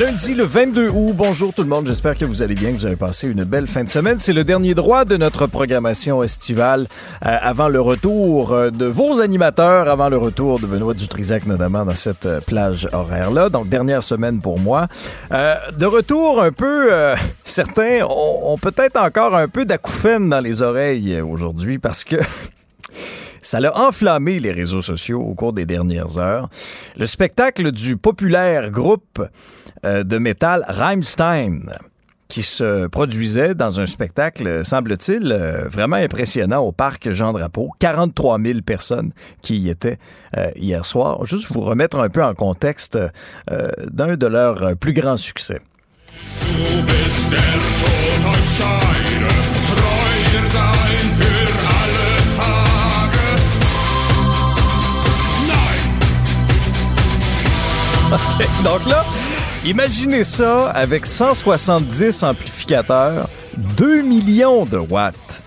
Lundi le 22 août, bonjour tout le monde, j'espère que vous allez bien, que vous avez passé une belle fin de semaine. C'est le dernier droit de notre programmation estivale euh, avant le retour euh, de vos animateurs, avant le retour de Benoît Dutrisac notamment dans cette euh, plage horaire-là. Donc dernière semaine pour moi. de retour un peu, certains ont, ont peut-être encore un peu d'acouphènes dans les oreilles aujourd'hui parce que ça l'a enflammé les réseaux sociaux au cours des dernières heures. Le spectacle du populaire groupe euh, de métal Rammstein qui se produisait dans un spectacle, semble-t-il, euh, vraiment impressionnant au parc Jean Drapeau. 43 000 personnes qui y étaient euh, hier soir. Juste vous remettre un peu en contexte d'un de leurs plus grands succès. Donc là, imaginez ça avec 170 amplificateurs, 2 millions de watts.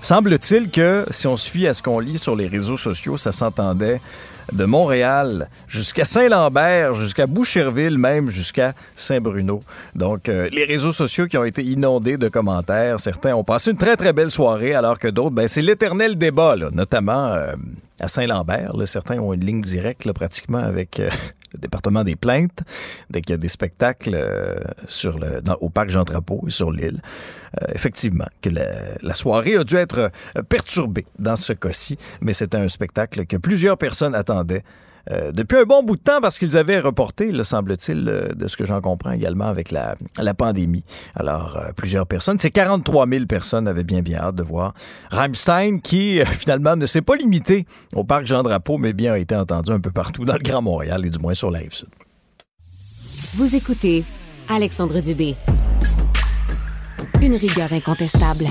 Semble-t-il que, si on se à ce qu'on lit sur les réseaux sociaux, ça s'entendait de Montréal jusqu'à Saint-Lambert, jusqu'à Boucherville, même jusqu'à Saint-Bruno. Donc, euh, les réseaux sociaux qui ont été inondés de commentaires. Certains ont passé une très, très belle soirée, alors que d'autres, ben, c'est l'éternel débat, notamment euh, à Saint-Lambert. Certains ont une ligne directe, pratiquement, avec euh, le département des plaintes, dès qu'il y a des spectacles euh, au parc Jean Drapeau et sur l'île. Euh, effectivement, que la, soirée a dû être euh, perturbée dans ce cas-ci, mais c'était un spectacle que plusieurs personnes attendaient euh, depuis un bon bout de temps parce qu'ils avaient reporté, le semble-t-il, euh, de ce que j'en comprends également avec la, pandémie. Alors, euh, plusieurs personnes, c'est 43 000 personnes avaient bien bien hâte de voir Rammstein qui, finalement, ne s'est pas limité au parc Jean-Drapeau, mais bien a été entendu un peu partout dans le Grand Montréal et du moins sur la rive sud. Vous écoutez Alexandre Dubé. Une rigueur incontestable.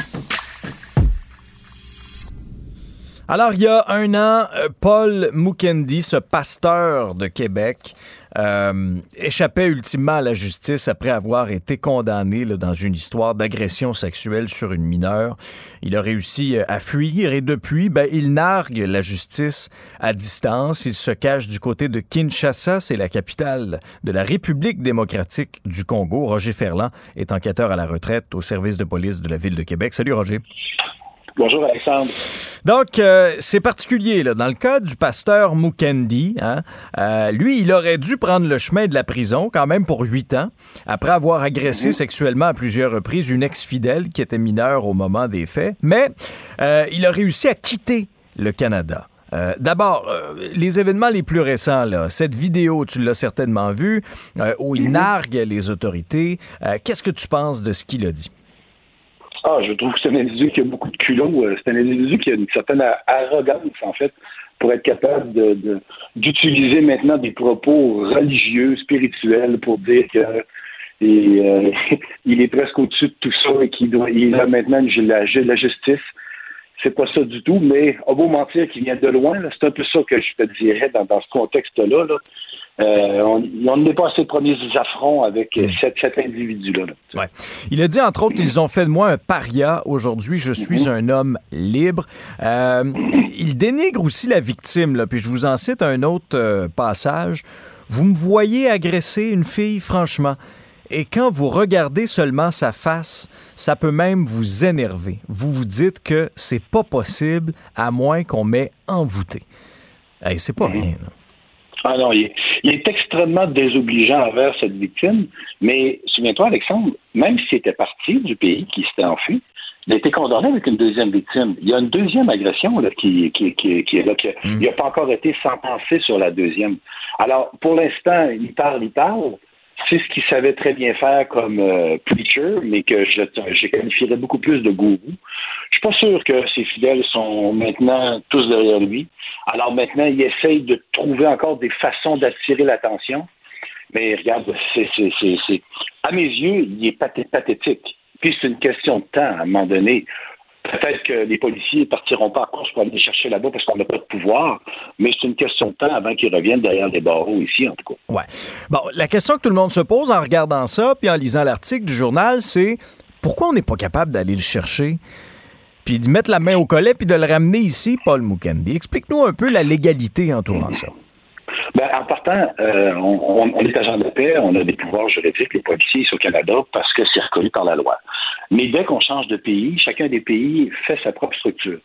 Alors, il y a un an, euh, Paul Mukendi, ce pasteur de Québec, euh, échappait ultimement à la justice après avoir été condamné dans une histoire d'agression sexuelle sur une mineure. Il a réussi euh, à fuir et depuis, ben, il nargue la justice à distance. Il se cache du côté de Kinshasa, c'est la capitale de la République démocratique du Congo. Roger Ferland est enquêteur à la retraite au service de police de la ville de Québec. Salut Roger. Bonjour Alexandre. Donc, euh, c'est particulier. Là. Dans le cas du pasteur Mukendi, hein, euh, lui, il aurait dû prendre le chemin de la prison quand même pour huit ans, après avoir agressé mhm. sexuellement à plusieurs reprises une ex-fidèle qui était mineure au moment des faits. Mais euh, il a réussi à quitter le Canada. D'abord, les événements les plus récents, là, cette vidéo, tu l'as certainement vue, où il mhm. nargue les autorités. Qu'est-ce que tu penses de ce qu'il a dit? Ah, je trouve que c'est un individu qui a beaucoup de culot. Euh, c'est un individu qui a une certaine arrogance, en fait, pour être capable de, d'utiliser maintenant des propos religieux, spirituels, pour dire que euh, il est presque au-dessus de tout ça et qu'il doit, a maintenant la, justice. C'est pas ça du tout, mais au beau mentir qui vient de loin, c'est un peu ça que je te dirais dans, ce contexte-là. Là. Euh, on n'est pas assez premiers affronts avec euh, cet, individu-là. Ouais. Il a dit, entre autres, ils ont fait de moi un paria aujourd'hui. Je suis mhm. un homme libre. Euh, il dénigre aussi la victime. Là, puis je vous en cite un autre passage. Vous me voyez agresser une fille, franchement. Et quand vous regardez seulement sa face, ça peut même vous énerver. Vous vous dites que c'est pas possible à moins qu'on m'ait envoûté. Hey, c'est pas mhm. rien. Là. Ah non, il est, extrêmement désobligeant envers cette victime. Mais souviens-toi, Alexandre, même s'il était parti du pays, qui s'était enfui, il a été condamné avec une deuxième victime. Il y a une deuxième agression là, qui, qui, qui, est là. Mm. Il n'a pas encore été sentencé sur la deuxième. Alors, pour l'instant, il parle, il parle. C'est ce qu'il savait très bien faire comme euh, preacher, mais que je, je qualifierais beaucoup plus de gourou. Je suis pas sûr que ses fidèles sont maintenant tous derrière lui. Alors maintenant, il essaye de trouver encore des façons d'attirer l'attention. Mais regarde, c'est, à mes yeux, il est pathétique. Puis c'est une question de temps, à un moment donné. Peut-être que les policiers partiront pas à course pour aller chercher là-bas parce qu'on n'a pas de pouvoir, mais c'est une question de temps avant qu'ils reviennent derrière les barreaux ici, en tout cas. Ouais. Bon, la question que tout le monde se pose en regardant ça, puis en lisant l'article du journal, c'est pourquoi on n'est pas capable d'aller le chercher? Puis d'y mettre la main au collet puis de le ramener ici, Paul Mukendi. Explique-nous un peu la légalité entourant ça. Ben, en partant, euh, on, est agent de paix, on a des pouvoirs juridiques, les policiers ici au Canada, parce que c'est reconnu par la loi. Mais dès qu'on change de pays, chacun des pays fait sa propre structure.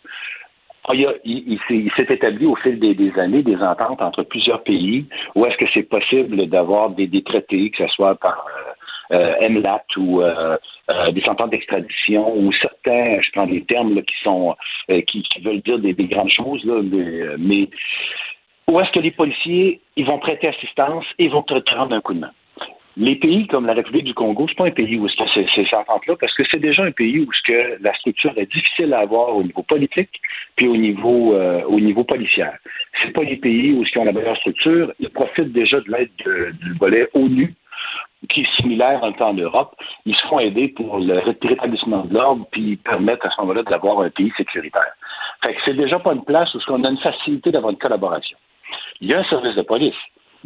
Ah, il, s'est établi au fil des, années des ententes entre plusieurs pays où est-ce que c'est possible d'avoir des, traités, que ce soit par euh, euh MLAT ou euh, des ententes d'extradition ou certains, je prends des termes qui sont qui, veulent dire des, grandes choses, là, mais où est-ce que les policiers ils vont prêter assistance et vont te rendre un coup de main? Les pays comme la République du Congo, c'est pas un pays où c'est ces ententes-là, parce que c'est déjà un pays où ce que la structure est difficile à avoir au niveau politique, puis au niveau euh, au niveau policière. C'est pas des pays où ils ont la meilleure structure. Ils profitent déjà de l'aide du volet ONU, qui est similaire un peu en Europe. Ils se font aider pour le rétablissement de l'ordre, puis permettre à ce moment-là d'avoir un pays sécuritaire. Fait que c'est déjà pas une place où on a une facilité d'avoir une collaboration. Il y a un service de police,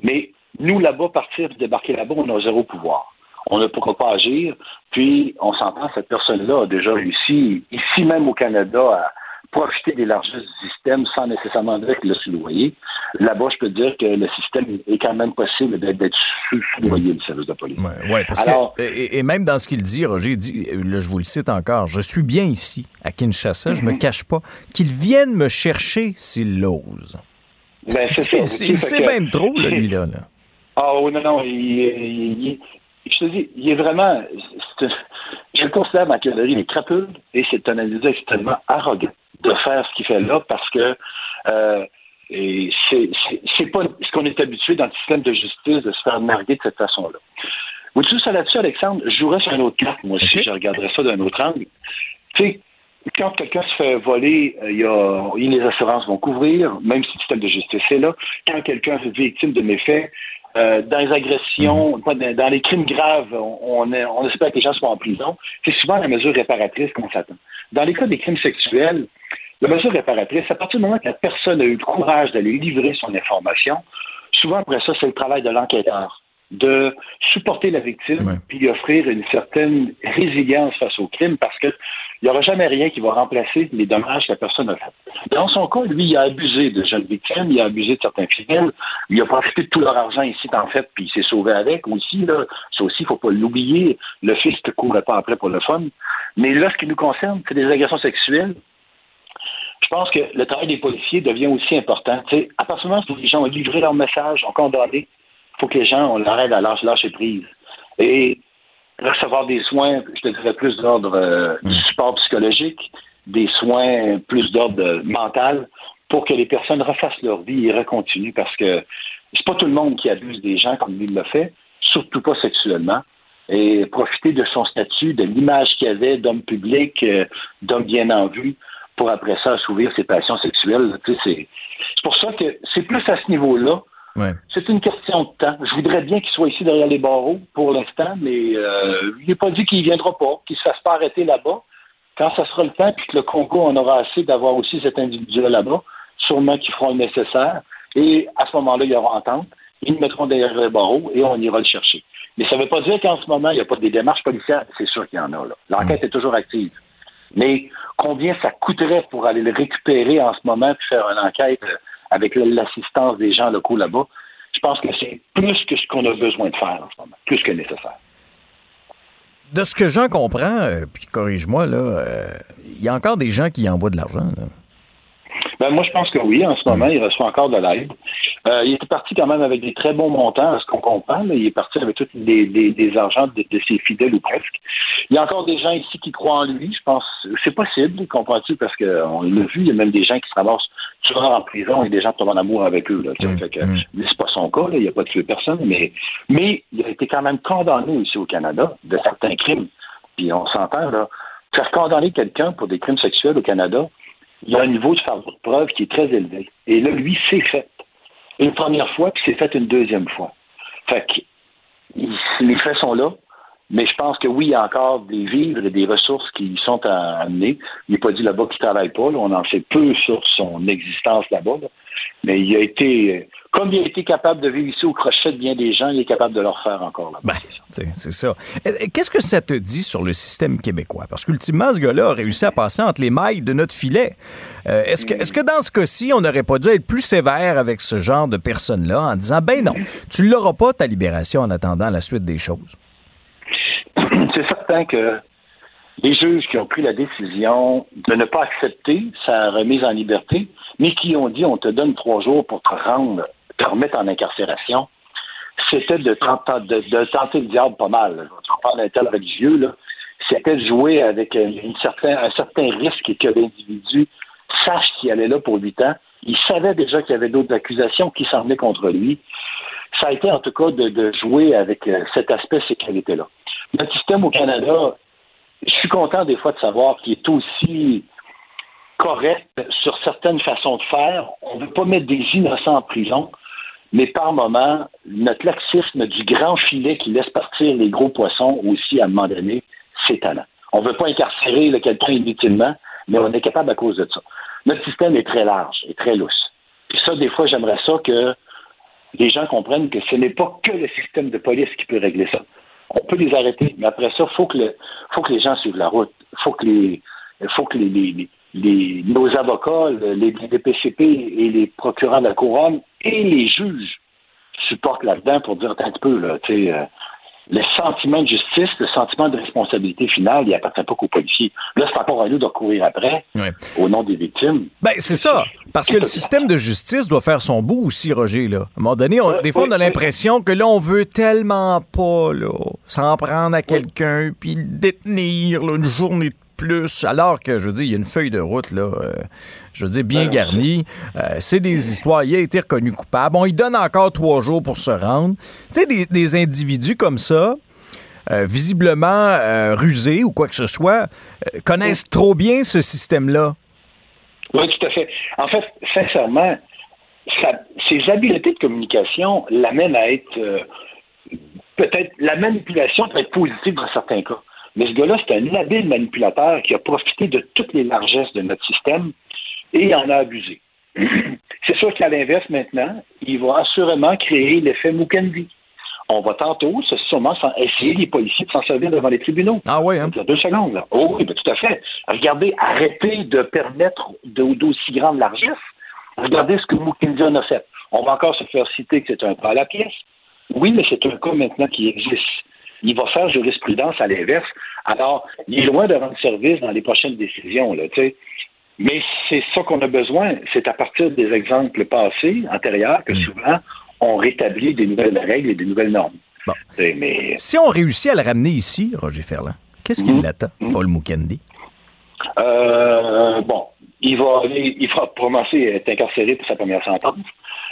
mais nous, là-bas, partir débarquer là-bas, on a zéro pouvoir. On ne pourra pas agir. Puis, on s'entend, cette personne-là a déjà réussi, ici même au Canada, à profiter des largesses du système sans nécessairement dire qu'il a sous-loyer. Là-bas, je peux dire que le système est quand même possible d'être sous-loyer, le service de police. Oui, parce que, et, même dans ce qu'il dit, Roger, dit, là, je vous le cite encore, je suis bien ici, à Kinshasa, je ne me mhm. cache pas, qu'il vienne me chercher s'il l'ose. Ben, c'est même trop, lui-là. Là. Ah oui, non, non, il, je te dis, il est vraiment. je le considère, Machiavelli, il est crapule et c'est un individu extrêmement arrogant de faire ce qu'il fait là parce que euh, c'est pas ce qu'on est habitué dans le système de justice de se faire narguer de cette façon-là. Vous tu ça là-dessus, Alexandre? Je jouerais sur un autre carte, moi aussi, je regarderais ça d'un autre angle. Tu sais, quand quelqu'un se fait voler, euh, il y a, les assurances vont couvrir, même si le système de justice est là. Quand quelqu'un est victime de méfaits, euh, dans les agressions, mhm. dans les crimes graves, on, on, espère que les gens soient en prison. C'est souvent la mesure réparatrice qu'on s'attend. Dans les cas des crimes sexuels, la mesure réparatrice, à partir du moment que la personne a eu le courage d'aller livrer son information, souvent après ça, c'est le travail de l'enquêteur de supporter la victime puis offrir une certaine résilience face au crime parce que il n'y aura jamais rien qui va remplacer les dommages que la personne a fait. Dans son cas, lui, il a abusé de jeunes victimes, il a abusé de certains fidèles, il a profité de tout leur argent ici, en fait, puis il s'est sauvé avec aussi. Là. Ça aussi, il ne faut pas l'oublier. Le fils ne courait pas après pour le fun. Mais là, ce qui nous concerne, c'est des agressions sexuelles. Je pense que le travail des policiers devient aussi important. à partir du moment où les gens ont livré leur message, ont condamné, faut que les gens, on l'arrête à lâcher prise. Et recevoir des soins, je te dirais plus d'ordre euh, du mm. support psychologique, des soins plus d'ordre mental, pour que les personnes refassent leur vie et recontinuent, parce que c'est pas tout le monde qui abuse des gens comme lui le fait, surtout pas sexuellement. Et profiter de son statut, de l'image qu'il avait d'homme public, euh, d'homme bien en vue, pour après ça assouvir ses passions sexuelles. C'est pour ça que c'est plus à ce niveau-là c'est une question de temps. Je voudrais bien qu'il soit ici derrière les barreaux pour l'instant, mais euh, il n'est pas dit qu'il ne viendra pas, qu'il ne se fasse pas arrêter là-bas. Quand ça sera le temps, puis que le Congo en aura assez d'avoir aussi cet individu là-bas, sûrement qu'ils feront le nécessaire. Et à ce moment-là, il y aura entente. Ils le mettront derrière les barreaux et on ira le chercher. Mais ça ne veut pas dire qu'en ce moment, il n'y a pas des démarches policières. C'est sûr qu'il y en a. L'enquête est toujours active. Mais combien ça coûterait pour aller le récupérer en ce moment puis faire une enquête avec l'assistance des gens locaux là-bas, je pense que c'est plus que ce qu'on a besoin de faire en ce moment, plus que nécessaire. De ce que j'en comprends, euh, puis corrige-moi, là, euh, il y a encore des gens qui envoient de l'argent. Ben, moi, je pense que oui. En ce moment, il reçoit encore de l'aide. Euh, il était parti quand même avec des très bons montants, à ce qu'on comprend. Il est parti avec tous des, des, argents de, ses fidèles ou presque. Il y a encore des gens ici qui croient en lui. Je pense c'est possible, comprends-tu, parce qu'on l'a vu, il y a même des gens qui se ramassent souvent en prison et des gens tombent en amour avec eux. Là, mmh, mmh. C'est pas son cas, il n'y a pas tué personne, mais, mais il a été quand même condamné ici au Canada de certains crimes. Puis on s'entend, là. Faire condamner quelqu'un pour des crimes sexuels au Canada, il y a un niveau de de preuve qui est très élevé. Et là, lui, c'est fait une première fois, puis c'est fait une deuxième fois. Fait les faits sont là. Mais je pense que oui, il y a encore des vivres et des ressources qui sont à amener. Il n'est pas dit là-bas qu'il ne travaille pas. On en sait peu sur son existence là-bas. Mais il a été, comme il a été capable de vivre ici au crochet de bien des gens, il est capable de leur faire encore là-bas. Ben, c'est ça. Qu'est-ce que ça te dit sur le système québécois? Parce qu'ultimement, ce gars-là a réussi à passer entre les mailles de notre filet. Euh, est-ce que, est que dans ce cas-ci, on n'aurait pas dû être plus sévère avec ce genre de personnes-là en disant, ben non, tu l'auras pas, ta libération, en attendant la suite des choses? Que les juges qui ont pris la décision de ne pas accepter sa remise en liberté, mais qui ont dit on te donne trois jours pour te rendre, te remettre en incarcération, c'était de, tenter le diable pas mal. Je parle d'un tel religieux, là. C'était de jouer avec certain, un certain risque que l'individu sache qu'il allait là pour huit ans. Il savait déjà qu'il y avait d'autres accusations qui s'en venaient contre lui. Ça a été en tout cas de, jouer avec euh, cet aspect sécurité-là. Notre système au Canada, je suis content des fois de savoir qu'il est aussi correct sur certaines façons de faire. On ne veut pas mettre des innocents en prison, mais par moment, notre laxisme du grand filet qui laisse partir les gros poissons aussi à un moment donné, c'est talent. On ne veut pas incarcérer quelqu'un inutilement, mais on est capable à cause de ça. Notre système est très large et très lousse. Et ça, des fois, j'aimerais ça que les gens comprennent que ce n'est pas que le système de police qui peut régler ça on peut les arrêter, mais après ça, faut, que faut que les gens suivent la route. faut que les, faut que les, les, nos avocats, les, DPCP et les procureurs de la couronne et les juges supportent là-dedans pour dire un petit peu, là, tu sais, euh, le sentiment de justice, le sentiment de responsabilité finale, il appartient pas qu'aux policiers. Là, c'est encore à nous de courir après au nom des victimes. Ben, c'est ça. Parce que le système de justice doit faire son bout aussi, Roger. Là. À un moment donné, des fois, on a l'impression que là, on veut tellement pas s'en prendre à quelqu'un puis le détenir une journée de plus, alors que, je veux dire, il y a une feuille de route, là, euh, je veux dire, bien ben, garnie. Euh, c'est des histoires. Il a été reconnu coupable. Bon, il donne encore trois jours pour se rendre. Tu sais, des, individus comme ça, euh, visiblement rusés ou quoi que ce soit, connaissent trop bien ce système-là. Oui, tout à fait. En fait, sincèrement, ces habiletés de communication l'amènent à être peut-être la manipulation peut être positive dans certains cas. Mais ce gars-là, c'est un habile manipulateur qui a profité de toutes les largesses de notre système et en a abusé. c'est sûr qu'à l'inverse, maintenant, il va assurément créer l'effet Mukendi. On va tantôt, sûrement, essayer les policiers de s'en servir devant les tribunaux. Ah oui, hein? Deux secondes, là. Oh oui, ben, tout à fait. Regardez, arrêtez de permettre d'aussi grandes largesses. Regardez ce que Mukendi en a fait. On va encore se faire citer que c'est un pas à la pièce. Oui, mais c'est un cas maintenant qui existe il va faire jurisprudence à l'inverse. Alors, il est loin de rendre service dans les prochaines décisions, là, tu sais. Mais c'est ça qu'on a besoin. C'est à partir des exemples passés, antérieurs, que mm. souvent, on rétablit des nouvelles règles et des nouvelles normes. Mais... Si on réussit à le ramener ici, Roger Ferland, qu'est-ce qu'il mm. l'attend, mm. Paul Mukendi? Euh, bon, il va il va commencer à être incarcéré pour sa première sentence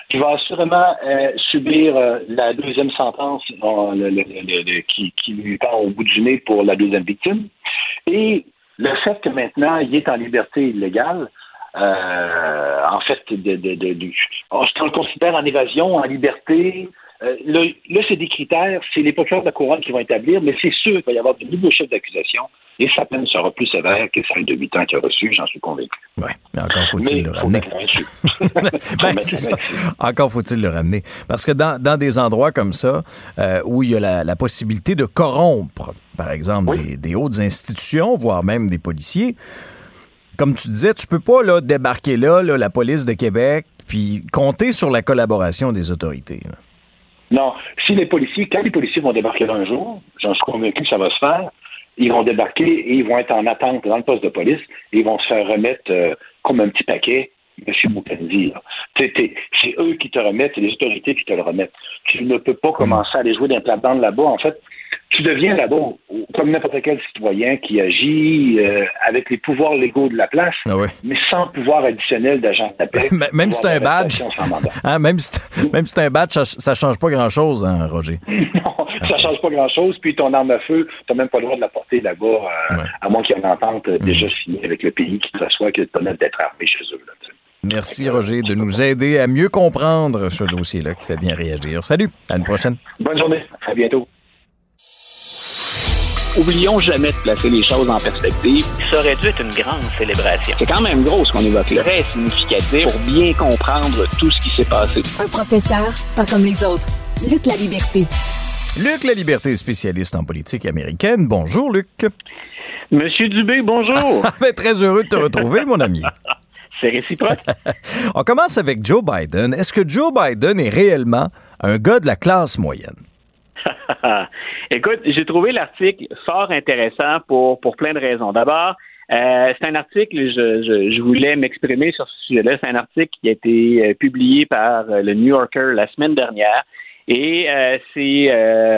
qui va assurément euh, subir euh, la deuxième sentence qui, qui, lui part au bout du nez pour la deuxième victime. Et le fait que maintenant il est en liberté illégale, euh, en fait, de, de, de, le considère en évasion, en liberté, euh, là, c'est des critères, c'est les procureurs de la couronne qui vont établir, mais c'est sûr qu'il va y avoir de nouveaux chefs d'accusation et sa peine sera plus sévère que celle de 8 ans qu'il a reçu, j'en suis convaincu. Oui, mais encore faut-il le ramener. ben, c'est ça. Encore faut-il le ramener. Parce que dans, dans des endroits comme ça, euh, où il y a la, la, possibilité de corrompre, par exemple, des, des hautes institutions, voire même des policiers, comme tu disais, tu peux pas là, débarquer là, là, la police de Québec, puis compter sur la collaboration des autorités. Là. Non. Si les policiers, quand les policiers vont débarquer un jour, j'en suis convaincu que ça va se faire, ils vont débarquer et ils vont être en attente dans le poste de police et ils vont se faire remettre euh, comme un petit paquet M. Mukendi. C'est eux qui te remettent, c'est les autorités qui te le remettent. Tu ne peux pas commencer à aller jouer d'un plat là-bas. En fait, tu deviens là-bas comme n'importe quel citoyen qui agit euh, avec les pouvoirs légaux de la place, ah mais sans pouvoir additionnel d'agent de paix. même si c'est un badge, hein, même si c'est un badge, ça, ne change pas grand-chose, hein, Roger. non, ça change pas grand-chose. Puis ton arme à feu, tu n'as même pas le droit de la porter là-bas, euh, à moins qu'il y ait une entente euh, déjà signée avec le pays qui te reçoit, qui te permette d'être armé chez eux. Merci, Roger, de nous aider à mieux comprendre ce dossier-là qui fait bien réagir. Salut, à une prochaine. Bonne journée. À bientôt. Oublions jamais de placer les choses en perspective. Ça aurait dû être une grande célébration. C'est quand même gros ce qu'on évoque là. Très significatif pour bien comprendre tout ce qui s'est passé. Un professeur, pas comme les autres. Luc La Liberté. Luc La Liberté, spécialiste en politique américaine. Bonjour, Luc. Monsieur Dubé, bonjour. Très heureux de te retrouver, mon ami. C'est réciproque. On commence avec Joe Biden. Est-ce que Joe Biden est réellement un gars de la classe moyenne? Écoute, j'ai trouvé l'article fort intéressant pour, pour plein de raisons. D'abord, euh, c'est un article, je, je, je voulais m'exprimer sur ce sujet-là. C'est un article qui a été euh, publié par euh, le New Yorker la semaine dernière. Et euh, c'est,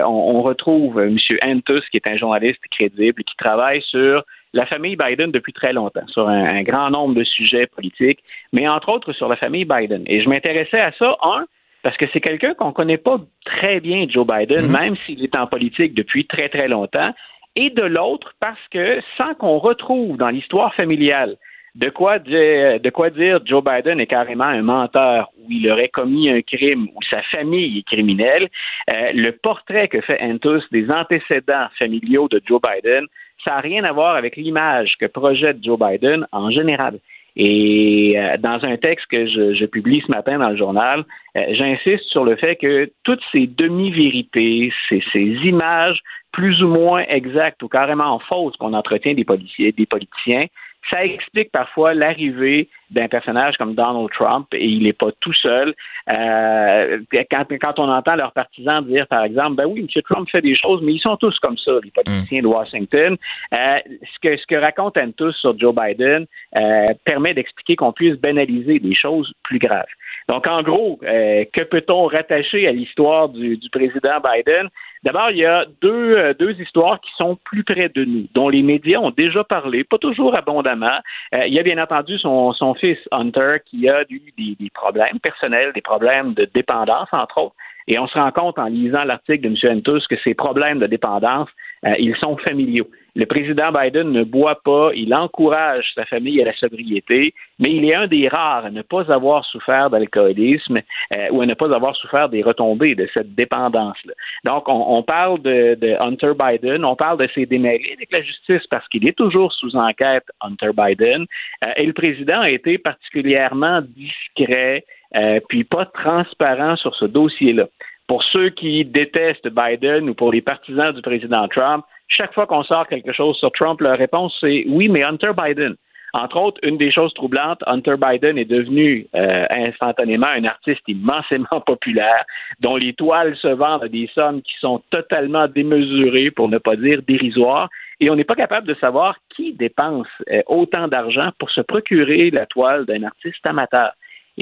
on, on, retrouve M. Antus, qui est un journaliste crédible, qui travaille sur la famille Biden depuis très longtemps, sur un, un, grand nombre de sujets politiques, mais entre autres sur la famille Biden. Et je m'intéressais à ça, un, parce que c'est quelqu'un qu'on ne connaît pas très bien, Joe Biden, -hmm. même s'il est en politique depuis très, très longtemps, et de l'autre, parce que sans qu'on retrouve dans l'histoire familiale de quoi, dire, de quoi dire Joe Biden est carrément un menteur ou il aurait commis un crime ou sa famille est criminelle, euh, le portrait que fait Antus des antécédents familiaux de Joe Biden, ça n'a rien à voir avec l'image que projette Joe Biden en général. Et euh, dans un texte que je, publie ce matin dans le journal, euh, j'insiste sur le fait que toutes ces demi-vérités, ces, ces, images plus ou moins exactes ou carrément fausses qu'on entretient des, policiers, des politiciens, ça explique parfois l'arrivée d'un personnage comme Donald Trump et il n'est pas tout seul. Euh, quand, quand, on entend leurs partisans dire, par exemple, ben oui, M. Trump fait des choses, mais ils sont tous comme ça, les politiciens mm. de Washington. Euh, ce, que, ce que racontent tous sur Joe Biden euh, permet d'expliquer qu'on puisse banaliser des choses plus graves. Donc, en gros, euh, que peut-on rattacher à l'histoire du, du, président Biden? D'abord, il y a deux, euh, deux histoires qui sont plus près de nous, dont les médias ont déjà parlé, pas toujours abondamment. Euh, il y a bien entendu son, son fils Hunter qui a eu des, des problèmes personnels, des problèmes de dépendance, entre autres. Et on se rend compte en lisant l'article de M. Hentus que ces problèmes de dépendance, euh, ils sont familiaux. Le président Biden ne boit pas, il encourage sa famille à la sobriété, mais il est un des rares à ne pas avoir souffert d'alcoolisme euh, ou à ne pas avoir souffert des retombées de cette dépendance-là. Donc, on, on parle de, de, Hunter Biden, on parle de ses démêlés avec la justice parce qu'il est toujours sous enquête, Hunter Biden, euh, et le président a été particulièrement discret, euh, puis pas transparent sur ce dossier-là. Pour ceux qui détestent Biden ou pour les partisans du président Trump, chaque fois qu'on sort quelque chose sur Trump, leur réponse c'est oui, mais Hunter Biden. Entre autres, une des choses troublantes, Hunter Biden est devenu euh, instantanément un artiste immensément populaire, dont les toiles se vendent à des sommes qui sont totalement démesurées, pour ne pas dire dérisoires, et on n'est pas capable de savoir qui dépense euh, autant d'argent pour se procurer la toile d'un artiste amateur.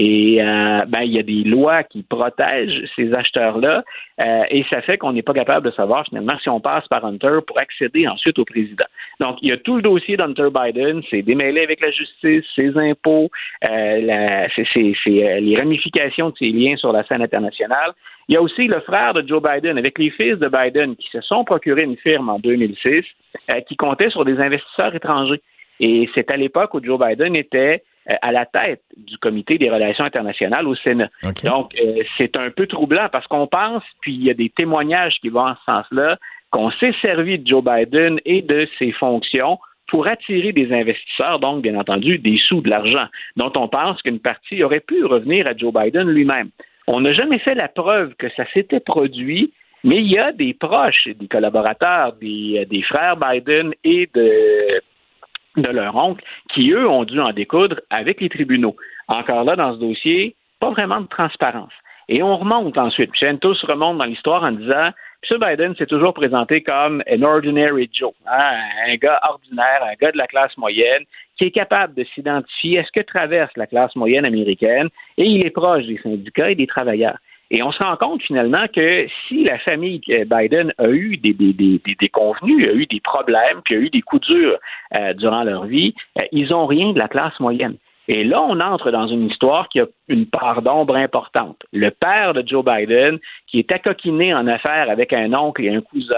Et euh, ben, il y a des lois qui protègent ces acheteurs-là, euh, et ça fait qu'on n'est pas capable de savoir finalement si on passe par Hunter pour accéder ensuite au président. Donc, il y a tout le dossier d'Hunter Biden, c'est démêlé avec la justice, ses impôts, euh, c'est euh, les ramifications de ses liens sur la scène internationale. Il y a aussi le frère de Joe Biden avec les fils de Biden qui se sont procurés une firme en 2006 euh, qui comptait sur des investisseurs étrangers. Et c'est à l'époque où Joe Biden était euh, à la tête du comité des relations internationales au Sénat. Okay. Donc, euh, c'est un peu troublant parce qu'on pense, puis il y a des témoignages qui vont en ce sens-là, qu'on s'est servi de Joe Biden et de ses fonctions pour attirer des investisseurs, donc bien entendu des sous, de l'argent, dont on pense qu'une partie aurait pu revenir à Joe Biden lui-même. On n'a jamais fait la preuve que ça s'était produit, mais il y a des proches, des collaborateurs, des, des frères Biden et de de leur oncle, qui, eux, ont dû en découdre avec les tribunaux. Encore là, dans ce dossier, pas vraiment de transparence. Et on remonte ensuite. tous remonte dans l'histoire en disant M. Biden s'est toujours présenté comme un ordinary Joe, hein, un gars ordinaire, un gars de la classe moyenne, qui est capable de s'identifier à ce que traverse la classe moyenne américaine, et il est proche des syndicats et des travailleurs. Et on se rend compte finalement que si la famille Biden a eu des, des, des, des convenus, a eu des problèmes, puis a eu des coups durs euh, durant leur vie, euh, ils n'ont rien de la classe moyenne. Et là, on entre dans une histoire qui a une part d'ombre importante. Le père de Joe Biden, qui est accoquiné en affaires avec un oncle et un cousin,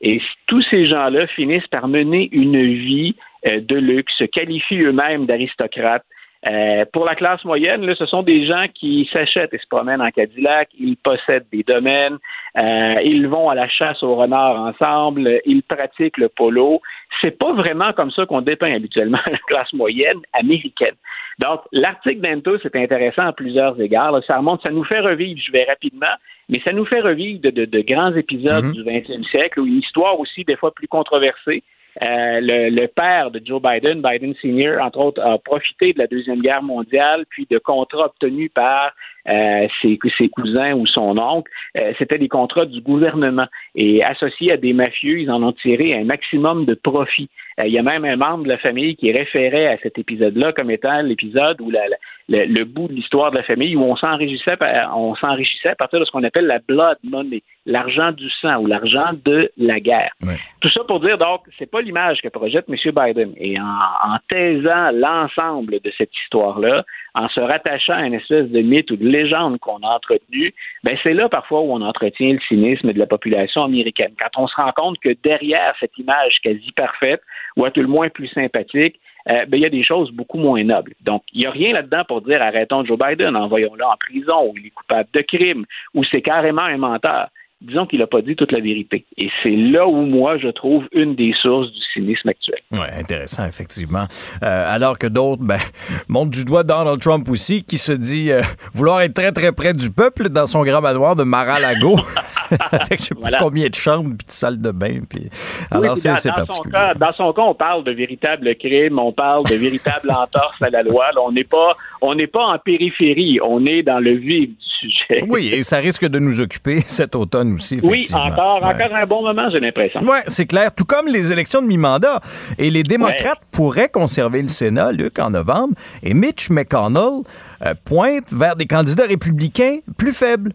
et tous ces gens-là finissent par mener une vie euh, de luxe, se qualifient eux-mêmes d'aristocrates, Euh, pour la classe moyenne, là, ce sont des gens qui s'achètent et se promènent en Cadillac, ils possèdent des domaines, euh, ils vont à la chasse au renard ensemble, ils pratiquent le polo. C'est pas vraiment comme ça qu'on dépeint habituellement la classe moyenne américaine. Donc, l'article d'Entos est intéressant à plusieurs égards. Ça remonte, ça nous fait revivre, je vais rapidement, mais ça nous fait revivre de, grands épisodes mm-hmm. du 20e siècle, ou une histoire aussi des fois plus controversée. Euh, le, père de Joe Biden, Biden Senior, entre autres, a profité de la Deuxième Guerre mondiale, puis de contrats obtenus par euh, ses, cousins ou son oncle. Euh, C'était des contrats du gouvernement. Et associés à des mafieux, ils en ont tiré un maximum de profit. Euh, il y a même un membre de la famille qui référait à cet épisode-là comme étant l'épisode où la, le, bout de l'histoire de la famille où on s'enrichissait, on s'enrichissait à partir de ce qu'on appelle la blood money, l'argent du sang ou l'argent de la guerre. Tout ça pour dire donc, c'est pas l'image que projette M. Biden. Et en, en taisant l'ensemble de cette histoire-là, en se rattachant à une espèce de mythe ou de légende qu'on a entretenu, ben c'est là parfois où on entretient le cynisme de la population américaine. Quand on se rend compte que derrière cette image quasi parfaite, ou à tout le moins plus sympathique, euh, ben, il y a des choses beaucoup moins nobles. Donc, il n'y a rien là-dedans pour dire arrêtons Joe Biden, envoyons-le en prison, ou il est coupable de crime, ou c'est carrément un menteur disons qu'il n'a pas dit toute la vérité. Et c'est là où moi, je trouve une des sources du cynisme actuel. Oui, intéressant, effectivement. Euh, alors que d'autres ben, montrent du doigt Donald Trump aussi, qui se dit euh, vouloir être très, très près du peuple dans son grand manoir de Mar-a-Lago. Avec je sais pas combien de chambres puis de salles de bain. Puis... Alors, c'est particulier. dans son cas, on parle de véritable crime, on parle de véritable entorse à la loi. on n'est pas, on n'est pas en périphérie, on est dans le vif du sujet. Oui, et ça risque de nous occuper cet automne aussi, Oui, encore, encore un bon moment, j'ai l'impression. Oui, c'est clair. Tout comme les élections de mi-mandat. Et les démocrates pourraient conserver le Sénat, Luc, en novembre. Et Mitch McConnell euh, pointe vers des candidats républicains plus faibles.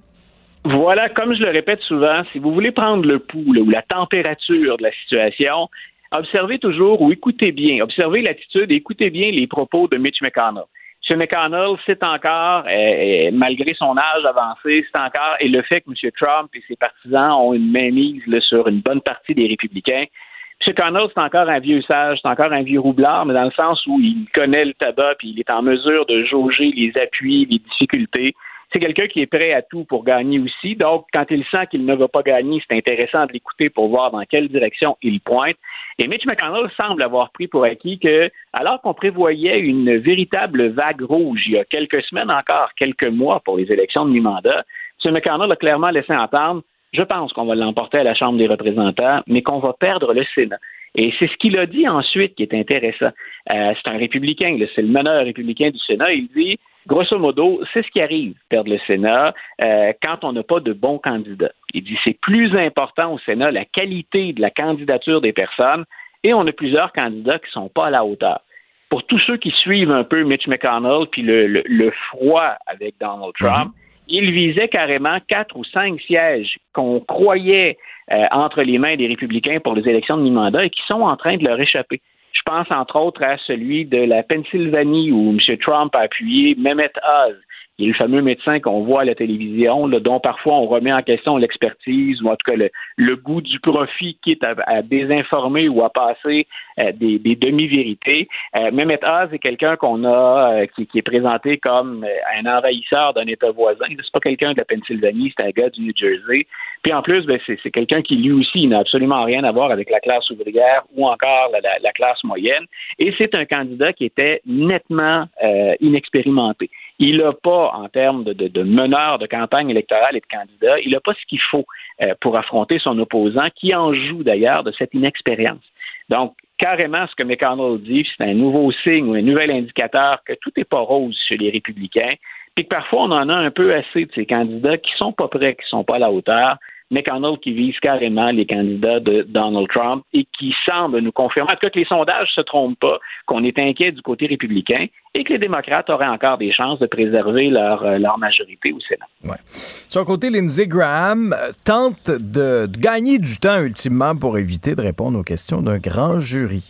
Voilà, comme je le répète souvent, si vous voulez prendre le pouls ou la température de la situation, observez toujours ou écoutez bien, observez l'attitude et écoutez bien les propos de Mitch McConnell. M. McConnell, c'est encore, euh, euh, malgré son âge avancé, c'est encore, et le fait que M. Trump et ses partisans ont une mainmise sur une bonne partie des républicains, M. McConnell, c'est encore un vieux sage, c'est encore un vieux roublard, mais dans le sens où il connaît le tabac, puis il est en mesure de jauger les appuis, les difficultés. C'est quelqu'un qui est prêt à tout pour gagner aussi. Donc, quand il sent qu'il ne va pas gagner, c'est intéressant de l'écouter pour voir dans quelle direction il pointe. Et Mitch McConnell semble avoir pris pour acquis que, alors qu'on prévoyait une véritable vague rouge il y a quelques semaines encore, quelques mois pour les élections de mi-mandat, M. McConnell a clairement laissé entendre je pense qu'on va l'emporter à la Chambre des représentants, mais qu'on va perdre le Sénat. Et c'est ce qu'il a dit ensuite qui est intéressant. Euh, c'est un républicain, c'est le meneur républicain du Sénat. Il dit grosso modo, c'est ce qui arrive, perdre le Sénat, euh, quand on n'a pas de bons candidats. Il dit c'est plus important au Sénat la qualité de la candidature des personnes et on a plusieurs candidats qui ne sont pas à la hauteur. Pour tous ceux qui suivent un peu Mitch McConnell puis le, froid avec Donald Trump, mhm. il visait carrément quatre ou cinq sièges qu'on croyait euh, entre les mains des républicains pour les élections de mi-mandat et qui sont en train de leur échapper. Je pense entre autres à celui de la Pennsylvanie où M. Trump a appuyé Mehmet Oz, il y a le fameux médecin qu'on voit à la télévision, dont parfois on remet en question l'expertise ou en tout cas le, goût du profit qui est à, désinformer ou à passer euh, des, demi-vérités. Euh, Mehmet Oz est quelqu'un qu'on a, euh, qui, est présenté comme un envahisseur d'un État voisin. C'est pas quelqu'un de la Pennsylvanie, c'est un gars du New Jersey. Puis en plus, ben, c'est quelqu'un qui lui aussi n'a absolument rien à voir avec la classe ouvrière ou encore la, classe moyenne. Et c'est un candidat qui était nettement inexpérimenté. Il n'a pas, en termes de, meneur de campagne électorale et de candidat, il n'a pas ce qu'il faut euh, pour affronter son opposant, qui en joue d'ailleurs de cette inexpérience. Donc, carrément, ce que McConnell dit, c'est un nouveau signe ou un nouvel indicateur que tout n'est pas rose chez les républicains, puis que parfois on en a un peu assez de ces candidats qui sont pas prêts, qui sont pas à la hauteur, McConnell qui vise carrément les candidats de Donald Trump et qui semble nous confirmer, en tout cas que les sondages ne se trompent pas, qu'on est inquiet du côté républicain et que les démocrates auraient encore des chances de préserver leur, euh, leur majorité au Sénat. Ouais. De son côté, Lindsey Graham euh, tente de, de gagner du temps ultimement pour éviter de répondre aux questions d'un grand jury.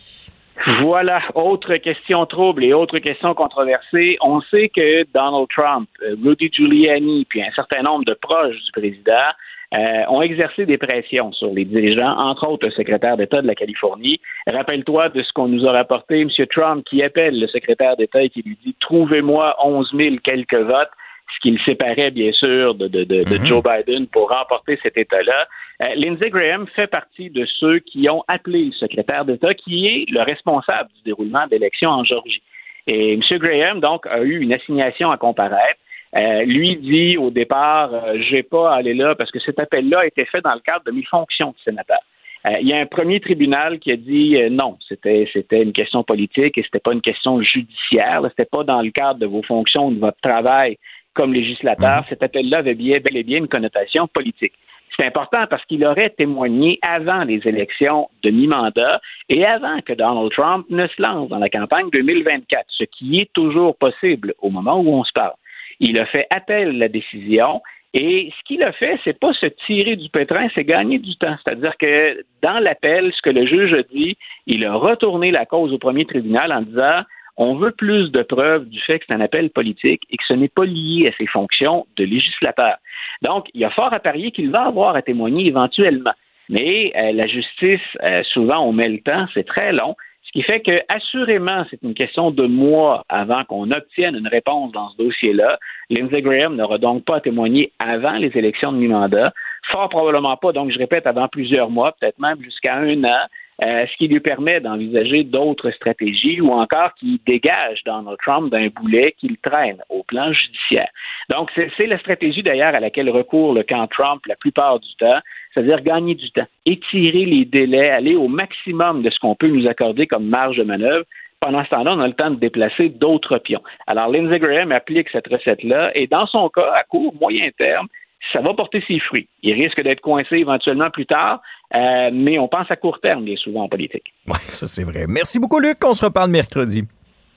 Voilà, autre question trouble et autre question controversée. On sait que Donald Trump, euh, Rudy Giuliani, puis un certain nombre de proches du président euh, ont exercé des pressions sur les dirigeants, entre autres le secrétaire d'État de la Californie. Rappelle-toi de ce qu'on nous a rapporté, M. Trump, qui appelle le secrétaire d'État et qui lui dit Trouvez-moi 11 000 quelques votes ce qui le séparait bien sûr de, de, de, Mhm. Joe Biden pour remporter cet État-là. Euh, Lindsey Graham fait partie de ceux qui ont appelé le secrétaire d'État, qui est le responsable du déroulement d'élections en Georgie. Et M. Graham, donc, a eu une assignation à comparaître. Euh, lui dit au départ, euh, j'ai pas à aller là parce que cet appel-là a été fait dans le cadre de mes fonctions de sénateur. Euh, il y a un premier tribunal qui a dit euh, non, c'était c'était une question politique et c'était pas une question judiciaire, c'était pas dans le cadre de vos fonctions ou de votre travail comme législateur. Cet appel-là avait bien, bel et bien une connotation politique. C'est important parce qu'il aurait témoigné avant les élections de mi-mandat et avant que Donald Trump ne se lance dans la campagne 2024, ce qui est toujours possible au moment où on se parle. Il a fait appel à la décision et ce qu'il a fait, c'est pas se tirer du pétrin, c'est gagner du temps. C'est-à-dire que dans l'appel, ce que le juge a dit, il a retourné la cause au premier tribunal en disant on veut plus de preuves du fait que c'est un appel politique et que ce n'est pas lié à ses fonctions de législateur. Donc, il y a fort à parier qu'il va avoir à témoigner éventuellement. Mais euh, la justice, euh, souvent, on met le temps, c'est très long. Ce qui fait que, assurément, c'est une question de mois avant qu'on obtienne une réponse dans ce dossier-là. Lindsey Graham n'aura donc pas à témoigner avant les élections de mi-mandat. Fort probablement pas, donc je répète, avant plusieurs mois, peut-être même jusqu'à un an, euh, ce qui lui permet d'envisager d'autres stratégies ou encore qui dégage Donald Trump d'un boulet qu'il traîne au plan judiciaire. Donc, c'est la stratégie d'ailleurs à laquelle recourt le camp Trump la plupart du temps, c'est-à-dire gagner du temps, étirer les délais, aller au maximum de ce qu'on peut nous accorder comme marge de manœuvre. Pendant ce temps-là, on a le temps de déplacer d'autres pions. Alors, Lindsey Graham applique cette recette-là et dans son cas, à court, moyen terme, ça va porter ses fruits. Il risque d'être coincé éventuellement plus tard, euh, mais on pense à court terme, bien souvent en politique. Oui, ça c'est vrai. Merci beaucoup, Luc. On se reparle mercredi.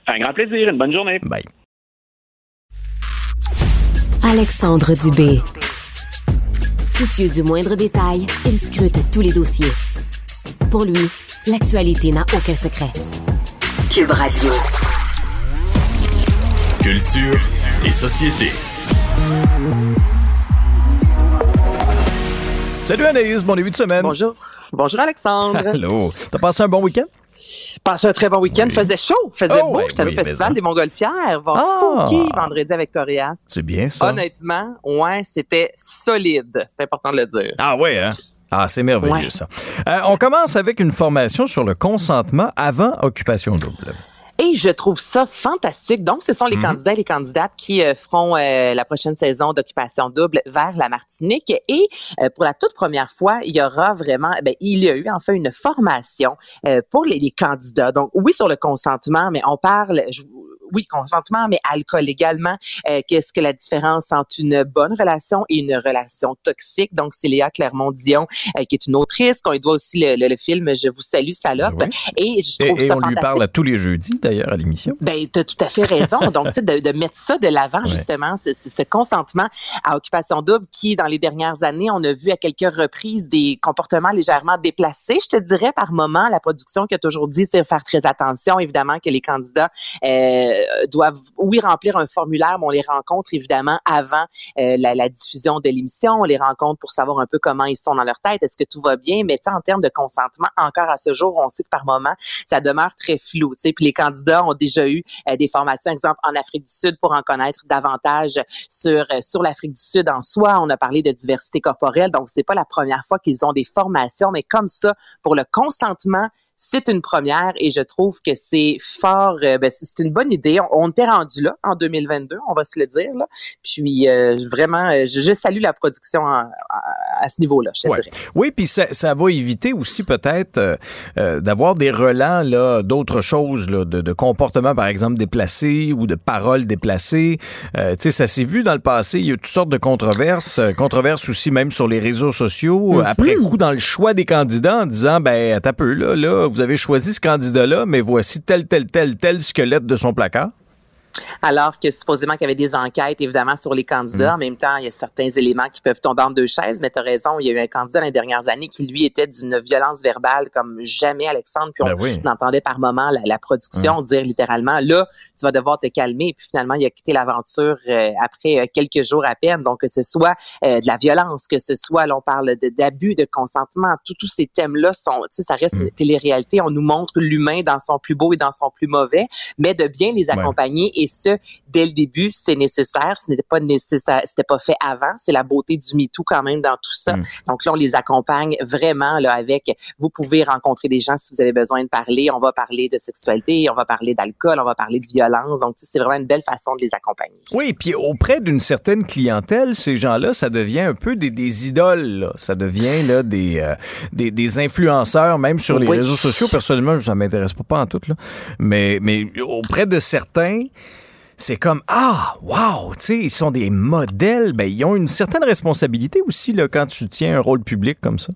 Un grand plaisir, une bonne journée. Bye. Alexandre Dubé. Soucieux du moindre détail, il scrute tous les dossiers. Pour lui, l'actualité n'a aucun secret. Cube Radio. Culture et société. Salut Anaïs, bon début de semaine. Bonjour. Bonjour Alexandre. Allô. T'as passé un bon week-end? Passé un très bon week-end. Faisait chaud, faisait Oh, beau. J'étais oui, au Festival ça. des Montgolfières. Va Ah. vendredi avec Corias. C'est bien ça. Honnêtement, ouais, c'était solide. C'est important de le dire. Ah ouais, hein? Ah, c'est merveilleux Ouais. ça. Euh, on commence avec une formation sur le consentement avant occupation double. Et je trouve ça fantastique. Donc, ce sont les candidats et les candidates qui euh, feront euh, la prochaine saison d'occupation double vers la Martinique. Et euh, pour la toute première fois, il y aura vraiment, ben, il y a eu enfin une formation euh, pour les, les candidats. Donc, oui, sur le consentement, mais on parle, je- oui, consentement, mais alcool également. Euh, Qu'est-ce que la différence entre une bonne relation et une relation toxique? Donc, c'est Léa Clermont-Dion, euh, qui est une autrice, qu'on lui doit aussi le, le- le film Je vous salue, salope. Oui. Et je Et, trouve et ça on lui parle à tous les jeudis, d'ailleurs, à l'émission. Ben, tu as tout à fait raison. Donc, tu sais, de, de mettre ça de l'avant, Ouais. justement, c'est ce consentement à occupation double qui, dans les dernières années, on a vu à quelques reprises des comportements légèrement déplacés, je te dirais, par moment. La production qui a toujours dit, c'est faire très attention, évidemment, que les candidats euh, doivent, oui, remplir un formulaire, mais on les rencontre, évidemment, avant euh, la, diffusion de l'émission. On les rencontre pour savoir un peu comment ils sont dans leur tête, est-ce que tout va bien? Mais en termes de consentement, encore à ce jour, on sait que par moment, ça demeure très flou. Puis les candidats ont déjà eu euh, des formations, exemple en Afrique du Sud, pour en connaître davantage sur euh, sur l'Afrique du Sud en soi. On a parlé de diversité corporelle, donc c'est pas la première fois qu'ils ont des formations, mais comme ça pour le consentement. C'est une première et je trouve que c'est fort, euh, ben, c'est une bonne idée. On, on était rendu là en 2022, on va se le dire. Là. Puis euh, vraiment, euh, je, je salue la production en- à, à ce niveau-là, je te Ouais. dirais. Oui, puis ça, ça va éviter aussi peut-être euh, euh, d'avoir des relents là, d'autres choses, là, de, de comportements, par exemple, déplacés ou de paroles déplacées. Euh, tu sais, ça s'est vu dans le passé, il y a eu toutes sortes de controverses, euh, controverses aussi même sur les réseaux sociaux, euh, après coup dans le choix des candidats en disant, ben, un peu, là, là, vous avez choisi ce candidat-là, mais voici tel, tel, tel, tel squelette de son placard. Alors que supposément qu'il y avait des enquêtes, évidemment, sur les Mm. candidats. En même temps, il y a certains éléments qui peuvent tomber en deux chaises. Mais tu as raison, il y a eu un candidat dans les dernières années qui, lui, était d'une violence verbale comme jamais, Alexandre. Puis on, Ben oui. on entendait par moments la, la production dire littéralement, là, tu vas devoir te calmer. Puis finalement, il a quitté l'aventure euh, après euh, quelques jours à peine. Donc, que ce soit euh, de la violence, que ce soit, là, on parle d'abus de, consentement, tous ces thèmes-là sont, tu sais, ça reste Mm. une télé-réalité. On nous montre l'humain dans son plus beau et dans son plus mauvais, mais de bien les Ouais. accompagner et ce, dès le début, c'est nécessaire. Ce n'était pas nécessaire, c'était pas fait avant. C'est la beauté du MeToo quand même dans tout ça. Mm. Donc là, on les accompagne vraiment là avec. Vous pouvez rencontrer des gens si vous avez besoin de parler. On va parler de sexualité, on va parler d'alcool, on va parler de violence. Donc c'est vraiment une belle façon de les accompagner. Oui, puis auprès d'une certaine clientèle, ces gens-là, ça devient un peu des, des idoles. là. Ça devient là, des, euh, des, des influenceurs, même sur les Oui. réseaux sociaux. Personnellement, ça m'intéresse pas, pas en tout. Là. Mais, mais auprès de certains, c'est comme Ah, wow, tu sais, ils sont des modèles. Ben, ils ont une certaine responsabilité aussi là, quand tu tiens un rôle public comme ça.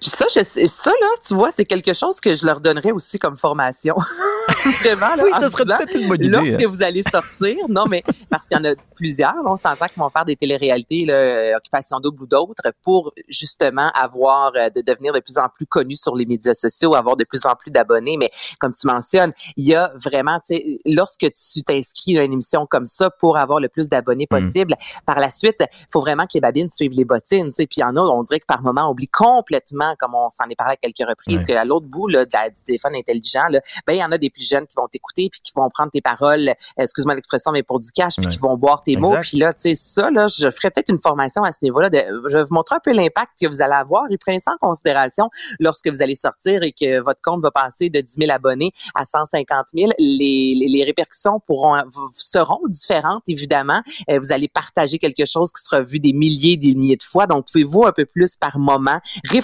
Ça, je ça là, tu vois, c'est quelque chose que je leur donnerais aussi comme formation. Vraiment là. Oui, ça serait peut-être une bonne idée. Lorsque hein. vous allez sortir, non, mais parce qu'il y en a plusieurs, on s'entend qu'ils vont faire des téléréalités, là, Occupation Double ou d'autres, pour justement avoir, euh, de devenir de plus en plus connus sur les médias sociaux, avoir de plus en plus d'abonnés. Mais comme tu mentionnes, il y a vraiment, tu sais, lorsque tu t'inscris à une émission comme ça pour avoir le plus d'abonnés Mm. possible, par la suite, il faut vraiment que les babines suivent les bottines. tu sais. Puis il y en a, on dirait que par moment, on oublie complètement, comme on s'en est parlé à quelques reprises, qu'à l'autre bout là, de la- du téléphone intelligent, là, ben il y en a des plus jeunes qui vont t'écouter puis qui vont prendre tes paroles, euh, excuse-moi l'expression, mais pour du cash, puis qui vont boire tes mots. Puis là, tu sais, ça, là, je ferais peut-être une formation à ce niveau-là. De, je vais vous montrer un peu l'impact que vous allez avoir et prenez ça en considération lorsque vous allez sortir et que votre compte va passer de 10 000 abonnés à 150 000. Les, les, les répercussions pourront seront différentes, évidemment. Euh, vous allez partager quelque chose qui sera vu des milliers, des milliers de fois. Donc, pouvez-vous un peu plus par moment réfléchir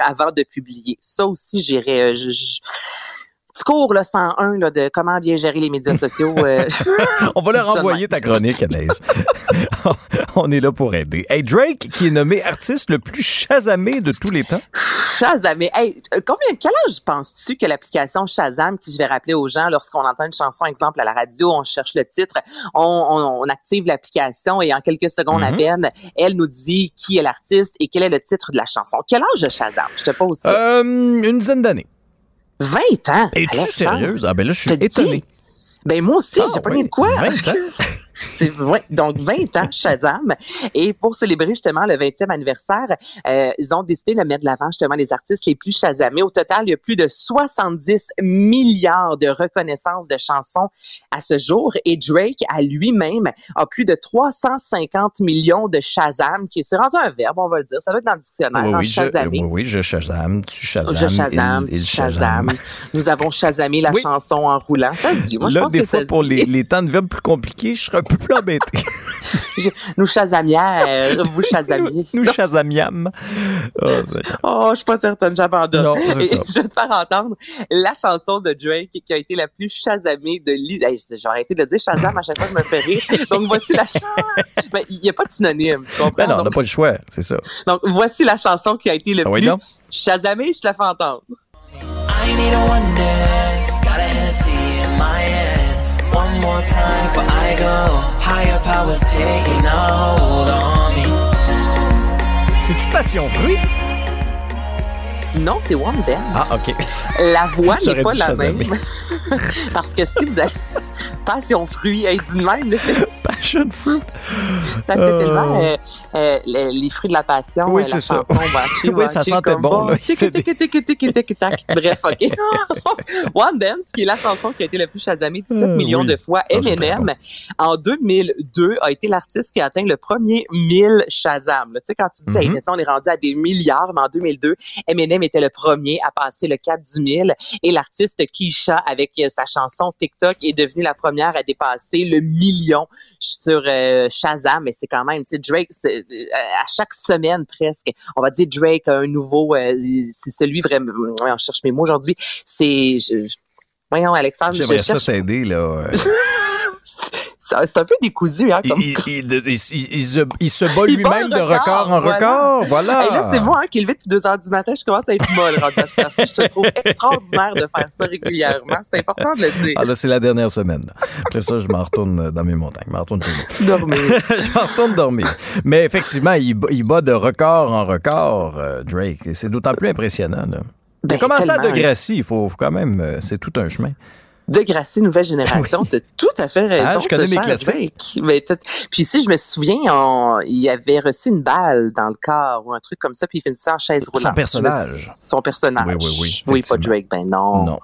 avant de publier. Ça aussi, j'irais... Petit cours là, 101 là, de comment bien gérer les médias sociaux. euh, On va leur envoyer ta chronique, Anaïs. On est là pour aider. Hey, Drake, qui est nommé artiste le plus chasamé de tous les temps. Shazam. Mais hey, euh, combien, quel âge penses-tu que l'application Shazam, qui je vais rappeler aux gens lorsqu'on entend une chanson, exemple à la radio, on cherche le titre, on, on- on active l'application et en quelques secondes à Mhm. peine, elle nous dit qui est l'artiste et quel est le titre de la chanson. Quel âge Shazam? Je te pose ça. Euh, une dizaine d'années. 20 ans. Es-tu sérieuse? Ah ben là, je suis Je te étonné. dis. Ben moi aussi, Ah, j'ai pas oui, de quoi. 20 ans? C'est vrai. Donc, 20 ans, Shazam. Et pour célébrer justement le 20e anniversaire, euh, ils ont décidé de mettre de l'avant justement les artistes les plus Shazamés. Au total, il y a plus de 70 milliards de reconnaissances de chansons à ce jour. Et Drake, à lui-même, a plus de 350 millions de Shazam, qui c'est rendu un verbe, on va le dire. Ça doit être dans le dictionnaire, Oui, oui, je, oui, oui, je Shazam, tu Shazam. Je Shazam, il- il Shazam. Nous avons Shazamé la Oui. chanson en roulant. Ça se dit. Moi, je Là, pense des que fois, ça pour les, les temps de verbes plus compliqués, je serais un peu plus. Je- nous Shazamières, vous Shazamiez. Nous Shazamiam. Oh, c'est- Oh, je suis pas certaine, j'abandonne. Non, c'est ça. Je vais te faire entendre la chanson de Drake qui a été la plus Shazamée de l'histoire. J'ai arrêté de dire Shazam à chaque fois que je me fais rire. Donc, voici la chanson. Mais il n'y a pas de synonyme, tu comprends? Ben non, on n'a pas le choix, c'est ça. donc, voici la chanson qui a été le Ah oui, plus donc? Shazamée. Je te la fais entendre. I need a one dance. Got a Hennessy in my hand. One more time, but I go. Higher powers taking hold on me. C'est-tu Passion Fruit? Non, c'est One Dance. Ah, OK. La voix n'est pas la même. Parce que si vous avez passion fruit, elle dit de même, Passion Fruit. ça fait Euh. tellement euh, euh, les, les fruits de la passion, Oui, euh, c'est ça. Oui, ça sentait bon, là. Bref, OK. One Dance, qui est la chanson qui a été le plus chasamée 17 Euh, millions oui. de fois. Ah, c'est très Eminem, en 2002, a été l'artiste qui a atteint le premier 1000 Shazam. Tu sais, quand tu dis, hey, Mhm. maintenant, on est rendu à des milliards, mais en 2002, Eminem était le premier à passer le cap du 1000 et l'artiste Keisha, avec euh, sa chanson TikTok, est devenue la première à dépasser le million sur euh, Shazam. Mais c'est quand même, tu sais, Drake, euh, à chaque semaine presque, on va dire Drake a un nouveau, euh, c'est celui vraiment, on cherche mes mots aujourd'hui, c'est, voyons Alexandre, je J'aimerais ça t'aider, là. C'est un peu décousu, hein, comme il- il- il- il- se, bat lui-même de record en record. Voilà. Hey, là, c'est moi hein, qui levé depuis 2 heures du matin. Je commence à être molle. Je te trouve extraordinaire de faire ça régulièrement. C'est important de le dire. Ah là, c'est la dernière semaine. Après ça, je m'en retourne dans mes montagnes. Je m'en retourne chez. Dormir. je m'en retourne dormir. Mais effectivement, il, bat- il bat de record en record, euh, Drake. Et c'est d'autant plus impressionnant. Là. Ben, commencé à. Degrassi. Il faut, faut quand même... euh, c'est tout un chemin. De Gracie, nouvelle génération, t'as tout à fait raison. Ah, je connais mes classiques. Mais puis si je me souviens, on- il avait reçu une balle dans le corps ou un truc comme ça, puis il finissait en chaise Son roulante. personnage. Je me- Son personnage. Oui, oui, oui, Oui, pas. Drake, ben non. Non, non,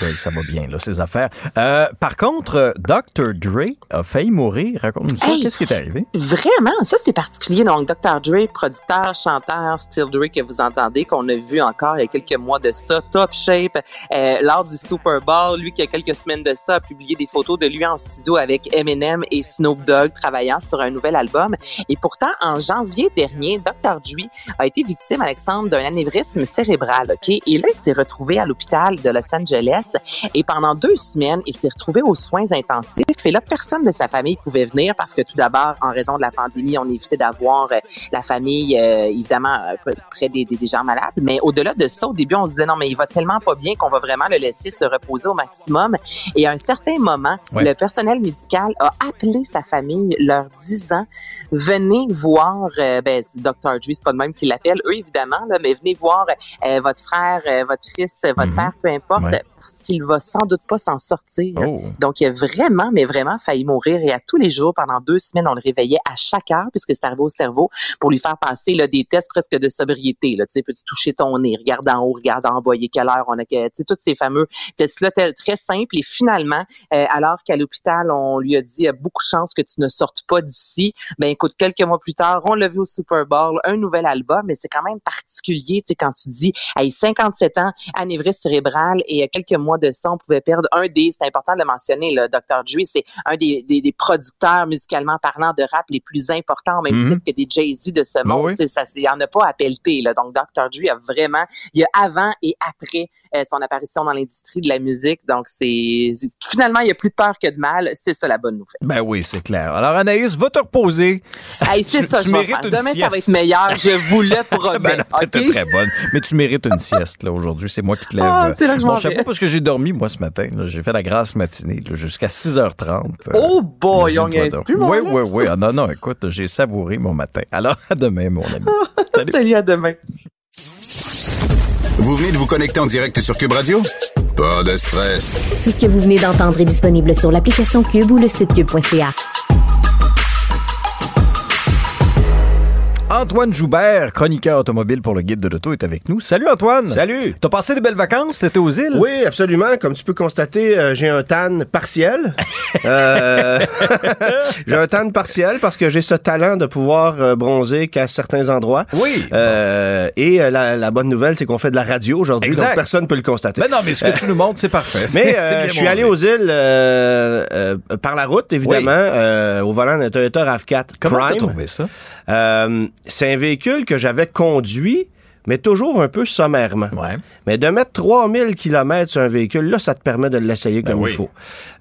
Drake, ça va bien, là, ses affaires. Euh, par contre, Dr. Dre a failli mourir. Raconte-nous ça. Hey! Qu'est-ce qui est arrivé? Vraiment, ça c'est particulier. Donc, Dr. Dre, producteur, chanteur, Still Dre que vous entendez, qu'on a vu encore il y a quelques mois de ça, top shape, euh, lors du Super Bowl, lui qui a quelques semaines de ça a publié des photos de lui en studio avec Eminem et Snoop Dogg travaillant sur un nouvel album. Et pourtant, en janvier dernier, Dr. Dre a été victime, Alexandre, d'un anévrisme cérébral. Ok, et là, il s'est retrouvé à l'hôpital de Los Angeles et pendant deux semaines, il s'est retrouvé aux soins intensifs. Et là, personne de sa famille pouvait venir parce que tout d'abord, en raison de la pandémie, on évitait d'avoir la famille, euh, évidemment, euh, près des, des, des gens malades. Mais au-delà de ça, au début, on se disait non, mais il va tellement pas bien qu'on va vraiment le laisser se reposer au maximum. Et à un certain moment, Ouais. le personnel médical a appelé sa famille, leur disant venez voir, euh, ben, c'est Dr. Dre, c'est pas de même qu'il l'appelle, eux évidemment, là, mais venez voir euh, votre frère, euh, votre fils, votre Mhm. père, peu importe, Ouais. Parce qu'il va sans doute pas s'en sortir. Oh. Donc, il a vraiment, mais vraiment failli mourir. Et à tous les jours, pendant deux semaines, on le réveillait à chaque heure, puisque c'est arrivé au cerveau, pour lui faire passer là, des tests presque de sobriété. Là. Tu sais, peux-tu toucher ton nez? Regarde en haut, regarde en bas, il est quelle heure? On a que, tu sais, tous ces fameux tests-là très simples. Et finalement, euh, alors qu'à l'hôpital, on lui a dit, il y a beaucoup de chances que tu ne sortes pas d'ici. Ben, écoute, quelques mois plus tard, on l'a vu au Super Bowl, un nouvel album, mais c'est quand même particulier, tu sais, quand tu dis, hey, 57 ans, anévrisme cérébral, et y a quelques mois de ça, on pouvait perdre un des, c'est important de le mentionner, le Dr. Dre, c'est un des, des, des producteurs musicalement parlant de rap les plus importants, même Mhm. titre que des Jay-Z de ce Ben monde. oui. Tu sais, Ça, c'est- il n'y en a pas à pelleter, là. Donc, Dr. Dre a vraiment, il y a avant et après son apparition dans l'industrie de la musique. Donc, c'est, finalement, il y a plus de peur que de mal. C'est ça la bonne nouvelle. Ben oui, c'est clair. Alors, Anaïs, va te reposer. Hey, c'est Tu- ça, tu je vais mérites faire. Demain, ça va être meilleur. Je vous le promets. Ben non, très bonne. Mais tu mérites une sieste, là, aujourd'hui. C'est moi qui te lève. Ah, c'est là que je Bon, m'en chapeau vais. parce que j'ai dormi, moi, ce matin. J'ai fait la grasse matinée, jusqu'à 6h30. euh, Oh boy, on plus, mon Oui, oui, oui. Ah, non, non, écoute, j'ai savouré mon matin. Alors, à demain, mon ami. Salut, à demain. Vous venez de vous connecter en direct sur Cube Radio? Pas de stress. Tout ce que vous venez d'entendre est disponible sur l'application Cube ou le site cube.ca. Antoine Joubert, chroniqueur automobile pour le guide de l'auto, est avec nous. Salut Antoine. Salut! T'as passé de belles vacances? T'étais aux îles? Oui, absolument. Comme tu peux constater, euh, j'ai un tan partiel. Euh, j'ai un tan partiel parce que j'ai ce talent de pouvoir euh, bronzer qu'à certains endroits. Oui. Euh, et la, la bonne nouvelle, c'est qu'on fait de la radio aujourd'hui, donc personne ne peut le constater. Ben non, mais ce que tu nous montres, c'est parfait. Mais je suis allé aux îles par la route, évidemment, au volant d'un Toyota RAV4 Comment t'as Prime. trouvé ça? C'est un véhicule que j'avais conduit, mais toujours un peu sommairement. Ouais. Mais de mettre 3000 km sur un véhicule, là, ça te permet de l'essayer comme oui. il faut.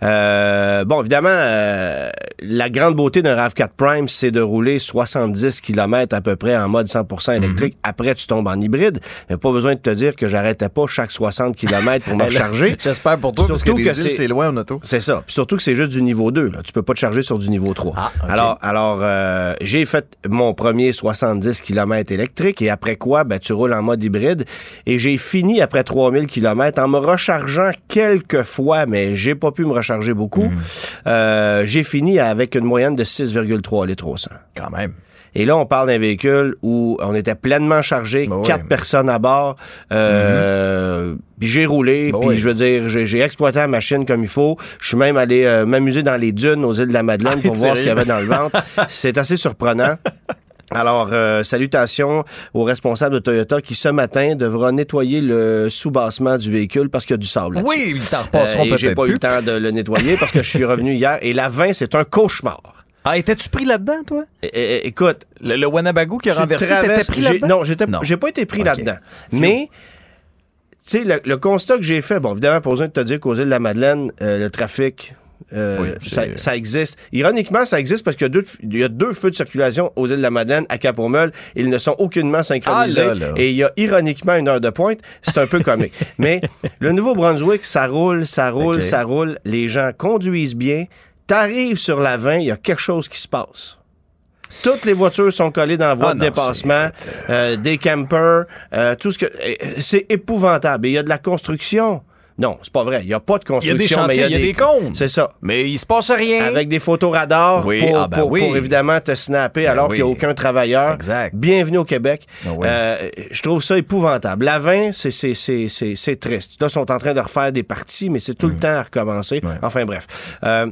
Euh, bon, évidemment, euh, la grande beauté d'un RAV4 Prime, c'est de rouler 70 km à peu près en mode 100% électrique. Après, tu tombes en hybride. Mais pas besoin de te dire que j'arrêtais pas chaque 60 km pour me recharger. J'espère pour toi, parce que Surtout que îles, c'est- loin en auto. C'est ça. Puis surtout que c'est juste du niveau 2. Là. Tu peux pas te charger sur du niveau 3. Ah. Alors, alors euh, j'ai fait mon premier 70 km électrique et après quoi, ben, tu roules en mode hybride. Et j'ai fini après 3000 km en me rechargeant quelques fois, mais j'ai pas pu me recharger beaucoup. Hmm. Euh, j'ai fini avec une moyenne de 6,3 litres au 100. Quand même. Et là, on parle d'un véhicule où on était pleinement chargé, ouais. quatre personnes à bord. Euh, Puis j'ai roulé, Ben puis ouais. je veux dire, j'ai exploité la machine comme il faut. Je suis même allé euh, m'amuser dans les dunes aux îles de la Madeleine Ah, pour voir ce qu'il y avait dans le ventre. C'est assez surprenant. Alors, euh, salutations au responsable de Toyota qui, ce matin, devra nettoyer le sous-bassement du véhicule parce qu'il y a du sable. Oui, ils t'en repasseront Euh, j'ai pas eu le temps de le nettoyer parce que je suis revenu hier. Et la 20, c'est un cauchemar. Ah, étais-tu pris là-dedans, toi? É- é- écoute, Le, le Winnebago qui a renversé, t'étais pris là-dedans? Non, j'ai pas été pris là-dedans. Mais, tu sais, le, le constat que j'ai fait, bon, évidemment, pas besoin de te dire qu'aux îles de la Madeleine, euh, le trafic, euh, Oui, ça, existe. Ironiquement, ça existe parce qu'il y a deux, il y a deux feux de circulation aux îles de la Madeleine à Cap-Meul. Ils ne sont aucunement synchronisés. Ah, là, là. Et il y a ironiquement une heure de pointe. C'est un peu comique. Mais le Nouveau-Brunswick, ça roule, ça roule, ça roule. Les gens conduisent bien. T'arrives sur la 20, il y a quelque chose qui se passe. Toutes les voitures sont collées dans la voie Ah de non, dépassement, euh, des campers, euh, tout ce que. euh, C'est épouvantable. Et il y a de la construction Non, c'est pas vrai. Il n'y a pas de Il y a construction. des chantiers, mais il y a des comptes. C'est ça. Mais il se passe rien. Avec des photos radars Oui, pour, ah ben pour- oui. pour évidemment te snapper alors oui. qu'il n'y a aucun travailleur. Exact. Bienvenue au Québec. Ah. Euh, je trouve ça épouvantable. La 20, c'est- c'est- c'est c'est- c'est triste. Là, ils sont en train de refaire des parties, mais c'est tout le temps à recommencer. Enfin bref. Euh,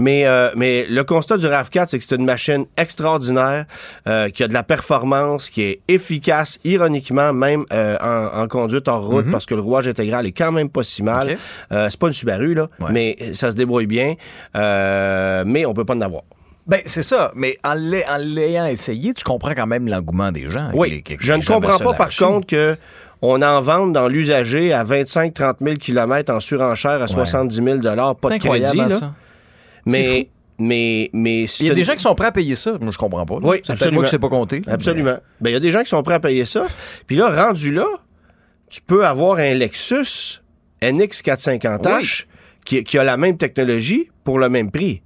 mais, euh, mais le constat du RAV4, c'est que c'est une machine extraordinaire, euh, qui a de la performance, qui est efficace, ironiquement, même euh, en, en conduite en route, parce que le rouage intégral est quand même pas si mal. C'est pas une Subaru, là, Ouais. mais ça se débrouille bien. Mais on peut pas en avoir. Ben, c'est ça. Mais en l'ay- en l'ayant essayé, tu comprends quand même l'engouement des gens. Oui, les- avec je ne comprends pas par contre que on en vende dans l'usager à 25-30 000 km en surenchère à 70 000 pas de crédit. hein, là. ça. Mais, mais, mais Il y a des gens qui sont prêts à payer ça. Moi, je comprends pas. Oui, c'est absolument. moi qui sais pas compter. Absolument. Ben, il y a des gens qui sont prêts à payer ça. Puis là, rendu là, tu peux avoir un Lexus NX450H qui, qui a la même technologie pour le même prix.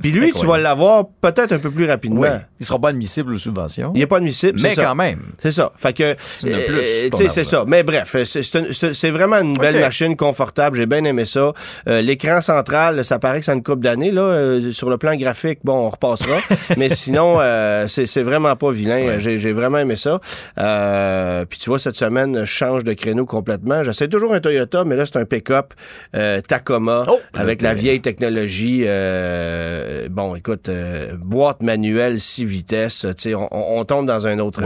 Puis lui, tu vas l'avoir peut-être un peu plus rapidement. Oui. Il sera pas admissible aux subventions. Il n'est pas admissible, c'est mais ça. quand même. C'est ça. Fait que. de plus, euh, c'est ça. Mais bref, c'est- c'est c'est c'est vraiment une belle machine confortable. J'ai bien aimé ça. Euh, L'écran central, ça paraît que ça a une coupe d'années. Là, Euh, sur le plan graphique, bon, on repassera. mais sinon, euh, c'est c'est vraiment pas vilain. J'ai vraiment aimé ça. Euh, puis tu vois, cette semaine, je change de créneau complètement. J'essaie toujours un Toyota, mais là, c'est un pick-up euh, Tacoma Oh, avec la vieille technologie. euh, bon, écoute, euh, boîte manuelle, 6 vitesses. Tu sais, on, on- tombe dans un autre.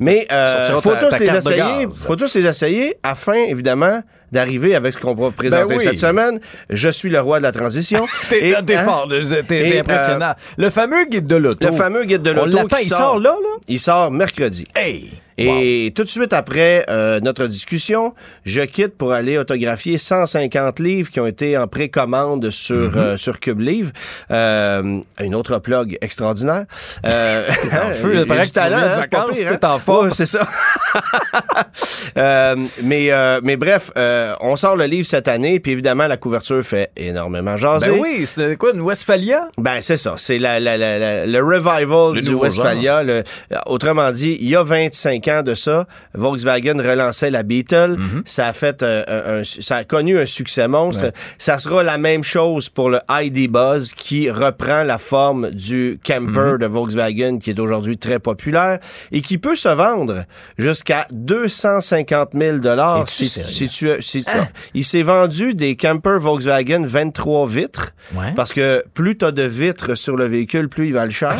Mais euh, faut ta- tous ta les essayer. Faut tous les essayer afin, évidemment, d'arriver avec ce qu'on va présenter Ben oui. cette semaine. Je suis le roi de la transition. T'es hein, fort, t'es Et, impressionnant. le fameux guide de l'auto. le fameux guide de l'auto il sort là, là? Il sort mercredi. Hey! Et tout de suite après euh, notre discussion, je quitte pour aller autographier 150 livres qui ont été en précommande sur, euh, sur Cube Livre. Euh, une autre plug extraordinaire. Euh, en feu, du de hein, vacances, pire, t'es en forme. Ouais, c'est ça. Euh, mais, euh, mais bref, euh, on sort le livre cette année, puis évidemment, la couverture fait énormément jaser. Ben oui, c'est quoi, une Westphalia? Ben, c'est ça. C'est la, la- la- la- le revival Le du Westphalia. Le- autrement dit, il y a 25 ans de ça, Volkswagen relançait la Beetle. Mhm. Ça a fait euh, un, un- ça a connu un succès monstre. Ça sera la même chose pour le ID Buzz qui reprend la forme du camper Mhm. de Volkswagen qui est aujourd'hui très populaire et qui peut se vendre jusqu'à 250 000 dollars. Si? Tu, tu- il s'est vendu des campers Volkswagen 23 vitres Ouais. parce que plus tu as de vitres sur le véhicule, plus il va le cher.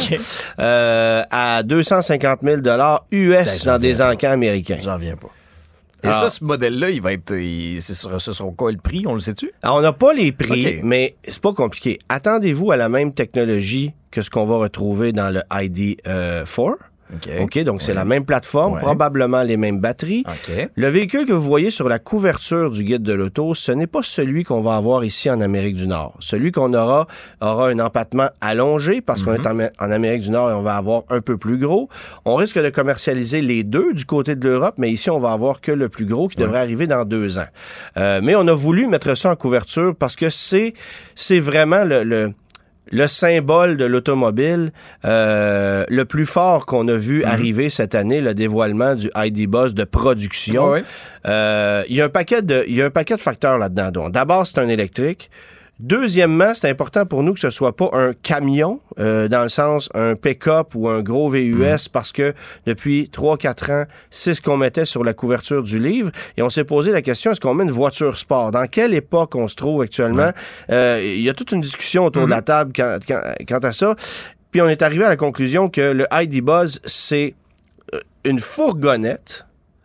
Euh, à 250 000 US Ben, dans des encans américains. J'en viens pas. Et Alors- ça, ce modèle-là, il va être. il- ce sera, ce sera quoi le prix? On le sait-tu? Alors, on n'a pas les prix, OK. mais c'est pas compliqué. Attendez-vous à la même technologie que ce qu'on va retrouver dans le ID4. OK. Donc c'est la même plateforme, Ouais. probablement les mêmes batteries. Le véhicule que vous voyez sur la couverture du guide de l'auto, ce n'est pas celui qu'on va avoir ici en Amérique du Nord. Celui qu'on aura aura un empattement allongé parce qu'on est en, en Amérique du Nord et on va avoir un peu plus gros. On risque de commercialiser les deux du côté de l'Europe, mais ici on va avoir que le plus gros qui devrait arriver dans deux ans. Euh, mais on a voulu mettre ça en couverture parce que c'est c'est vraiment le, le le symbole de l'automobile euh, le plus fort qu'on a vu arriver cette année, le dévoilement du ID Buzz de production. Euh, Il y a un paquet de, il y a un paquet de facteurs là-dedans. D'abord, c'est un électrique. Deuxièmement, c'est important pour nous que ce soit pas un camion, euh, dans le sens un pick-up ou un gros VUS, parce que depuis 3-4 ans, c'est ce qu'on mettait sur la couverture du livre. Et on s'est posé la question, est-ce qu'on met une voiture sport? Dans quelle époque on se trouve actuellement? Euh, Il y a toute une discussion autour de la table quant, quant- quant à ça. Puis on est arrivé à la conclusion que le ID Buzz, c'est euh, une fourgonnette.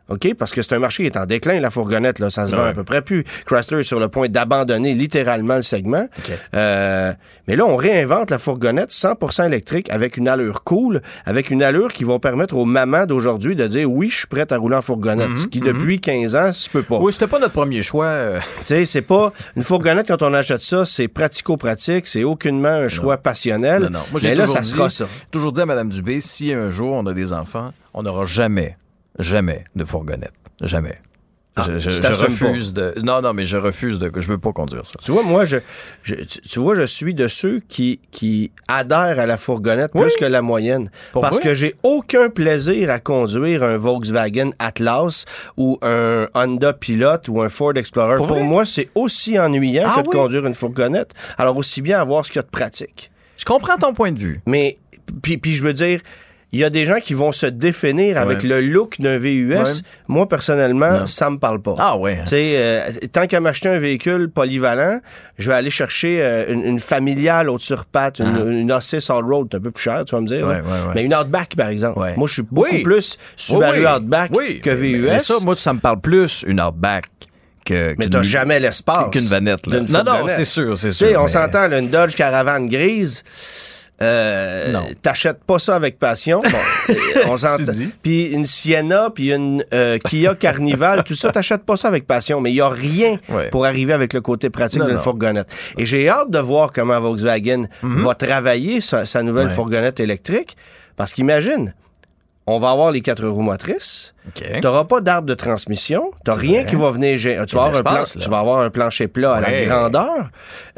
OK? Parce que c'est un marché qui est en déclin, la fourgonnette, là, ça se vend Ouais. à peu près plus. Chrysler est sur le point d'abandonner littéralement le segment. Euh, mais là, on réinvente la fourgonnette 100% électrique avec une allure cool, avec une allure qui va permettre aux mamans d'aujourd'hui de dire oui, je suis prête à rouler en fourgonnette. Ce qui, depuis 15 ans, se peut pas. Oui, c'était pas notre premier choix. euh, Tu sais, c'est pas une fourgonnette quand on achète ça, c'est pratico-pratique, c'est aucunement un choix passionnel. Non, non. Moi, j'ai mais là, ça dit, sera ça. toujours dit à Mme Dubé, si un jour on a des enfants, on n'aura jamais, jamais de fourgonnette. Jamais. Ah, je, je- tu je t'assumes pas. refuse de. Non, non, mais je refuse de. Je veux pas conduire ça. Tu vois, moi, je, je- tu, vois, je suis de ceux qui, qui adhèrent à la fourgonnette Oui. plus que la moyenne. Pourquoi? Parce que j'ai aucun plaisir à conduire un Volkswagen Atlas ou un Honda Pilot ou un Ford Explorer. Pour moi, c'est aussi ennuyant Ah que de oui? conduire une fourgonnette. Alors, aussi bien avoir ce qu'il y a de pratique. Je comprends ton point de vue. Mais, puis, puis je veux dire, il y a des gens qui vont se définir avec Ouais. le look d'un VUS. Ouais. Moi, personnellement, Non. ça me parle pas. Ah ouais. Sais, euh, tant qu'à m'acheter un véhicule polyvalent, je vais aller chercher euh, une, une familiale haute sur pattes, une, une A6 All-Road, un peu plus cher, tu vas me dire. Ah. Ouais. Mais une Outback, par exemple. Moi, je suis beaucoup Oui. plus Subaru Oui, oui. Outback que VUS. Mais ça, moi, ça me parle plus une Outback que. mais t'as jamais l'espace. Qu'une vanette, là. Non, non, c'est sûr, c'est sûr. on mais- s'entend, une Dodge Caravane grise. Euh. T'achètes pas ça avec passion. Bon, euh, on s'entend. Puis une Sienna, puis une euh, Kia Carnival, tout ça, t'achètes pas ça avec passion. Mais il y a rien Ouais. pour arriver avec le côté pratique d'une. Mhm. fourgonnette. Et j'ai hâte de voir comment Volkswagen va travailler sa, sa nouvelle Ouais. fourgonnette électrique. Parce qu'imagine, on va avoir les quatre roues motrices. OK. T'auras pas d'arbre de transmission. T'as C'est rien vrai. qui va venir. Tu vas, avoir un plan- tu vas avoir un plancher plat à la grandeur.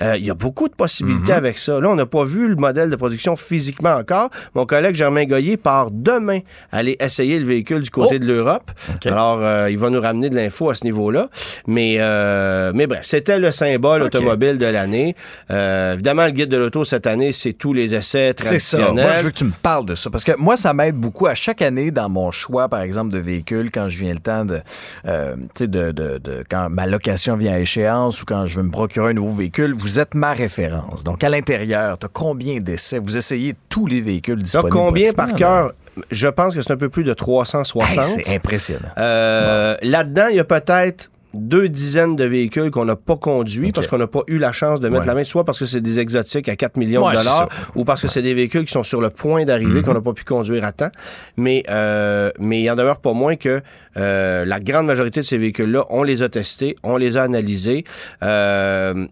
Euh, Il y a beaucoup de possibilités Mhm. avec ça. Là, on n'a pas vu le modèle de production physiquement encore. Mon collègue Germain Goyer part demain aller essayer le véhicule du côté Oh. de l'Europe. Alors, euh, il va nous ramener de l'info à ce niveau-là. Mais, euh, mais bref, c'était le symbole automobile de l'année. Évidemment, le guide de l'auto cette année, c'est tous les essais C'est ça. traditionnels. Moi, je veux que tu me parles de ça. Parce que moi, ça m'aide beaucoup à chaque année dans mon choix, par exemple, de véhicule, quand je viens le temps de, euh, tu sais, de, de, de- quand ma location vient à échéance ou quand je veux me procurer un nouveau véhicule, vous êtes ma référence. Donc, à l'intérieur, tu as combien d'essais? Vous essayez tous les véhicules disponibles. combien par cœur? Je pense que c'est un peu plus de 360. Hey, c'est impressionnant. Euh, Là-dedans, il y a peut-être deux dizaines de véhicules qu'on n'a pas conduits parce qu'on n'a pas eu la chance de mettre Ouais. la main, soit parce que c'est des exotiques à 4 millions Ouais, de dollars, ou parce que c'est des véhicules qui sont sur le point d'arriver, qu'on n'a pas pu conduire à temps. Mais, euh, mais il en demeure pas moins que euh, la grande majorité de ces véhicules-là, on les a testés, on les a analysés. Euh,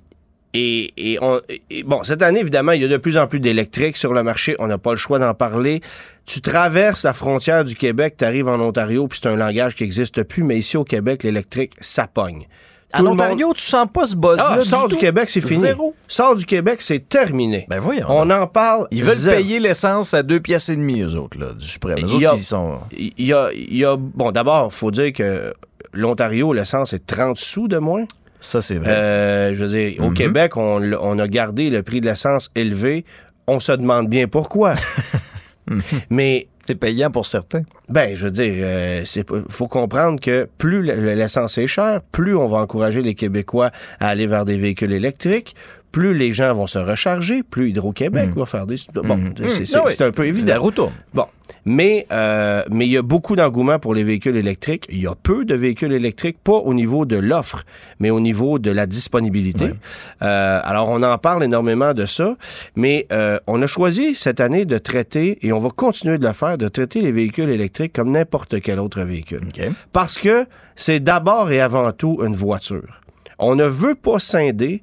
et, et on, et bon, cette année, évidemment, il y a de plus en plus d'électriques sur le marché. On n'a pas le choix d'en parler. Tu traverses la frontière du Québec, tu arrives en Ontario, puis c'est un langage qui n'existe plus, mais ici au Québec, l'électrique, ça pogne. En Tout le monde- Ontario, tu sens pas ce buzz-là Ah, sors du, tout? Québec, c'est fini. Zéro. Sors du Québec, c'est terminé. Ben voyons. On en parle. Ils veulent zéro. payer l'essence à deux pièces et demie, eux autres, là, du suprême. Eux Il autres, y a- ils sont... Il y a, il y a bon, d'abord, faut dire que l'Ontario, l'essence est 30 sous de moins. Ça, c'est vrai. Euh, je veux dire, au Mhm. Québec, on, a gardé le prix de l'essence élevé. On se demande bien pourquoi. Mais C'est payant pour certains. Ben, je veux dire, euh, faut comprendre que plus le- le- l'essence est chère, plus on va encourager les Québécois à aller vers des véhicules électriques, plus les gens vont se recharger, plus Hydro-Québec va faire des... Bon, c'est c'est- Ah c'est un peu La évident. roue tourne. Bon, mais euh, mais il y a beaucoup d'engouement pour les véhicules électriques. Il y a peu de véhicules électriques, pas au niveau de l'offre, mais au niveau de la disponibilité. Euh, alors on en parle énormément de ça, mais euh, on a choisi cette année de traiter et on va continuer de le faire, de traiter les véhicules électriques comme n'importe quel autre véhicule, parce que c'est d'abord et avant tout une voiture. On ne veut pas scinder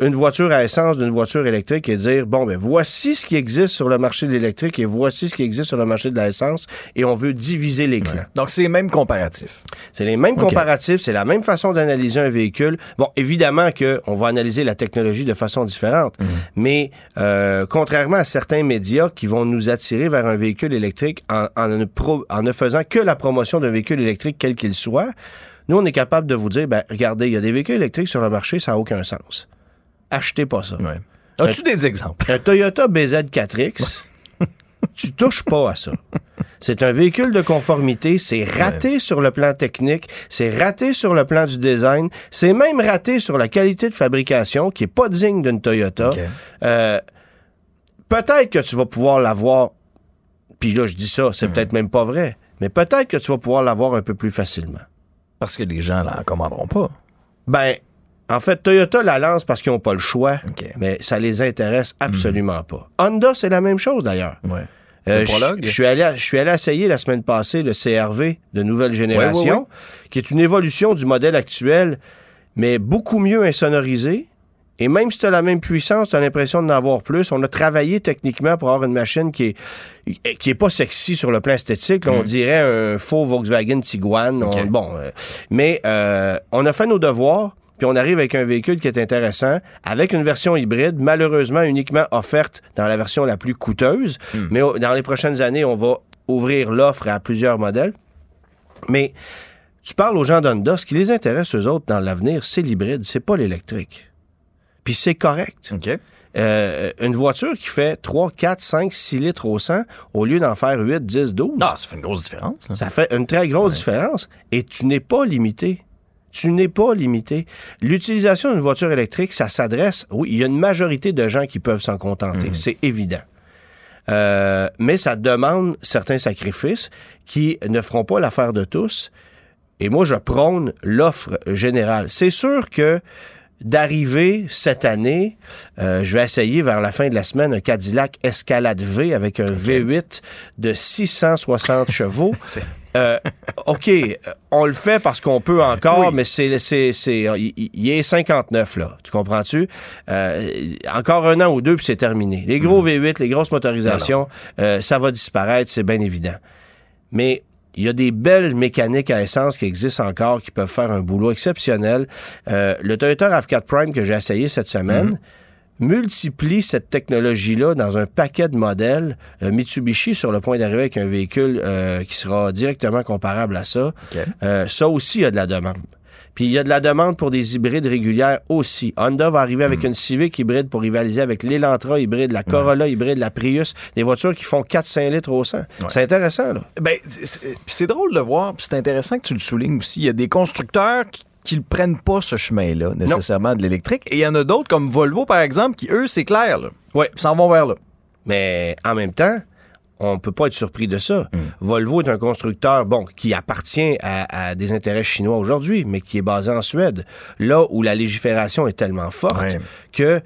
une voiture à essence d'une voiture électrique et dire bon ben voici ce qui existe sur le marché de l'électrique et voici ce qui existe sur le marché de l'essence et on veut diviser les clans. Donc, c'est les mêmes comparatifs. C'est les mêmes comparatifs, c'est la même façon d'analyser un véhicule. Bon, évidemment que on va analyser la technologie de façon différente, Mhm. mais euh, contrairement à certains médias qui vont nous attirer vers un véhicule électrique en, en ne, pro- en ne faisant que la promotion d'un véhicule électrique quel qu'il soit, nous on est capable de vous dire ben regardez, il y a des véhicules électriques sur le marché, ça n'a aucun sens. Achetez pas ça. Ouais. As-tu des exemples? Un Toyota BZ4X, tu touches pas à ça. C'est un véhicule de conformité, c'est raté sur le plan technique, c'est raté sur le plan du design, c'est même raté sur la qualité de fabrication qui est pas digne d'une Toyota. Euh, peut-être que tu vas pouvoir l'avoir, puis là je dis ça, c'est peut-être même pas vrai, mais peut-être que tu vas pouvoir l'avoir un peu plus facilement. Parce que les gens l'en commanderont pas. Ben, en fait, Toyota la lance parce qu'ils n'ont pas le choix, mais ça les intéresse absolument pas. Honda, c'est la même chose d'ailleurs. Ouais. Euh, je suis allé, à- je suis allé essayer la semaine passée le CRV de nouvelle génération, Ouais, ouais, qui est une évolution du modèle actuel, mais beaucoup mieux insonorisé Et même si tu as la même puissance, tu as l'impression d'en avoir plus. On a travaillé techniquement pour avoir une machine qui est, qui est pas sexy sur le plan esthétique. Là, On dirait un faux Volkswagen Tiguan. On- bon, euh, mais euh, on a fait nos devoirs. Puis on arrive avec un véhicule qui est intéressant, avec une version hybride, malheureusement uniquement offerte dans la version la plus coûteuse. Mais au- dans les prochaines années, on va ouvrir l'offre à plusieurs modèles. Mais tu parles aux gens d'Honda, ce qui les intéresse, eux autres, dans l'avenir, c'est l'hybride, c'est pas l'électrique. Puis c'est correct. Euh, une voiture qui fait 3, 4, 5, 6 litres au 100, au lieu d'en faire 8, 10, 12, Ah, ça fait une grosse différence. là. ça fait une très grosse différence. Et tu n'es pas limité. Tu n'es pas limité. L'utilisation d'une voiture électrique, ça s'adresse, oui, il y a une majorité de gens qui peuvent s'en contenter, c'est évident. Euh, mais ça demande certains sacrifices qui ne feront pas l'affaire de tous. Et moi, je prône l'offre générale. C'est sûr que d'arriver cette année, euh, je vais essayer vers la fin de la semaine un Cadillac Escalade V avec un V8 de 660 chevaux. Euh, OK, euh, on le fait parce qu'on peut encore, Oui. mais c'est, c'est, c'est, il, est 59, là. Tu comprends-tu? Euh, encore un an ou deux, puis c'est terminé. Les gros V8, les grosses motorisations, euh, ça va disparaître, c'est bien évident. Mais il y a des belles mécaniques à essence qui existent encore, qui peuvent faire un boulot exceptionnel. Euh, le Toyota RAV4 Prime que j'ai essayé cette semaine multiplie cette technologie-là dans un paquet de modèles. Euh, Mitsubishi sur le point d'arriver avec un véhicule euh, qui sera directement comparable à ça. Euh, ça aussi, il y a de la demande. Puis il y a de la demande pour des hybrides régulières aussi. Honda va arriver avec une Civic hybride pour rivaliser avec l'Elantra hybride, la Corolla hybride, la Prius, des voitures qui font 4-5 litres au 100. C'est intéressant, là. Ben, c'est- puis c'est drôle de voir, puis c'est intéressant que tu le soulignes aussi. Il y a des constructeurs qui qui ne prennent pas ce chemin-là, nécessairement, de l'électrique. Et il y en a d'autres, comme Volvo, par exemple, qui, eux, c'est clair, là. Ils s'en vont vers là. Mais en même temps, on peut pas être surpris de ça. Volvo est un constructeur, bon, qui appartient à, à des intérêts chinois aujourd'hui, mais qui est basé en Suède, là où la légifération est tellement forte Ouais. que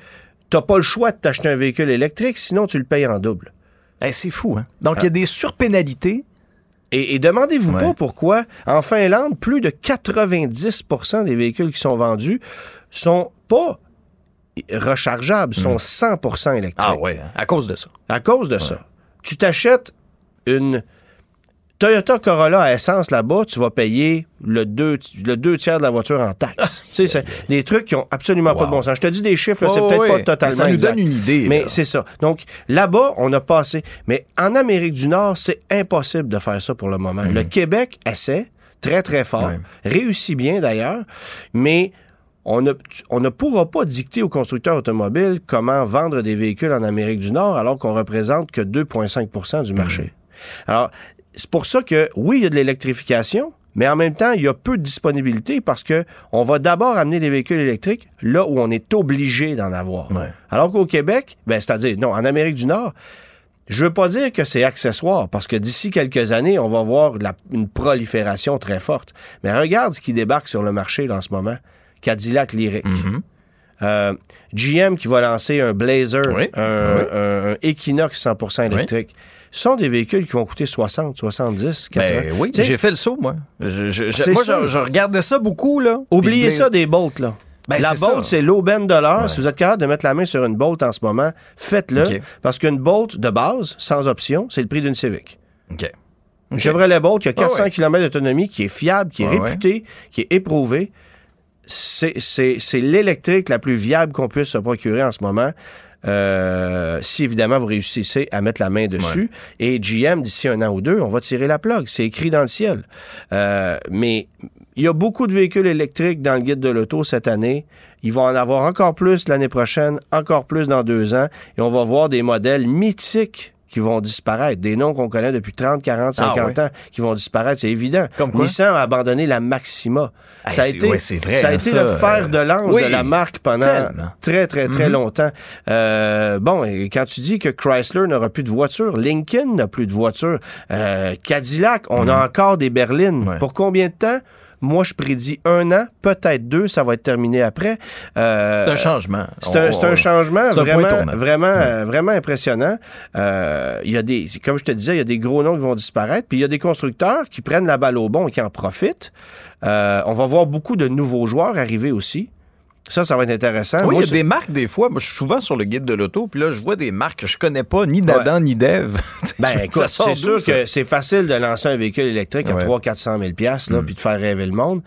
t'as pas le choix de t'acheter un véhicule électrique, sinon tu le payes en double. Eh, c'est fou, hein? Donc, il y a des surpénalités. Et, et demandez-vous Ouais. pas pourquoi, en Finlande, plus de 90% des véhicules qui sont vendus sont pas rechargeables, sont 100% électriques. Ah ouais, hein, à cause de ça. À cause de ça. Tu t'achètes une Toyota Corolla à essence là-bas, tu vas payer le deux, le deux tiers de la voiture en taxes. tu sais, c'est des trucs qui ont absolument pas de bon sens. Je te dis des chiffres, là, c'est Oh, peut-être pas totalement Ça nous exact. donne une idée, Mais c'est ça. Donc, là-bas, on a passé. Mais en Amérique du Nord, c'est impossible de faire ça pour le moment. Le Québec essaie très, très fort. Mhm. Réussit bien, d'ailleurs. Mais on ne, on ne pourra pas dicter aux constructeurs automobiles comment vendre des véhicules en Amérique du Nord alors qu'on représente que 2,5% du marché. Alors, c'est pour ça que, oui, il y a de l'électrification, mais en même temps, il y a peu de disponibilité parce que on va d'abord amener des véhicules électriques là où on est obligé d'en avoir. Ouais. Alors qu'au Québec, ben, c'est-à-dire, non, en Amérique du Nord, je veux pas dire que c'est accessoire, parce que d'ici quelques années, on va voir la- une prolifération très forte. Mais regarde ce qui débarque sur le marché là, en ce moment. Cadillac Lyric. Euh, GM qui va lancer un Blazer, Oui. un, Equinox 100% électrique. Ce sont des véhicules qui vont coûter 60, 70, 80. Ben oui, j'ai fait le saut, moi. Je, je- je- C'est moi, je, regardais ça beaucoup, là. Oubliez ça des bolts, là. Ben, la bolt, c'est l'aubaine de l'heure. Si vous êtes capable de mettre la main sur une bolt en ce moment, faites-le. Parce qu'une bolt de base, sans option, c'est le prix d'une Civic. OK. Chevrolet Bolt qui a Ah 400 ouais. km d'autonomie, qui est fiable, qui est Ah ouais. réputé, qui est éprouvé. C'est c'est- c'est l'électrique la plus viable qu'on puisse se procurer en ce moment. euh, si évidemment vous réussissez à mettre la main dessus. Et GM, d'ici un an ou deux, on va tirer la plug. C'est écrit dans le ciel. Euh, mais il y a beaucoup de véhicules électriques dans le guide de l'auto cette année. Il va en avoir encore plus l'année prochaine, encore plus dans deux ans. Et on va voir des modèles mythiques qui vont disparaître. Des noms qu'on connaît depuis 30, 40, 50 Ah ouais. ans qui vont disparaître, c'est évident. Comme quoi? Nissan a abandonné la Maxima. Hey, ça a c'est- été, ouais, c'est vrai, ça a hein, été ça, le fer de lance oui, de la marque pendant tellement. très, très, très Mhm. longtemps. Euh, bon, et quand tu dis que Chrysler n'aura plus de voiture, Lincoln n'a plus de voiture, euh, Cadillac, on a encore des berlines. Mhm. Ouais. Pour combien de temps? Moi, je prédis un an, peut-être deux, ça va être terminé après. Euh, C'est un changement. c'est un, On- c'est un changement un vraiment, vraiment, euh, vraiment impressionnant. Euh, Il y a des, comme je te disais, il y a des gros noms qui vont disparaître, puis il y a des constructeurs qui prennent la balle au bon et qui en profitent. Euh, on va voir beaucoup de nouveaux joueurs arriver aussi. Ça, ça va être intéressant. Oui, il y a des marques, des fois. Moi, je suis souvent sur le guide de l'auto, puis là, je vois des marques que je connais pas, ni d'Adam, ni d'Ève. Ben, écoute, c'est sûr ça? que c'est facile de lancer un véhicule électrique à Ouais. 300-400 000 piastres, Mm. là, puis de faire rêver le monde.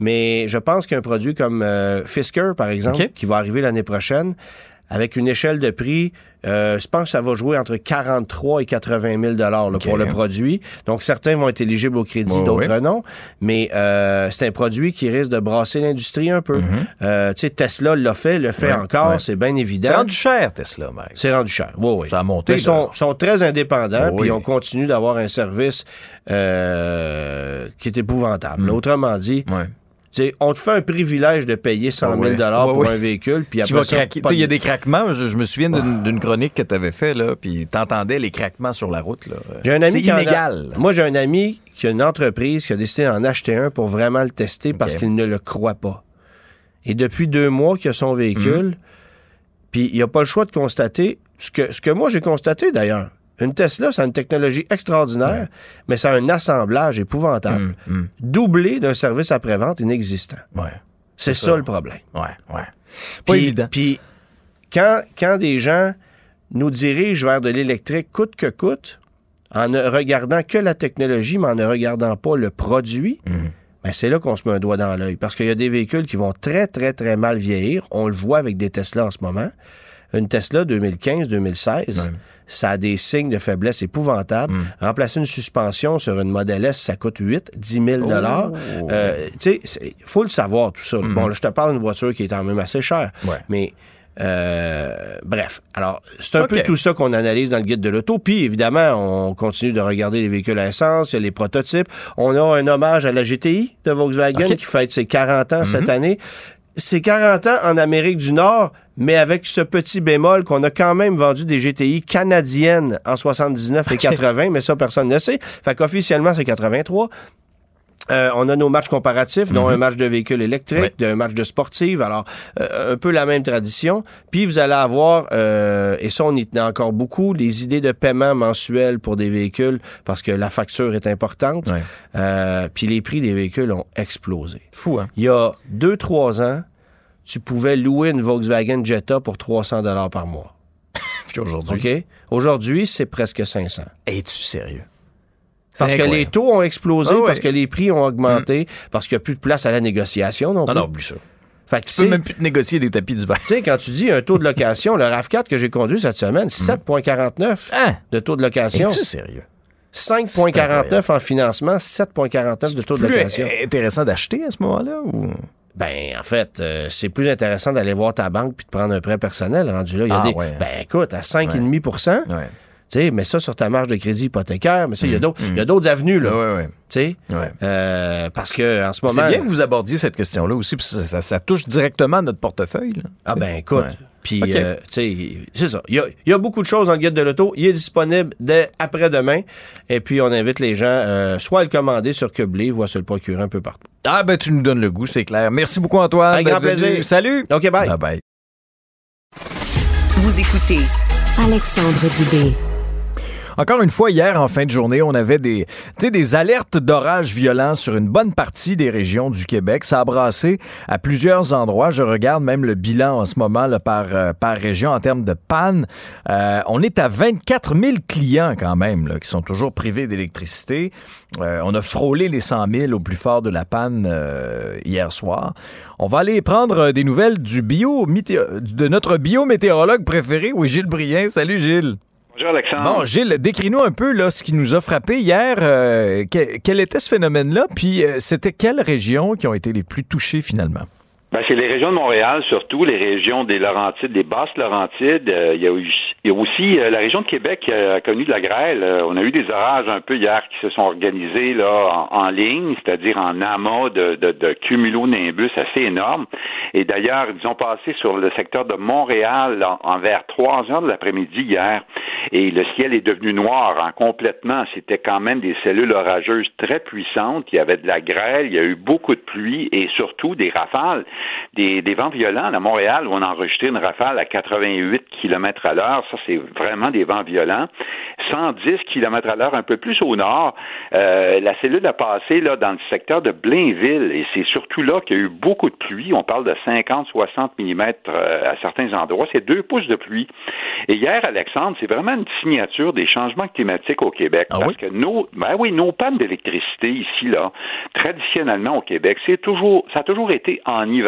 Mais je pense qu'un produit comme euh, Fisker, par exemple, qui va arriver l'année prochaine, avec une échelle de prix, euh, je pense que ça va jouer entre 43 et 80 000 dollars pour le produit. Donc, certains vont être éligibles au crédit, d'autres non. Mais euh, c'est un produit qui risque de brasser l'industrie un peu. Euh, tu sais, Tesla l'a fait, le fait. Ouais, encore, ouais. c'est bien évident. C'est rendu cher, Tesla, Mike. C'est rendu cher. Oui, oui. Ça a monté, Ils sont, très indépendants, Oui. puis on continue d'avoir un service qui est épouvantable. Mm. Autrement dit, Ouais. On te fait un privilège de payer 100 000 Ouais. Ouais, pour ouais. un véhicule, puis après ça, Il y a de- des craquements. Je, je me souviens d'une chronique que tu avais fait, là, puis t'entendais les craquements sur la route. là. J'ai un ami C'est qui en a- inégal. Moi, j'ai un ami qui a une entreprise qui a décidé d'en acheter un pour vraiment le tester parce qu'il ne le croit pas. Et depuis deux mois qu'il a son véhicule, Mhm. puis il n'a pas le choix de constater ce que, ce que moi j'ai constaté d'ailleurs. Une Tesla, ça a une technologie extraordinaire, mais ça a un assemblage épouvantable, Hum, doublé d'un service après-vente inexistant. Ouais. C'est C'est ça. ça. le problème. Ouais, ouais. Pas Puis- évident. Puis quand, quand des gens nous dirigent vers de l'électrique coûte que coûte, en ne regardant que la technologie, mais en ne regardant pas le produit, Mhm. ben c'est là qu'on se met un doigt dans l'œil. Parce qu'il y a des véhicules qui vont très, très, très mal vieillir. On le voit avec des Tesla en ce moment. Une Tesla 2015-2016, Ouais. ça a des signes de faiblesse épouvantables. Mhm. Remplacer une suspension sur une Model S, ça coûte 8, 10 000 Oh. Euh, Tu sais, il faut le savoir, tout ça. Bon, là, je te parle d'une voiture qui est quand même assez chère. Ouais. Mais euh, bref, alors c'est un peu tout ça qu'on analyse dans le guide de l'auto. Puis évidemment, on continue de regarder les véhicules à essence, il y a les prototypes. On a un hommage à la GTI de Volkswagen qui fête ses 40 ans cette année. C'est 40 ans en Amérique du Nord, mais avec ce petit bémol qu'on a quand même vendu des GTI canadiennes en 79 et 80, mais ça, personne ne sait. Fait qu'officiellement, c'est 83. Euh, on a nos matchs comparatifs, dont un match de véhicules électriques, Ouais. un match de sportive, alors euh, un peu la même tradition. Puis vous allez avoir, euh, et ça on y tenait encore beaucoup, les idées de paiement mensuel pour des véhicules, parce que la facture est importante. Euh, puis les prix des véhicules ont explosé. Fou, hein? Il y a deux, trois ans, tu pouvais louer une Volkswagen Jetta pour 300 dollars par mois. Puis aujourd'hui? OK? Aujourd'hui, c'est presque 500. Es-tu sérieux? Parce C'est que les taux ont explosé, Ah ouais. parce que les prix ont augmenté, parce qu'il n'y a plus de place à la négociation non Non, plus. non, ça. Fait que Tu peux c'est- même plus te négocier des tapis d'hiver. tu sais, quand tu dis un taux de location, le RAV4 que j'ai conduit cette semaine, 7,49 Hein? de taux de location. Es-tu sérieux? 5,49 en financement, 7,49 de taux de location. intéressant d'acheter à ce moment-là? Ou... Ben, en fait, euh, c'est plus intéressant d'aller voir ta banque puis de prendre un prêt personnel rendu là. Il y a Ah, des, ouais. Ben, écoute, à 5,5 Ouais. tu sais, mets ça sur ta marge de crédit hypothécaire, mais ça, il y a d'autres il y a d'autres avenues, là. Mm. Ouais, ouais. Tu sais, Ouais. Euh, parce que en ce moment. C'est bien que vous abordiez cette question-là aussi, puis ça, ça- ça touche directement notre portefeuille. là. Ah ben écoute, puis euh, tu sais, c'est ça. Il y a, il y a beaucoup de choses dans le guide de l'auto. Il est disponible dès après-demain. Et puis on invite les gens euh, soit à le commander sur Cublé, voire se le procurer un peu partout. Ah ben tu nous donnes le goût, c'est clair. Merci beaucoup Antoine. Un grand venu. plaisir. Salut. OK, bye. Bye bye. Vous écoutez Alexandre Dubé. Encore une fois, hier, en fin de journée, on avait des, des alertes d'orages violents sur une bonne partie des régions du Québec. Ça a brassé à plusieurs endroits. Je regarde même le bilan en ce moment là, par, euh, par région en termes de panne. Euh, on est à 24 000 clients quand même qui sont toujours privés d'électricité. Euh, on a frôlé les 100 000 au plus fort de la panne hier soir. On va aller prendre des nouvelles du bio de notre biométéorologue préféré, oui, Gilles Brien. Salut Gilles. Bonjour Alexandre. Bon, Gilles, décris-nous un peu là, ce qui nous a frappé hier. Euh, que- quel était ce phénomène-là? Puis euh, c'était quelles régions qui ont été les plus touchées finalement? Ben, c'est les régions de Montréal, surtout les régions des Laurentides, des Basses Laurentides. Euh, il, y a eu- il y a aussi euh, la région de Québec qui a connu de la grêle. Euh, on a eu des orages un peu hier qui se sont organisés là en, ligne, c'est-à-dire en amas de, de, de cumulonimbus assez énormes. Et d'ailleurs, ils ont passé sur le secteur de Montréal en, en vers 3 heures de l'après-midi hier. Et le ciel est devenu noir en complètement. C'était quand même des cellules orageuses très puissantes. Il y avait de la grêle, il y a eu beaucoup de pluie et surtout des rafales. Des, des vents violents. À Montréal, où on a enregistré une rafale à 88 km à l'heure, ça c'est vraiment des vents violents. 110 km à l'heure un peu plus au nord. Euh, la cellule a passé là dans le secteur de Blainville et c'est surtout là qu'il y a eu beaucoup de pluie. On parle de 50-60 mm à certains endroits. C'est deux pouces de pluie. Et hier, Alexandre, c'est vraiment une signature des changements climatiques au Québec. Ah parce que nos, ben oui, nos pannes d'électricité ici, là, traditionnellement au Québec, c'est toujours, ça a toujours été en hiver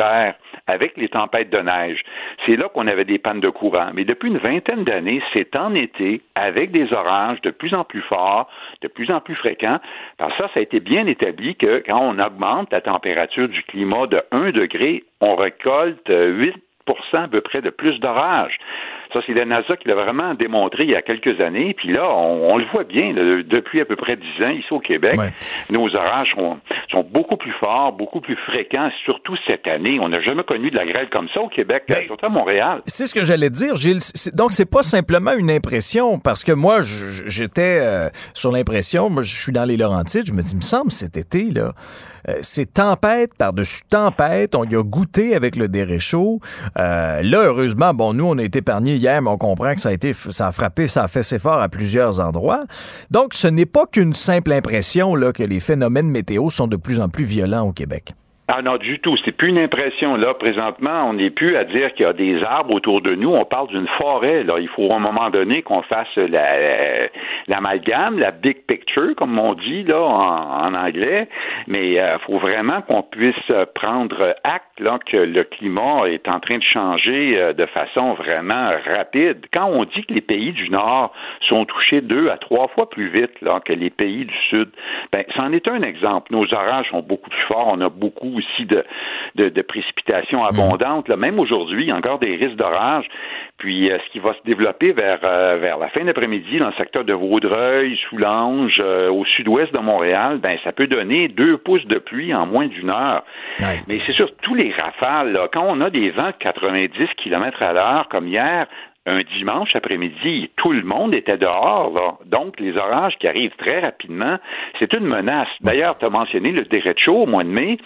avec les tempêtes de neige. C'est là qu'on avait des pannes de courant. Mais depuis une vingtaine d'années, c'est en été avec des orages de plus en plus forts, de plus en plus fréquents. Que ça, ça a été bien établi que quand on augmente la température du climat de 1 degré, on récolte 8% à peu près de plus d'orages. Ça, c'est la NASA qui l'a vraiment démontré il y a quelques années. Puis là, on, le voit bien là, depuis à peu près dix ans ici au Québec. Nos orages sont, sont, beaucoup plus forts, beaucoup plus fréquents, surtout cette année. On n'a jamais connu de la grêle comme ça au Québec, Ben, surtout à Montréal. C'est ce que j'allais dire, Gilles. Donc, c'est pas simplement une impression, parce que moi, j'étais euh, sur l'impression, moi, je suis dans les Laurentides, je me dis, il me semble, cet été, là, euh, c'est tempête par-dessus tempête, on y a goûté avec le déréchaud. Euh, là, heureusement, bon, nous, on a été épargnés hier, mais on comprend que ça a été, ça a frappé, ça a fait ses forts à plusieurs endroits. Donc, ce n'est pas qu'une simple impression, là, que les phénomènes météo sont de plus en plus violents au Québec. Ah non, du tout. C'est plus une impression. Là, présentement, on n'est plus à dire qu'il y a des arbres autour de nous. On parle d'une forêt. Là, il faut à un moment donné qu'on fasse la- l'amalgame, la, big picture, comme on dit là en, en anglais. Mais il faut vraiment qu'on puisse prendre acte là que le climat est en train de changer euh, de façon vraiment rapide. Quand on dit que les pays du Nord sont touchés deux à trois fois plus vite là que les pays du Sud, ben, c'en est un exemple. Nos orages sont beaucoup plus forts. On a beaucoup aussi de, de, de précipitations abondantes. Là. Même aujourd'hui, il y a encore des risques d'orage. Puis euh, ce qui va se développer vers, euh, vers la fin d'après-midi dans le secteur de Vaudreuil, Soulanges, euh, au sud-ouest de Montréal, ben ça peut donner deux pouces de pluie en moins d'une heure. Mais c'est sûr, tous les rafales, là, quand on a des vents de 90 km à l'heure, comme hier, un dimanche après-midi, tout le monde était dehors. Là. Donc, les orages qui arrivent très rapidement, c'est une menace. D'ailleurs, tu as mentionné le derecho au mois de mai.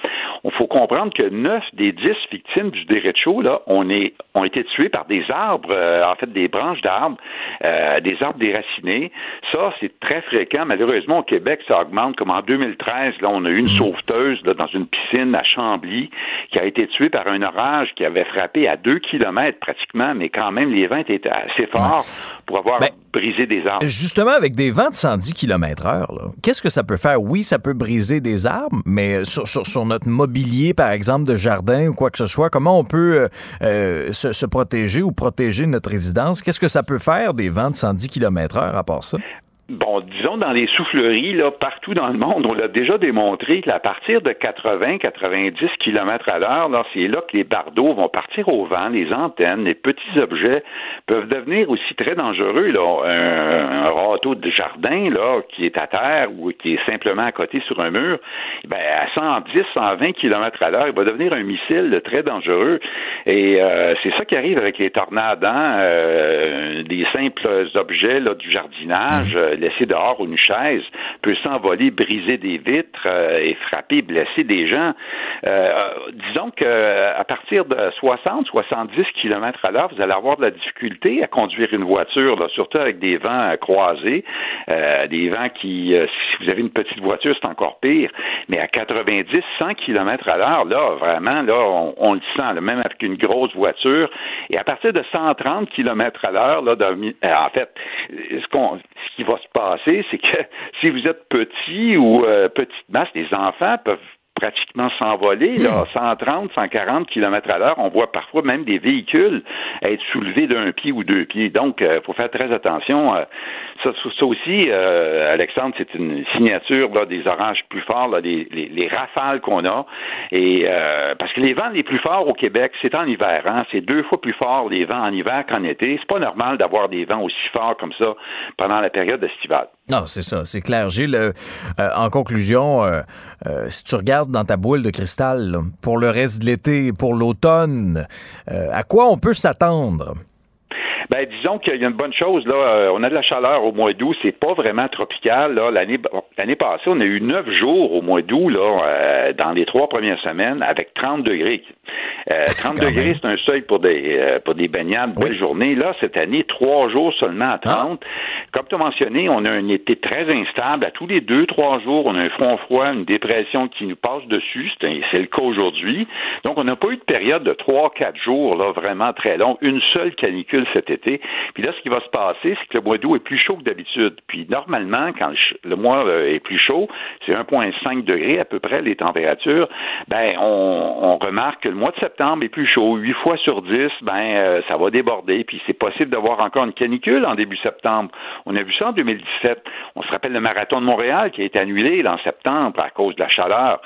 Il faut comprendre que 9 des 10 victimes du derecho là, on est, ont été tuées par des arbres, euh, en fait des branches d'arbres, euh, des arbres déracinés. Ça, c'est très fréquent. Malheureusement, au Québec, ça augmente. Comme en 2013, là, on a eu une sauveteuse là, dans une piscine à Chambly qui a été tuée par un orage qui avait frappé à 2 kilomètres pratiquement, mais quand même, les vents étaient assez forts pour avoir brisé des arbres. Justement, avec des vents de 110 km heure, là, qu'est-ce que ça peut faire? Oui, ça peut briser des arbres, mais sur, sur- sur notre mobilier, par exemple, de jardin ou quoi que ce soit, comment on peut euh, euh, se, se protéger ou protéger notre résidence? Qu'est-ce que ça peut faire des vents de 110 km heure à part ça? Bon, disons dans les souffleries, là, partout dans le monde, on l'a déjà démontré qu'à partir de 80-90 km à l'heure, c'est là que les bardeaux vont partir au vent, les antennes, les petits objets peuvent devenir aussi très dangereux. Là. Un, un râteau de jardin là, qui est à terre ou qui est simplement à côté sur un mur, ben, à 110, 120 km à l'heure, il va devenir un missile là, très dangereux. Et euh, c'est ça qui arrive avec les tornades, hein, euh, des simples objets là, du jardinage laissés dehors ou une chaise peut s'envoler, briser des vitres euh, et frapper, blesser des gens. Euh, euh, disons que euh, à partir de 60, 70 km à l'heure, vous allez avoir de la difficulté à conduire une voiture, surtout avec des vents croisés, des vents qui, si vous avez une petite voiture, c'est encore pire. Mais à 90, 100 km à l'heure, là, vraiment, là, on, le sent, même avec une grosse voiture. Et à partir de 130 km à l'heure, là, en fait, ce, ce qui va se passer, c'est que si vous êtes petit ou euh, petite masse, les enfants peuvent pratiquement s'envoler, là, 130, 140 km à l'heure. On voit parfois même des véhicules être soulevés d'un pied ou deux pieds. Donc, il faut faire très attention. euh, ça, ça- aussi, euh, Alexandre, c'est une signature là, des orages plus forts, là, les, les- les rafales qu'on a. Et euh, parce que les vents les plus forts au Québec, c'est en hiver. Hein? C'est deux fois plus fort les vents en hiver qu'en été. C'est pas normal d'avoir des vents aussi forts comme ça pendant la période estivale. Non, c'est ça, c'est clair. Gilles, euh, en conclusion, euh, euh, si tu regardes dans ta boule de cristal pour le reste de l'été, pour l'automne, euh, à quoi on peut s'attendre? Ben, disons qu'il y a une bonne chose, là. euh, on a de la chaleur au mois d'août, c'est pas vraiment tropical, là. L'année, l'année passée, on a eu neuf jours au mois d'août, là, euh, dans les trois premières semaines, avec 30 degrés. Euh, 30 degrés, c'est un seuil pour des euh, pour des baignades, belle journée. Là, cette année, trois jours seulement à 30. Comme tu as mentionné, on a un été très instable. À tous les deux, trois jours, on a un front froid, une dépression qui nous passe dessus. C'est c'est le cas aujourd'hui. Donc, on n'a pas eu de période de trois, quatre jours là vraiment très long. Une seule canicule cet été. Puis là, ce qui va se passer, c'est que le mois d'août est plus chaud que d'habitude. Puis normalement, quand le mois euh, est plus chaud, c'est 1,5 degrés à peu près les températures. Ben, on, remarque que le mois de septembre est plus chaud. Huit fois sur dix, ben, euh, ça va déborder. Puis c'est possible d'avoir encore une canicule en début septembre. On a vu ça en 2017. On se rappelle le marathon de Montréal qui a été annulé en septembre à cause de la chaleur.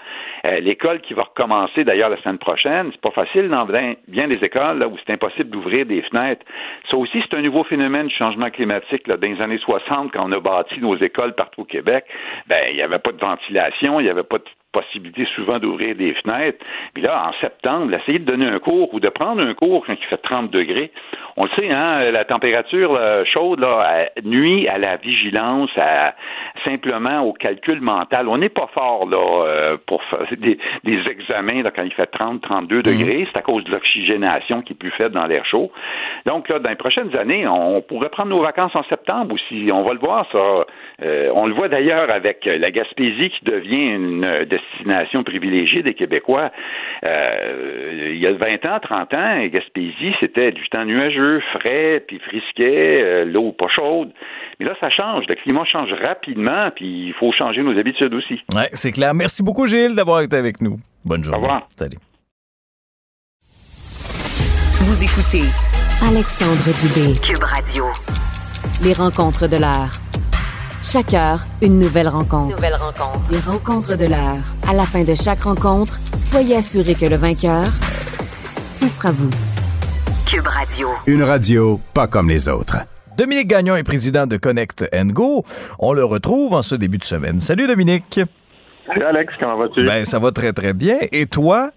Euh, L'école qui va recommencer d'ailleurs la semaine prochaine, c'est pas facile dans bien des écoles où c'est impossible d'ouvrir des fenêtres. Ça aussi, c'est un nouveau phénomène du changement climatique. Là. Dans les années 60, quand on a bâti nos écoles partout au Québec, ben il n'y avait pas de ventilation, il n'y avait pas de possibilité souvent d'ouvrir des fenêtres. Puis là, en septembre, essayer de donner un cours ou de prendre un cours quand il fait 30 degrés. On le sait, hein, la température là, chaude là, nuit à la vigilance, à, simplement au calcul mental. On n'est pas fort là euh, pour faire des, des examens là, quand il fait 30, 32 degrés. C'est à cause de l'oxygénation qui est plus faible dans l'air chaud. Donc là, dans les prochaines années, on pourrait prendre nos vacances en septembre aussi. On va le voir ça. Euh, on le voit d'ailleurs avec la Gaspésie qui devient une destination privilégiée des Québécois. Euh, il y a 20 ans, 30 ans, Gaspésie, c'était du temps nuageux, frais, puis frisquet, euh, l'eau pas chaude. Mais là, ça change. Le climat change rapidement, puis il faut changer nos habitudes aussi. Ouais, c'est clair. Merci beaucoup, Gilles, d'avoir été avec nous. Bonne journée. Au revoir. Salut. Vous écoutez Alexandre Dubé. Cube Radio. Les rencontres de l'heure. Chaque heure, une nouvelle rencontre. Nouvelle rencontre. Les rencontres de l'heure. À la fin de chaque rencontre, soyez assurés que le vainqueur, ce sera vous. Cube Radio. Une radio pas comme les autres. Dominique Gagnon est président de Connect Go. On le retrouve en ce début de semaine. Salut Dominique. Salut Alex, comment vas-tu? Ben, ça va très très bien. Et toi?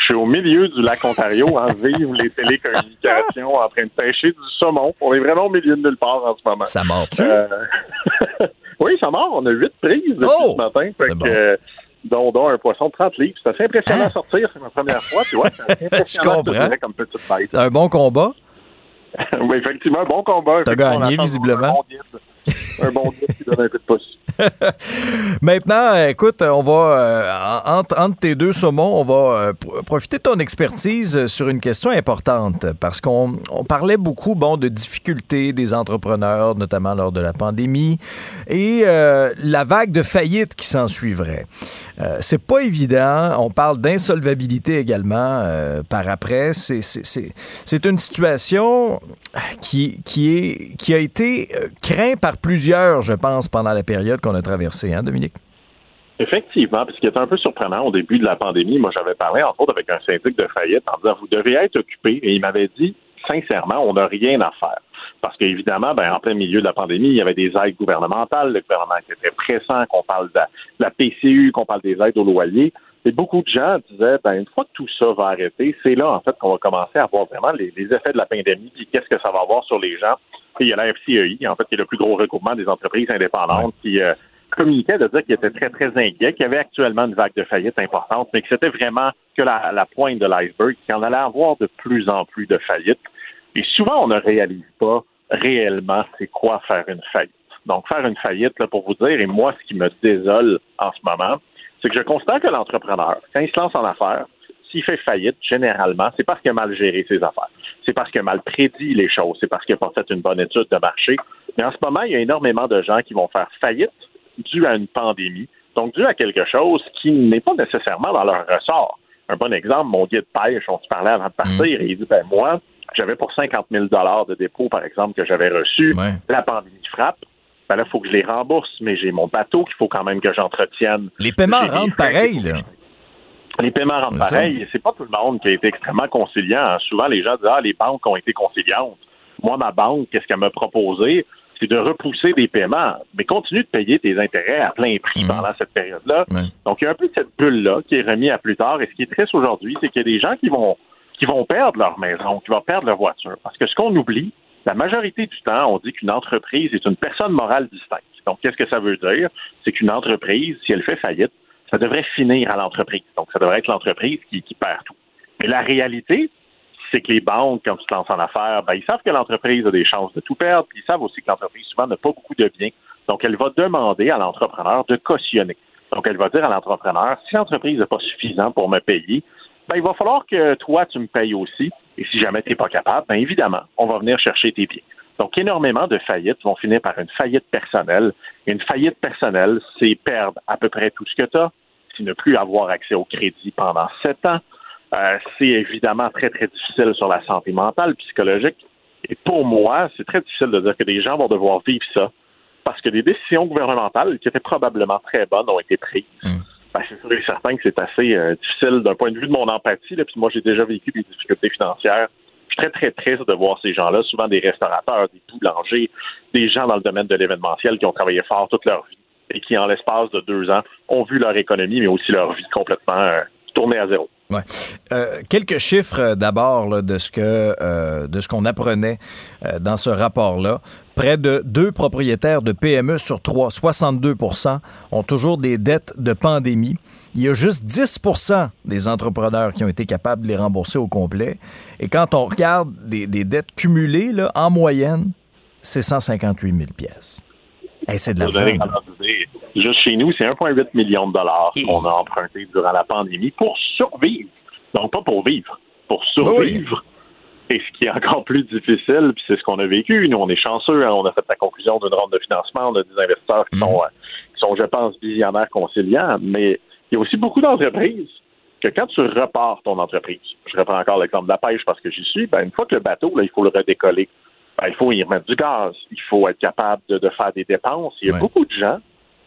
Je suis au milieu du lac Ontario, en vive les télécommunications, en train de pêcher du saumon. On est vraiment au milieu de nulle part en ce moment. Ça mord-tu? Euh, oui, ça mord. On a huit prises depuis Oh! ce matin. Fait C'est bon. que, dont, dont un poisson de 30 livres. C'est assez impressionnant à sortir. C'est ma première fois. Tu vois, c'est assez impressionnant, Hein? comprends. comme petite bête. Un bon combat? oui, effectivement, bon combat. T'as gagné, visiblement. Un bon. Un bon guide qui donne un peu de pouce. Maintenant, écoute, on va, euh, en- entre, tes deux saumons, on va euh, pr- profiter de ton expertise sur une question importante parce qu'on on parlait beaucoup, bon, de difficultés des entrepreneurs, notamment lors de la pandémie, et euh, la vague de faillite qui s'en suivrait. Euh, c'est pas évident. On parle d'insolvabilité également euh, par après. C'est- une situation qui, a été euh, craint par plusieurs, je pense, pendant la période qu'on a traversée, hein, Dominique? Effectivement, puis ce qui est un peu surprenant au début de la pandémie, moi j'avais parlé entre autres avec un syndic de faillite en disant vous devez être occupé et il m'avait dit sincèrement on n'a rien à faire. Parce qu'évidemment, ben, en plein milieu de la pandémie, il y avait des aides gouvernementales, le gouvernement était pressant, qu'on parle de la, PCU, qu'on parle des aides aux loyers. Et beaucoup de gens disaient, ben, une fois que tout ça va arrêter, c'est là, en fait, qu'on va commencer à voir vraiment les, les effets de la pandémie, puis qu'est-ce que ça va avoir sur les gens. Puis il y a la FCEI, en fait, qui est le plus gros regroupement des entreprises indépendantes, qui euh, communiquait de dire qu'il était très, très inquiet, qu'il y avait actuellement une vague de faillite importante, mais que c'était vraiment que la, la pointe de l'iceberg, qu'il y en allait avoir de plus en plus de faillites. Et souvent, on ne réalise pas réellement c'est quoi faire une faillite. Donc, faire une faillite, là, pour vous dire, et moi, ce qui me désole en ce moment, c'est que je constate que l'entrepreneur, quand il se lance en affaires, s'il fait faillite, généralement, c'est parce qu'il a mal géré ses affaires. C'est parce qu'il a mal prédit les choses. C'est parce qu'il n'a pas fait une bonne étude de marché. Mais en ce moment, il y a énormément de gens qui vont faire faillite dû à une pandémie, donc dû à quelque chose qui n'est pas nécessairement dans leur ressort. Un bon exemple, mon guide pêche, on se parlait avant de partir, et il dit, ben moi, j'avais pour 50 000 de dépôt, par exemple, que j'avais reçu. La pandémie frappe. Ben là, il faut que je les rembourse, mais j'ai mon bateau qu'il faut quand même que j'entretienne. Les paiements rentrent pareil, là. les paiements rentrent pareil. C'est pas tout le monde qui a été extrêmement conciliant. hein. Souvent, les gens disent Ah, les banques ont été conciliantes. Moi, ma banque, qu'est-ce qu'elle m'a proposé? C'est de repousser des paiements, mais continue de payer tes intérêts à plein prix pendant cette période-là. Donc, il y a un peu cette bulle-là qui est remise à plus tard. Et ce qui est triste aujourd'hui, c'est qu'il y a des gens qui vont, qui vont perdre leur maison, qui vont perdre leur voiture. Parce que ce qu'on oublie, la majorité du temps, on dit qu'une entreprise est une personne morale distincte. Donc, qu'est-ce que ça veut dire? C'est qu'une entreprise, si elle fait faillite, ça devrait finir à l'entreprise. Donc, ça devrait être l'entreprise qui, perd tout. Mais la réalité, c'est que les banques, quand tu te lances en affaires, ben, ils savent que l'entreprise a des chances de tout perdre, puis ils savent aussi que l'entreprise, souvent, n'a pas beaucoup de biens. Donc, elle va demander à l'entrepreneur de cautionner. Donc, elle va dire à l'entrepreneur, si l'entreprise n'est pas suffisant pour me payer, ben, il va falloir que toi, tu me payes aussi. Et si jamais tu n'es pas capable, ben, évidemment, on va venir chercher tes biens. Donc, énormément de faillites vont finir par une faillite personnelle. Une faillite personnelle, c'est perdre à peu près tout ce que tu as, c'est ne plus avoir accès au crédit pendant sept ans. Euh, c'est évidemment très, très difficile sur la santé mentale, psychologique. Et pour moi, c'est très difficile de dire que des gens vont devoir vivre ça parce que des décisions gouvernementales qui étaient probablement très bonnes ont été prises. Ben, c'est sûr et certain que c'est assez euh, difficile d'un point de vue de mon empathie. Là, puis moi, j'ai déjà vécu des difficultés financières. Je suis très, très triste de voir ces gens-là, souvent des restaurateurs, des boulangers, des gens dans le domaine de l'événementiel qui ont travaillé fort toute leur vie et qui, en l'espace de deux ans, ont vu leur économie, mais aussi leur vie complètement euh, tourner à zéro. Ouais. Euh, quelques chiffres euh, d'abord de ce que de ce qu'on apprenait dans ce rapport-là. Près de deux propriétaires de PME sur trois, 62% ont toujours des dettes de pandémie. Il y a juste 10% des entrepreneurs qui ont été capables de les rembourser au complet. Et quand on regarde des, des dettes cumulées, là, en moyenne, c'est 158 000 pièces. Hey, c'est de l'argent. Juste chez nous, c'est 1,8 million de dollars qu'on a emprunté durant la pandémie pour survivre. Donc, pas pour vivre, pour survivre. Et ce qui est encore plus difficile, puis c'est ce qu'on a vécu, nous, on est chanceux, hein, on a fait la conclusion d'une ronde de financement, on a des investisseurs qui, sont, euh, qui sont, je pense, visionnaires conciliants, mais il y a aussi beaucoup d'entreprises que quand tu repars ton entreprise, je reprends encore l'exemple de la pêche parce que j'y suis, ben, une fois que le bateau, là, il faut le redécoller. Ben, il faut y remettre du gaz, il faut être capable de, de faire des dépenses. Il y a beaucoup de gens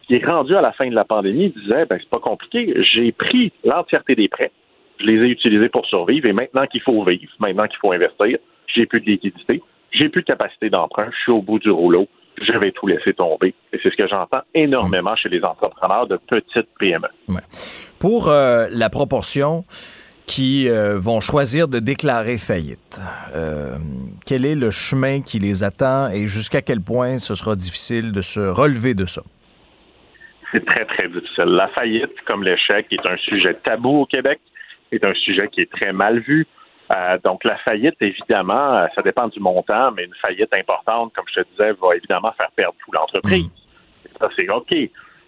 qui est rendu à la fin de la pandémie disaient ben c'est pas compliqué, j'ai pris l'entièreté des prêts, je les ai utilisés pour survivre et maintenant qu'il faut vivre, maintenant qu'il faut investir, j'ai plus de liquidité, j'ai plus de capacité d'emprunt, je suis au bout du rouleau, je vais tout laisser tomber. Et c'est ce que j'entends énormément chez les entrepreneurs de petites PME. Ouais. Pour euh, la proportion qui euh, vont choisir de déclarer faillite. Euh, quel est le chemin qui les attend et jusqu'à quel point ce sera difficile de se relever de ça? c'est très, très difficile. La faillite, comme l'échec, est un sujet tabou au Québec, est un sujet qui est très mal vu. Euh, donc, la faillite, évidemment, euh, ça dépend du montant, mais une faillite importante, comme je te disais, va évidemment faire perdre toute l'entreprise. Ça, c'est OK.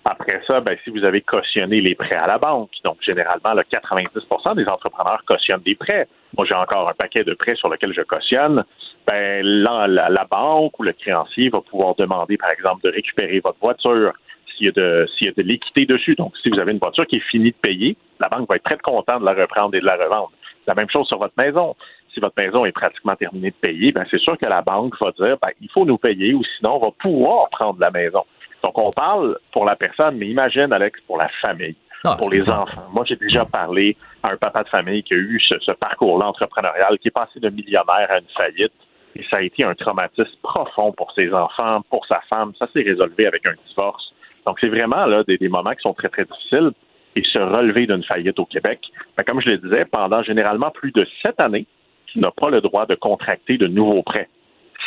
Après ça, ben, si vous avez cautionné les prêts à la banque, donc généralement, le 90% des entrepreneurs cautionnent des prêts. Moi, j'ai encore un paquet de prêts sur lesquels je cautionne. Ben, la, la, la banque ou le créancier va pouvoir demander, par exemple, de récupérer votre voiture, s'il y a de s'il y a de l'équité dessus. Donc, si vous avez une voiture qui est finie de payer, la banque va être très contente de la reprendre et de la revendre. La même chose sur votre maison. Si votre maison est pratiquement terminée de payer, ben c'est sûr que la banque va dire ben, il faut nous payer ou sinon on va pouvoir prendre la maison. Donc, on parle pour la personne, mais imagine, Alex, pour la famille. Ah, pour les enfants. Moi, j'ai déjà parlé à un papa de famille qui a eu ce, ce parcours-là entrepreneurial, qui est passé de millionnaire à une faillite. Et ça a été un traumatisme profond pour ses enfants, pour sa femme. Ça s'est résolu avec un divorce. Donc, c'est vraiment là des, des, moments qui sont très, très difficiles et se relever d'une faillite au Québec. Mais comme je le disais, pendant généralement plus de sept années, tu n'as pas le droit de contracter de nouveaux prêts.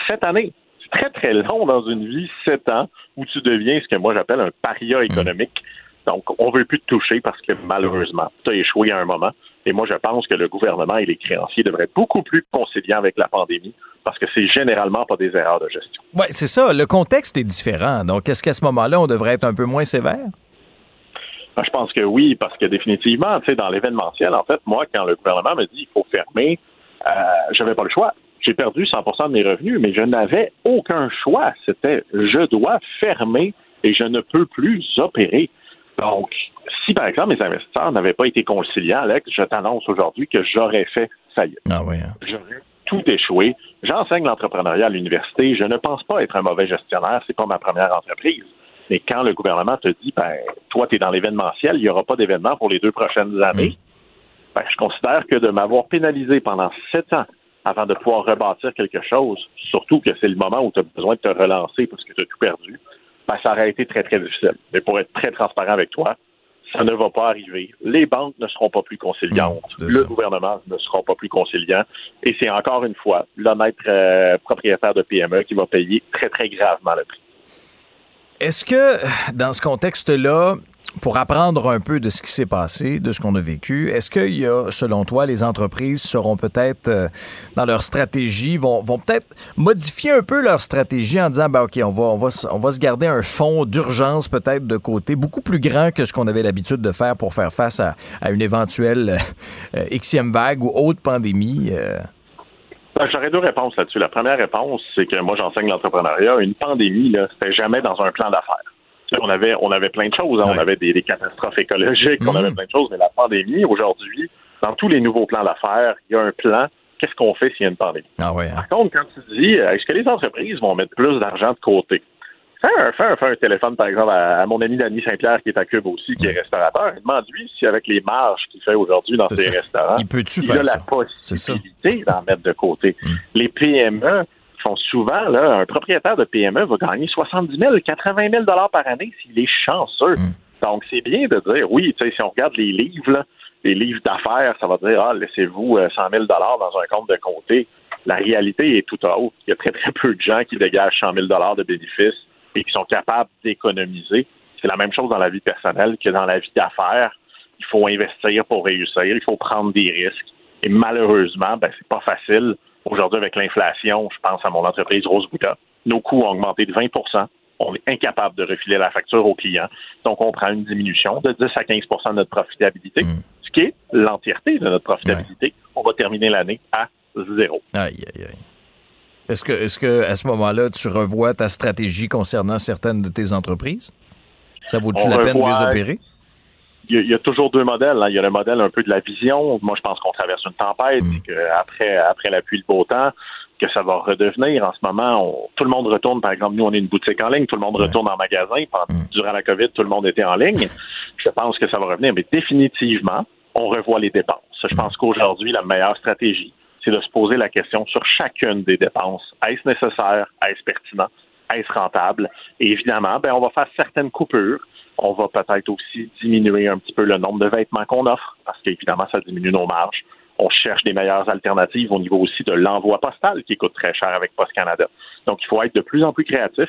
Sept années. C'est très, très long dans une vie, sept ans, où tu deviens ce que moi j'appelle un paria économique. Donc, on veut plus te toucher parce que malheureusement, tu as échoué à un moment. Et moi, je pense que le gouvernement et les créanciers devraient être beaucoup plus conciliants avec la pandémie parce que c'est généralement pas des erreurs de gestion. Oui, c'est ça. Le contexte est différent. Donc, est-ce qu'à ce, moment-là, on devrait être un peu moins sévère? Ben, je pense que oui, parce que définitivement, tu sais, dans l'événementiel, en fait, moi, quand le gouvernement me dit qu'il faut fermer, euh, j'avais pas le choix. J'ai perdu 100% de mes revenus, mais je n'avais aucun choix. C'était je dois fermer et je ne peux plus opérer. Donc, si par exemple mes investisseurs n'avaient pas été conciliants, Alex, je t'annonce aujourd'hui que j'aurais fait faillite. Ah oui. Hein? J'aurais tout échoué. J'enseigne l'entrepreneuriat à l'université. Je ne pense pas être un mauvais gestionnaire. C'est pas ma première entreprise. Mais quand le gouvernement te dit, ben, toi, tu es dans l'événementiel, il n'y aura pas d'événement pour les deux prochaines années, ben, je considère que de m'avoir pénalisé pendant sept ans avant de pouvoir rebâtir quelque chose, surtout que c'est le moment où tu as besoin de te relancer parce que tu as tout perdu, ben, ça aurait été très, très difficile. Mais pour être très transparent avec toi, ça ne va pas arriver. Les banques ne seront pas plus conciliantes. Mmh, le gouvernement ne sera pas plus conciliant. Et c'est encore une fois l'honnête euh, propriétaire de PME qui va payer très, très gravement le prix. Est-ce que, dans ce contexte-là, pour apprendre un peu de ce qui s'est passé, de ce qu'on a vécu, est-ce qu'il y a, selon toi, les entreprises seront peut-être euh, dans leur stratégie, vont, vont peut-être modifier un peu leur stratégie en disant, ben OK, on va, on va, on se garder un fonds d'urgence peut-être de côté, beaucoup plus grand que ce qu'on avait l'habitude de faire pour faire face à, à une éventuelle euh, Xème vague ou autre pandémie? Euh? Ben, J'aurais deux réponses là-dessus. La première réponse, c'est que moi, j'enseigne l'entrepreneuriat. Une pandémie, là, c'était jamais dans un plan d'affaires on avait, on avait plein de choses. Hein. On avait des, catastrophes écologiques, on avait mm. plein de choses, mais la pandémie, aujourd'hui, dans tous les nouveaux plans d'affaires, il y a un plan. Qu'est-ce qu'on fait s'il y a une pandémie? Ah ouais, hein. Par contre, quand tu dis, euh, est-ce que les entreprises vont mettre plus d'argent de côté? Fais un, fais, un, fais un, téléphone, par exemple, à, mon ami Danny Saint-Pierre, qui est à Cube aussi, qui est restaurateur. Demande-lui si, avec les marges qu'il fait aujourd'hui dans ses restaurants, il, peut il a la possibilité d'en mettre de côté. Mm. Les PME, font souvent, là, un propriétaire de PME va gagner 70 000, 80 000 par année s'il est chanceux. Mm. Donc, c'est bien de dire, oui, tu sais, si on regarde les livres, les livres d'affaires, ça va dire, ah, laissez-vous 100 000 dans un compte de comté. La réalité est tout autre. Il y a très, très peu de gens qui dégagent 100 000 de bénéfices et qui sont capables d'économiser. C'est la même chose dans la vie personnelle que dans la vie d'affaires. Il faut investir pour réussir, il faut prendre des risques. Et malheureusement, ben, c'est pas facile Aujourd'hui, avec l'inflation, je pense à mon entreprise Rose Bouta, nos coûts ont augmenté de 20% on est incapable de refiler la facture aux clients. Donc, on prend une diminution de 10 à 15% de notre profitabilité, mm. ce qui est l'entièreté de notre profitabilité. On va terminer l'année à zéro. Aïe, aïe, aïe. Est-ce que, est-ce que, à ce moment-là, tu revois ta stratégie concernant certaines de tes entreprises? Ça vaut-tu la peine de les opérer? Il y, a toujours deux modèles. Hein. Il y a le modèle un peu de la vision. Moi, je pense qu'on traverse une tempête mm. et qu'après après la pluie, le beau temps, que ça va redevenir. En ce moment, tout le monde retourne. Par exemple, nous, on est une boutique en ligne. Tout le monde retourne en magasin. Pendant, mm. Durant la COVID, tout le monde était en ligne. Je pense que ça va revenir. Mais définitivement, on revoit les dépenses. Je pense qu'aujourd'hui, la meilleure stratégie, c'est de se poser la question sur chacune des dépenses. Est-ce nécessaire? Est-ce pertinent? Est-ce rentable? Et évidemment, ben, on va faire certaines coupures on va peut-être aussi diminuer un petit peu le nombre de vêtements qu'on offre, parce qu'évidemment, ça diminue nos marges. On cherche des meilleures alternatives au niveau aussi de l'envoi postal, qui coûte très cher avec Post Canada. Donc, il faut être de plus en plus créatif.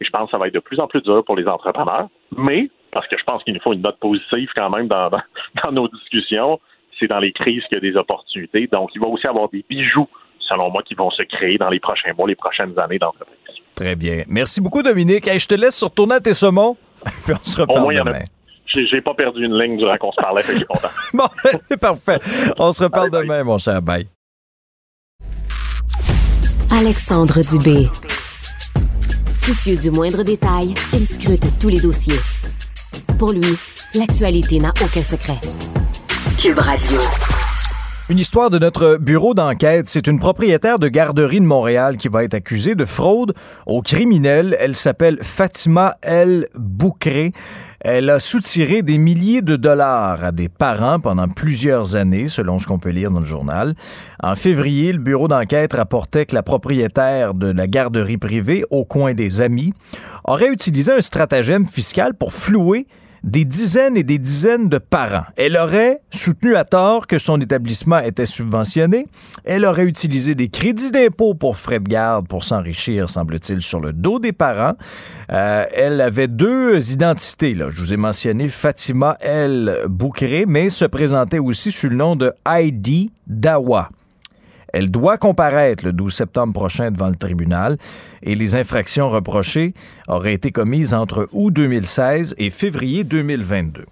Et je pense que ça va être de plus en plus dur pour les entrepreneurs. Mais, parce que je pense qu'il nous faut une note positive quand même dans, nos discussions, c'est dans les crises qu'il y a des opportunités. Donc, il va aussi avoir des bijoux, selon moi, qui vont se créer dans les prochains mois, les prochaines années d'entreprise. Très bien. Merci beaucoup, Dominique. je te laisse retourner à tes saumons. Puis on se reparle demain. J'ai pas perdu une ligne durant qu'on se parlait, fait que je suis content. bon, c'est parfait. On se reparle demain, mon cher. Bye. Alexandre Dubé. Soucieux du moindre détail, il scrute tous les dossiers. Pour lui, l'actualité n'a aucun secret. Cube Radio. Une histoire de notre bureau d'enquête. C'est une propriétaire de garderie de Montréal qui va être accusée de fraude aux criminels. Elle s'appelle Fatima El Boukré. Elle a soutiré des milliers de dollars à des parents pendant plusieurs années, selon ce qu'on peut lire dans le journal. En février, le bureau d'enquête rapportait que la propriétaire de la garderie privée, au coin des amis, aurait utilisé un stratagème fiscal pour flouer des dizaines et des dizaines de parents. Elle aurait soutenu à tort que son établissement était subventionné. Elle aurait utilisé des crédits d'impôt pour frais de garde pour s'enrichir, semble-t-il, sur le dos des parents. Euh, elle avait deux identités. Je vous ai mentionné Fatima El Boukré, mais se présentait aussi sous le nom de Heidi Dawa. Elle doit comparaître le 12 septembre prochain devant le tribunal et les infractions reprochées auraient été commises entre août 2016 et février 2022.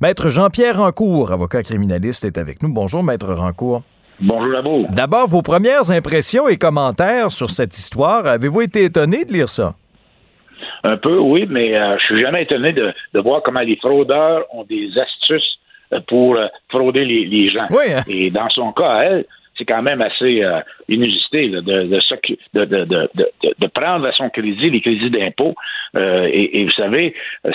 Maître Jean-Pierre Rancourt, avocat criminaliste, est avec nous. Bonjour, Maître Rancourt. Bonjour Labo. D'abord, vos premières impressions et commentaires sur cette histoire. Avez-vous été étonné de lire ça? Un peu, oui, mais euh, je suis jamais étonné de, voir comment les fraudeurs ont des astuces euh, pour euh, frauder les, gens. Oui, hein? Et dans son cas, elle, c'est quand même assez euh, inusité de, de, prendre à son crédit les crédits d'impôt. Euh, et, vous savez,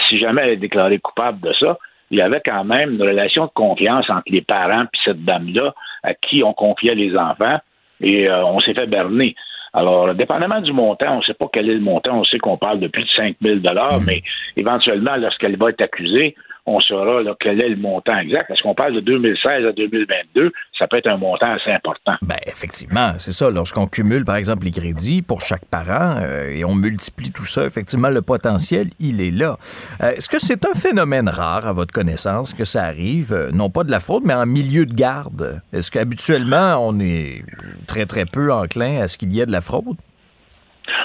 si jamais elle est déclarée coupable de ça, il y avait quand même une relation de confiance entre les parents et cette dame-là à qui on confiait les enfants et euh, on s'est fait berner. Alors, dépendamment du montant, on ne sait pas quel est le montant, on sait qu'on parle de plus de 5 000 dollars, mmh. mais éventuellement, lorsqu'elle va être accusée, on saura quel est le montant exact? Parce qu'on parle de 2016 à 2022, ça peut être un montant assez important. Ben, effectivement, c'est ça. Lorsqu'on cumule, par exemple, les crédits pour chaque parent euh, et on multiplie tout ça, effectivement, le potentiel, il est là. Euh, Est-ce que c'est un phénomène rare, à votre connaissance, que ça arrive, euh, non pas de la fraude, mais en milieu de garde? Est-ce qu'habituellement, on est très, très peu enclin à ce qu'il y ait de la fraude?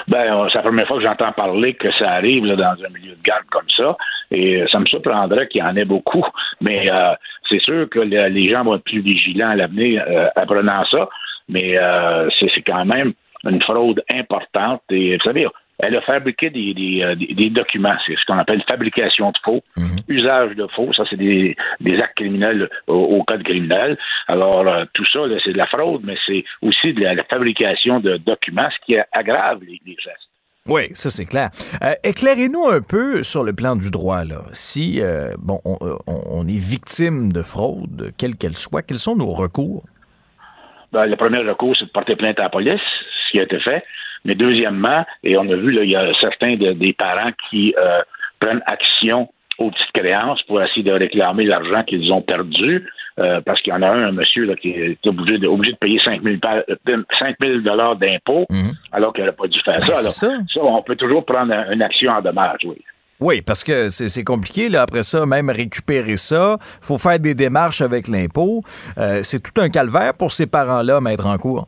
Ben, euh, c'est la première fois que j'entends parler que ça arrive là, dans un milieu de garde comme ça. Et ça me surprendrait qu'il y en ait beaucoup. Mais euh, c'est sûr que le- les gens vont être plus vigilants à l'avenir euh, apprenant ça. Mais euh, c'est quand même une fraude importante. Et vous savez, elle a fabriqué des, des, euh, des- des documents. C'est ce qu'on appelle fabrication de faux, usage de faux. Ça, c'est des, actes criminels au, au code criminel. Alors, euh, tout ça, c'est de la fraude, mais c'est aussi de la, la fabrication de documents, ce qui aggrave les, les gestes. Oui, ça c'est clair. Euh, Éclairez-nous un peu sur le plan du droit. Là. Si euh, bon, on, on- on est victime de fraude, quelle qu'elle soit, quels sont nos recours? Ben, le premier recours, c'est de porter plainte à la police, ce qui a été fait. Mais deuxièmement, et on a vu, là, il y a certains de- des parents qui euh, prennent action aux petites créances pour essayer de réclamer l'argent qu'ils ont perdu. euh, parce qu'il y en a un, un monsieur là, qui est obligé de, obligé de payer 5 000, pa- euh, 5 000 d'impôts alors qu'il n'aurait pas dû faire Ben, ça. Alors, ça. on peut toujours prendre un- une action en dommage, oui. Oui, parce que c'est c'est compliqué, là, après ça, même récupérer ça. faut faire des démarches avec l'impôt. Euh, c'est tout un calvaire pour ces parents-là, mettre en cours.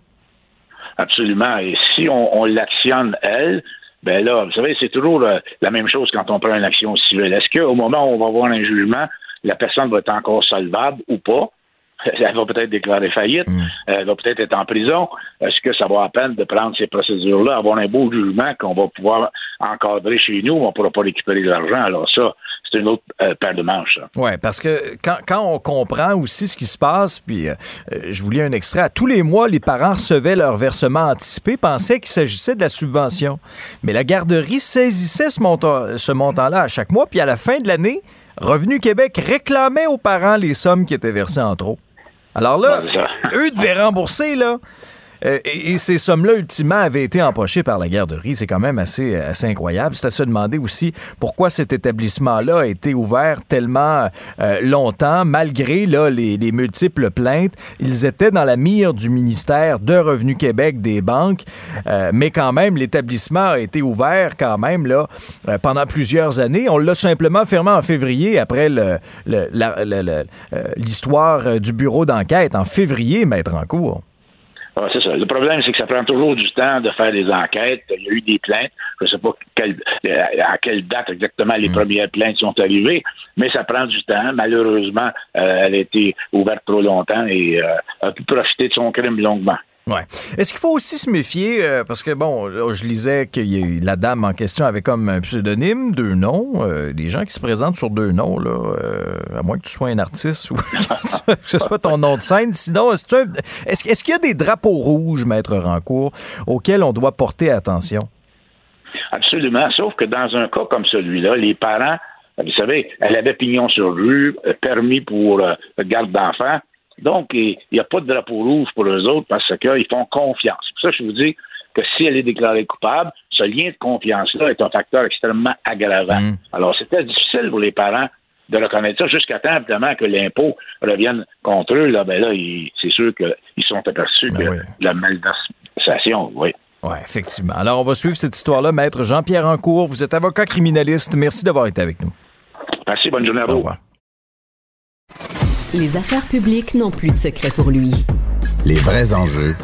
Absolument. Et si on, on l'actionne, elle, ben là, vous savez, c'est toujours euh, la même chose quand on prend une action civile. Est-ce qu'au moment où on va avoir un jugement, la personne va être encore solvable ou pas? Elle va peut-être déclarer faillite, elle va peut-être être en prison. Est-ce que ça vaut la peine de prendre ces procédures-là, avoir un beau jugement qu'on va pouvoir encadrer chez nous, on ne pourra pas récupérer de l'argent? Alors ça, c'est une autre euh, paire de manches. ça. Oui, parce que quand, quand on comprend aussi ce qui se passe, puis euh, euh, je vous lis un extrait, à tous les mois, les parents recevaient leur versement anticipé, pensaient qu'il s'agissait de la subvention. Mais la garderie saisissait ce montant- ce montant-là à chaque mois, puis à la fin de l'année, Revenu Québec réclamait aux parents les sommes qui étaient versées en trop. Alors là, eux devaient rembourser, là. Euh, et, ces sommes-là, ultimement, avaient été empochées par la garderie. C'est quand même assez, assez incroyable. C'est à se demander aussi pourquoi cet établissement-là a été ouvert tellement euh, longtemps, malgré là, les, les multiples plaintes. Ils étaient dans la mire du ministère de Revenu Québec, des banques, euh, mais quand même, l'établissement a été ouvert quand même là, euh, pendant plusieurs années. On l'a simplement fermé en février après le- le- le- euh, l'histoire euh, du bureau d'enquête. En février, maître en cours. Ah, c'est ça. Le problème, c'est que ça prend toujours du temps de faire des enquêtes. Il y a eu des plaintes. Je ne sais pas quelle- à quelle date exactement les premières plaintes sont arrivées, mais ça prend du temps. Malheureusement, euh, elle a été ouverte trop longtemps et euh, a pu profiter de son crime longuement. Ouais. Est-ce qu'il faut aussi se méfier, euh, parce que bon, je lisais que la dame en question avait comme un pseudonyme, deux noms, euh, des gens qui se présentent sur deux noms, là, euh, à moins que tu sois un artiste ou que ce soit ton nom de scène. Sinon, est-ce, est-ce qu'il y a des drapeaux rouges, maître Rancourt, auxquels on doit porter attention? Absolument. Sauf que dans un cas comme celui-là, les parents, vous savez, elle avait pignon sur rue, permis pour garde d'enfants. Donc, il n'y a pas de drapeau rouge pour eux autres parce qu'ils font confiance. C'est pour ça que je vous dis que si elle est déclarée coupable, ce lien de confiance-là est un facteur extrêmement aggravant. Alors, c'était difficile pour les parents de reconnaître ça jusqu'à temps, évidemment, que l'impôt revienne contre eux. Là, ben là, c'est sûr qu'ils sont aperçus que la malversation, oui. Oui, effectivement. Alors, on va suivre cette histoire-là. Maître Jean-Pierre Rancourt, vous êtes avocat criminaliste. Merci d'avoir été avec nous. Merci, bonne journée à vous. Au revoir. Les affaires publiques n'ont plus de secret pour lui. Les vrais enjeux,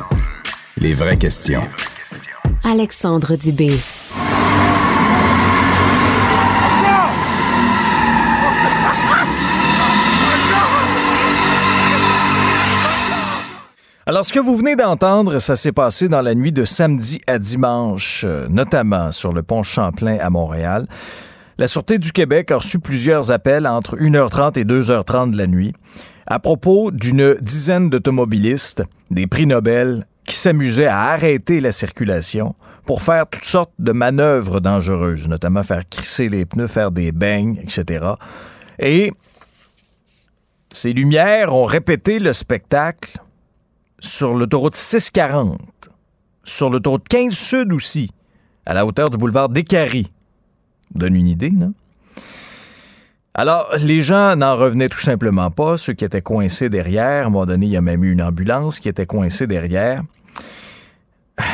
les vraies questions. Alexandre Dubé. Alors, ce que vous venez d'entendre, ça s'est passé dans la nuit de samedi à dimanche, euh, notamment sur le pont Champlain à Montréal. La Sûreté du Québec a reçu plusieurs appels entre 1h30 et 2h30 de la nuit à propos d'une dizaine d'automobilistes, des prix Nobel, qui s'amusaient à arrêter la circulation pour faire toutes sortes de manœuvres dangereuses, notamment faire crisser les pneus, faire des beignes, etc. Et ces lumières ont répété le spectacle sur l'autoroute 640, sur l'autoroute 15 Sud aussi, à la hauteur du boulevard Descaries. Donne une idée, non? Alors, les gens n'en revenaient tout simplement pas, ceux qui étaient coincés derrière. À un moment donné, il y a même eu une ambulance qui était coincée derrière.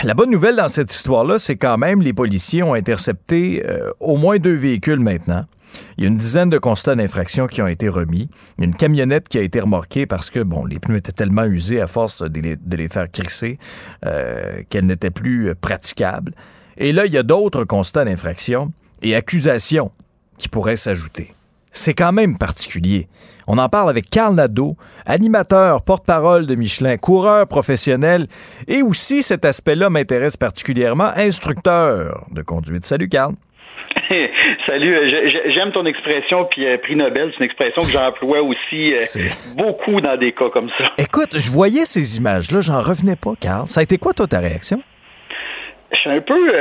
La bonne nouvelle dans cette histoire-là, c'est quand même les policiers ont intercepté euh, au moins deux véhicules maintenant. Il y a une dizaine de constats d'infraction qui ont été remis. Il y a une camionnette qui a été remorquée parce que, bon, les pneus étaient tellement usés à force de les, faire crisser euh, qu'elles n'étaient plus praticables. Et là, il y a d'autres constats d'infraction et accusations qui pourraient s'ajouter. C'est quand même particulier. On en parle avec Carl Nadeau, animateur, porte-parole de Michelin, coureur professionnel et aussi cet aspect-là m'intéresse particulièrement, instructeur de conduite. Salut Carl. Salut, j'aime ton expression, puis euh, prix Nobel, c'est une expression que j'emploie aussi euh, beaucoup dans des cas comme ça. Écoute, je voyais ces images-là, j'en revenais pas, Carl. Ça a été quoi, toi, ta réaction? Je suis un peu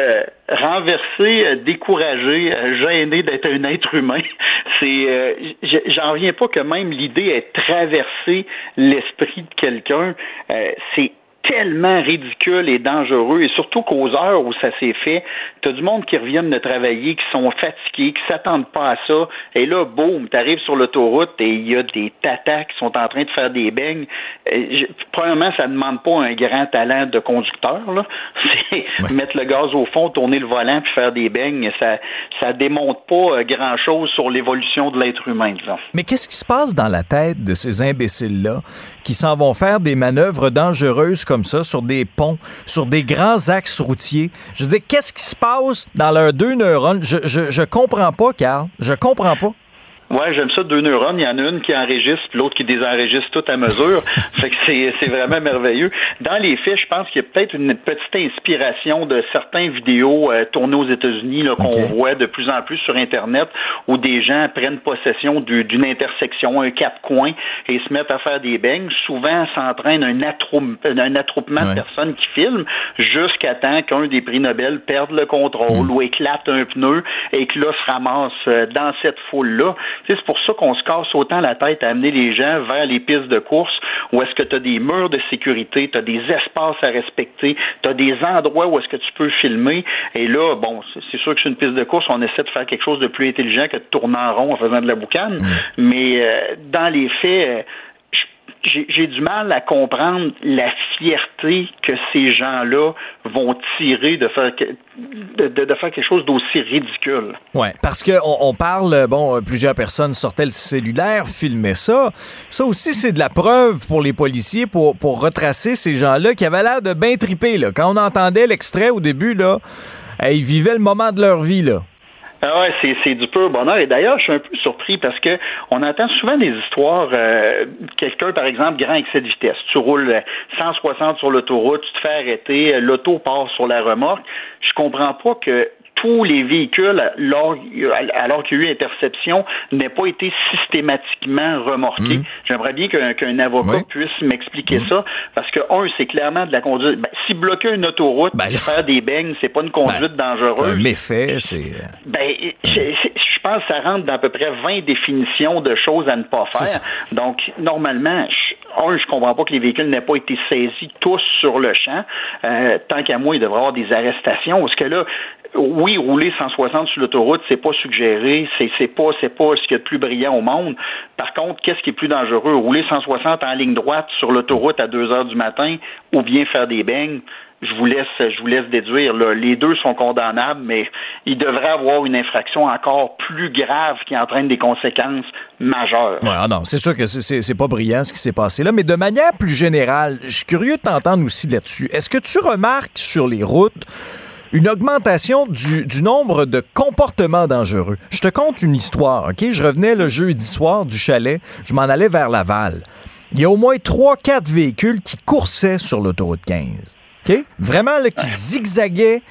renversé, découragé, gêné d'être un être humain. C'est, j'en reviens pas que même l'idée ait traversé l'esprit de quelqu'un. c'est tellement ridicule et dangereux, et surtout qu'aux heures où ça s'est fait, t'as du monde qui reviennent de travailler, qui sont fatigués, qui s'attendent pas à ça, et là, boum, t'arrives sur l'autoroute et il y a des tatas qui sont en train de faire des beignes. premièrement, ça ne demande pas un grand talent de conducteur, là. C'est mettre le gaz au fond, tourner le volant puis faire des beignes. Ça, ça démontre pas euh, grand-chose sur l'évolution de l'être humain, disons. Mais qu'est-ce qui se passe dans la tête de ces imbéciles-là qui s'en vont faire des manœuvres dangereuses comme ça sur des ponts, sur des grands axes routiers. Je veux dire, qu'est-ce qui se passe dans leurs deux neurones? Je, je, je comprends pas, Carl. Je comprends pas. Ouais, j'aime ça, deux neurones. Il y en a une qui enregistre, l'autre qui désenregistre tout à mesure. fait que c'est, vraiment merveilleux. Dans les faits, je pense qu'il y a peut-être une petite inspiration de certaines vidéos euh, tournées aux États-Unis qu'on voit de plus en plus sur Internet où des gens prennent possession d'une intersection, un quatre coins, et se mettent à faire des beignes. Souvent, s'entraîne un, un attroupement de personnes qui filment jusqu'à temps qu'un des prix Nobel perde le contrôle mm. ou éclate un pneu et que là se ramasse euh, dans cette foule-là. C'est pour ça qu'on se casse autant la tête à amener les gens vers les pistes de course où est-ce que tu as des murs de sécurité, tu as des espaces à respecter, tu as des endroits où est-ce que tu peux filmer. Et là, bon, c'est sûr que sur une piste de course, on essaie de faire quelque chose de plus intelligent que de tourner en rond en faisant de la boucane. Mm. Mais euh, dans les faits, euh, j'ai du mal à comprendre la fierté que ces gens-là vont tirer de faire, de, faire quelque chose d'aussi ridicule. Oui, parce qu'on on parle, bon, plusieurs personnes sortaient le cellulaire, filmaient ça. Ça aussi, c'est de la preuve pour les policiers pour, pour retracer ces gens-là qui avaient l'air de bien triper. Là. Quand on entendait l'extrait au début, là, ils vivaient le moment de leur vie. Là. Ah ouais, c'est, c'est du pur bonheur. Et d'ailleurs, je suis un peu surpris parce que on entend souvent des histoires. Euh, quelqu'un, par exemple, grand excès de vitesse. Tu roules 160 sur l'autoroute, tu te fais arrêter, l'auto part sur la remorque. Je comprends pas que tous les véhicules, alors, alors qu'il y a eu interception, n'aient pas été systématiquement remorqués. Mmh. J'aimerais bien qu'un avocat puisse m'expliquer mmh. ça, parce que, un, c'est clairement de la conduite. Ben, si bloquer une autoroute, ben, faire des beignes, c'est pas une conduite ben, dangereuse. Un méfait, c'est... Euh, ben, je, pense que ça rentre dans à peu près 20 définitions de choses à ne pas faire. Donc, normalement, un, je comprends pas que les véhicules n'aient pas été saisis tous sur le champ. Euh, tant qu'à moi, il devrait y avoir des arrestations. Parce que là, oui, rouler 160 sur l'autoroute, c'est pas suggéré, c'est, c'est pas, c'est pas ce qui est le plus brillant au monde. Par contre, qu'est-ce qui est plus dangereux? Rouler 160 en ligne droite sur l'autoroute à 2 heures du matin ou bien faire des beignes? je vous laisse, je vous laisse déduire. Les deux sont condamnables, mais il devrait avoir une infraction encore plus grave qui entraîne des conséquences majeures. Ouais, ah non, c'est sûr que c'est, c'est pas brillant ce qui s'est passé là, mais de manière plus générale, je suis curieux de t'entendre aussi là-dessus. Est-ce que tu remarques sur les routes une augmentation du, du, nombre de comportements dangereux. Je te conte une histoire, OK? Je revenais le jeudi soir du chalet, je m'en allais vers Laval. Il y a au moins 3-4 véhicules qui coursaient sur l'autoroute 15. Vraiment, là, qui zigzaguait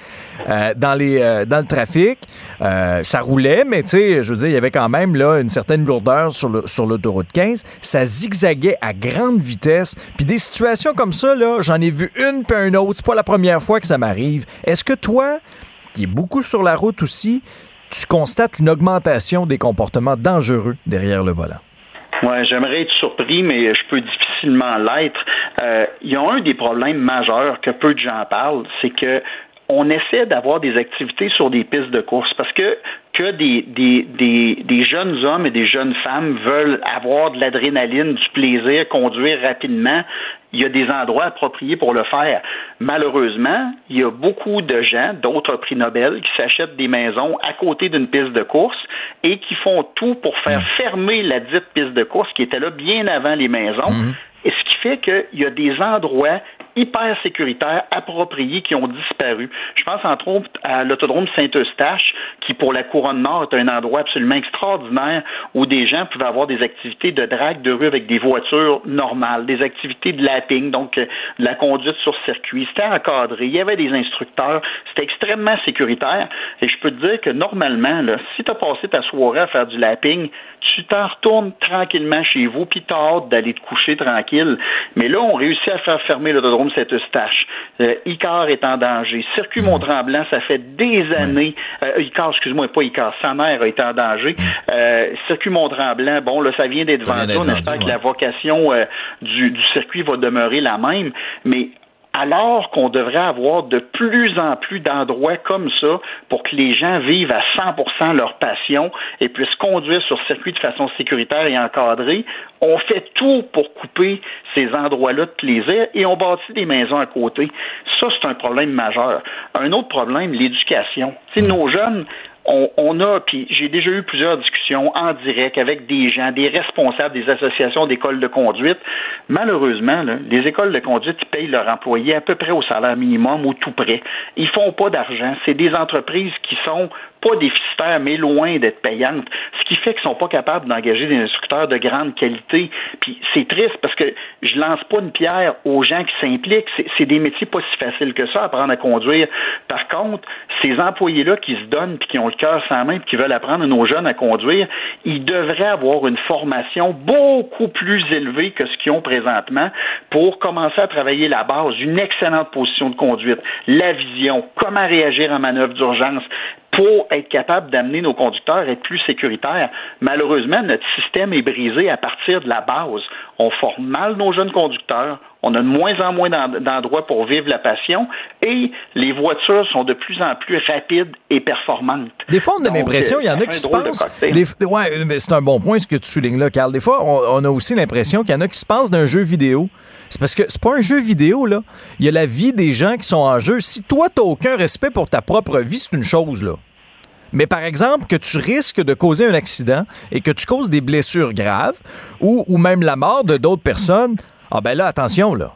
euh, dans, les, euh, dans le trafic. Euh, ça roulait, mais tu sais, je veux dire, il y avait quand même là, une certaine lourdeur sur, le, sur l'autoroute 15. Ça zigzaguait à grande vitesse. Puis des situations comme ça, là, j'en ai vu une puis une autre. C'est pas la première fois que ça m'arrive. Est-ce que toi, qui est beaucoup sur la route aussi, tu constates une augmentation des comportements dangereux derrière le volant? Ouais, j'aimerais être surpris, mais je peux difficilement l'être. Euh, il y a un des problèmes majeurs que peu de gens parlent, c'est que on essaie d'avoir des activités sur des pistes de course parce que que des, des, des, des, jeunes hommes et des jeunes femmes veulent avoir de l'adrénaline, du plaisir, conduire rapidement, il y a des endroits appropriés pour le faire. Malheureusement, il y a beaucoup de gens, d'autres prix Nobel, qui s'achètent des maisons à côté d'une piste de course et qui font tout pour faire fermer la dite piste de course qui était là bien avant les maisons. Et ce qui fait qu'il y a des endroits hyper sécuritaires, appropriés, qui ont disparu. Je pense entre autres à l'autodrome Saint-Eustache, qui pour la couronne nord est un endroit absolument extraordinaire où des gens pouvaient avoir des activités de drague de rue avec des voitures normales, des activités de lapping, donc euh, de la conduite sur circuit. C'était encadré, il y avait des instructeurs, c'était extrêmement sécuritaire. Et je peux te dire que normalement, si tu as passé ta soirée à faire du lapping, tu t'en retournes tranquillement chez vous, puis tu as hâte d'aller te coucher tranquille. Mais là, on réussit à faire fermer l'autodrome Saint-Eustache. Euh, Icar est en danger. Circuit Mont-Tremblant, ça fait des années. Euh, Icar, excuse-moi, pas Icar, sa mère est en danger. Euh, circuit Mont-Tremblant, bon, là, ça vient d'être vendu. On espère que la vocation euh, du, du circuit va demeurer la même. Mais alors qu'on devrait avoir de plus en plus d'endroits comme ça pour que les gens vivent à 100% leur passion et puissent conduire sur circuit de façon sécuritaire et encadrée, on fait tout pour couper ces endroits-là de plaisir et on bâtit des maisons à côté. Ça, c'est un problème majeur. Un autre problème, l'éducation. Nos jeunes, on, a, puis j'ai déjà eu plusieurs discussions en direct avec des gens, des responsables des associations d'écoles de conduite. Malheureusement, les écoles de conduite ils payent leurs employés à peu près au salaire minimum ou tout près. Ils font pas d'argent. C'est des entreprises qui sont pas déficitaires, mais loin d'être payantes. Ce qui fait qu'ils sont pas capables d'engager des instructeurs de grande qualité. Puis c'est triste parce que je lance pas une pierre aux gens qui s'impliquent. C'est- des métiers pas si faciles que ça, apprendre à conduire. Par contre, ces employés-là qui se donnent puis qui ont le cœur sans main puis qui veulent apprendre à nos jeunes à conduire, ils devraient avoir une formation beaucoup plus élevée que ce qu'ils ont présentement pour commencer à travailler la base, une excellente position de conduite, la vision, comment réagir en manœuvre d'urgence, pour être capable d'amener nos conducteurs à être plus sécuritaires. Malheureusement, notre système est brisé à partir de la base. On forme mal nos jeunes conducteurs, on a de moins en moins d'en- d'endroits pour vivre la passion et les voitures sont de plus en plus rapides et performantes. Des fois, on a l'impression, il y en a qui se de pensent. des- ouais, c'est un bon point ce que tu soulignes là, Carl. Des fois, on, on a aussi l'impression qu'il y en a qui se passent d'un jeu vidéo. C'est parce que c'est pas un jeu vidéo, là. Il y a la vie des gens qui sont en jeu. Si toi, t'as aucun respect pour ta propre vie, c'est une chose, là. Mais par exemple, que tu risques de causer un accident et que tu causes des blessures graves ou, ou même la mort de d'autres personnes, ah ben là, attention, là.